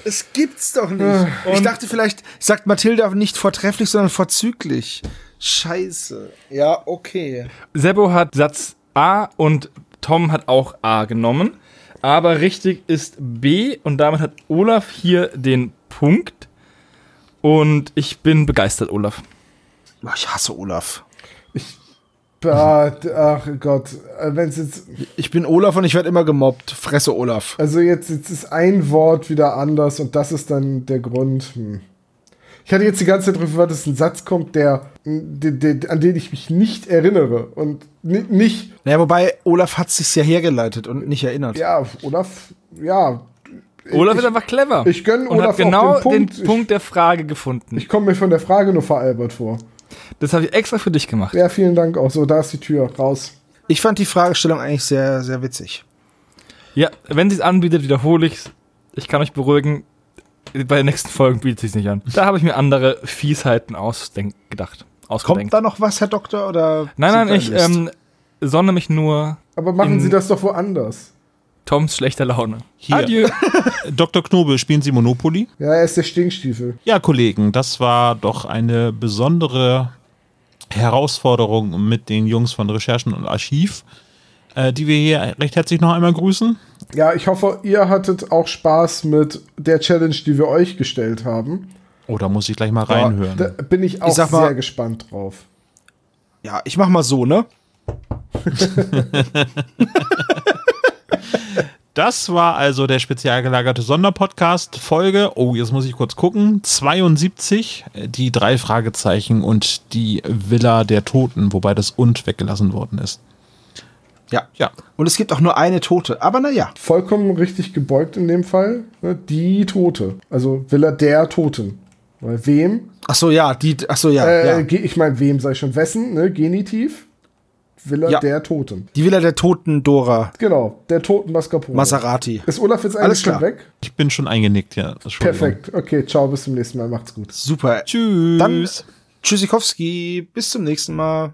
Es gibt's doch nicht. ich dachte vielleicht, sagt Mathilda nicht vortrefflich, sondern vorzüglich. Scheiße. Ja, okay. Sebo hat Satz A und Tom hat auch A genommen. Aber richtig ist B und damit hat Olaf hier den Punkt. Und ich bin begeistert, Olaf. Ich hasse Olaf. Ah, d- ach Gott, wenn es jetzt, Ich bin Olaf und ich werde immer gemobbt. Fresse Olaf. also jetzt, jetzt ist ein Wort wieder anders und das ist dann der Grund. Hm. Ich hatte jetzt die ganze Zeit darauf dass ein Satz kommt, der, der, der, an den ich mich nicht erinnere und ni- nicht, Naja, wobei Olaf hat sich's ja hergeleitet und nicht erinnert. ja, Olaf, ja. Olaf ich, ist einfach clever. ich gönn und Olaf hat genau auch den Punkt. den Punkt der Frage gefunden. Ich komme mir von der Frage nur veralbert vor. Das habe ich extra für dich gemacht. Ja, vielen Dank auch. So, da ist die Tür. Raus. Ich fand die Fragestellung eigentlich sehr, sehr witzig. Ja, wenn sie es anbietet, wiederhole ich Ich kann euch beruhigen, bei den nächsten Folgen bietet es sich nicht an. Da habe ich mir andere Fiesheiten ausdenk gedacht. Kommt da noch was, Herr Doktor? Oder Nein, nein, ich ähm, sonne mich nur Aber machen Sie das doch woanders. Toms schlechter Laune. Hier. Adieu. Dr. Knobel, spielen Sie Monopoly? Ja, er ist der Stinkstiefel. Ja, Kollegen, das war doch eine besondere Herausforderung mit den Jungs von Recherchen und Archiv, äh, die wir hier recht herzlich noch einmal grüßen. Ja, ich hoffe, ihr hattet auch Spaß mit der Challenge, die wir euch gestellt haben. Oh, da muss ich gleich mal reinhören. Da bin ich auch mal- sehr gespannt drauf. Ja, ich mach mal so, ne? Das war also der spezial gelagerte Sonderpodcast Folge. Oh, jetzt muss ich kurz gucken. 72, äh, die drei Fragezeichen und die Villa der Toten, wobei das und weggelassen worden ist. Ja. Ja. Und es gibt auch nur eine Tote. Aber naja. Vollkommen richtig gebeugt in dem Fall. Ne? Die Tote. Also Villa der Toten. Weil wem? Ach so, ja, die, ach so, ja, Äh, ja. Ich meine, wem sei schon wessen? Ne? Genitiv. Villa Ja. der Toten. Die Villa der Toten Dora Genau, der Toten Mascarpone. Maserati. Ist Olaf jetzt Alles eigentlich schon klar. weg? Ich bin schon eingenickt, ja. Perfekt. Okay, ciao, bis zum nächsten Mal. Macht's gut. Super. Tschüss. Dann Tschüssikowski. Bis zum nächsten Mal.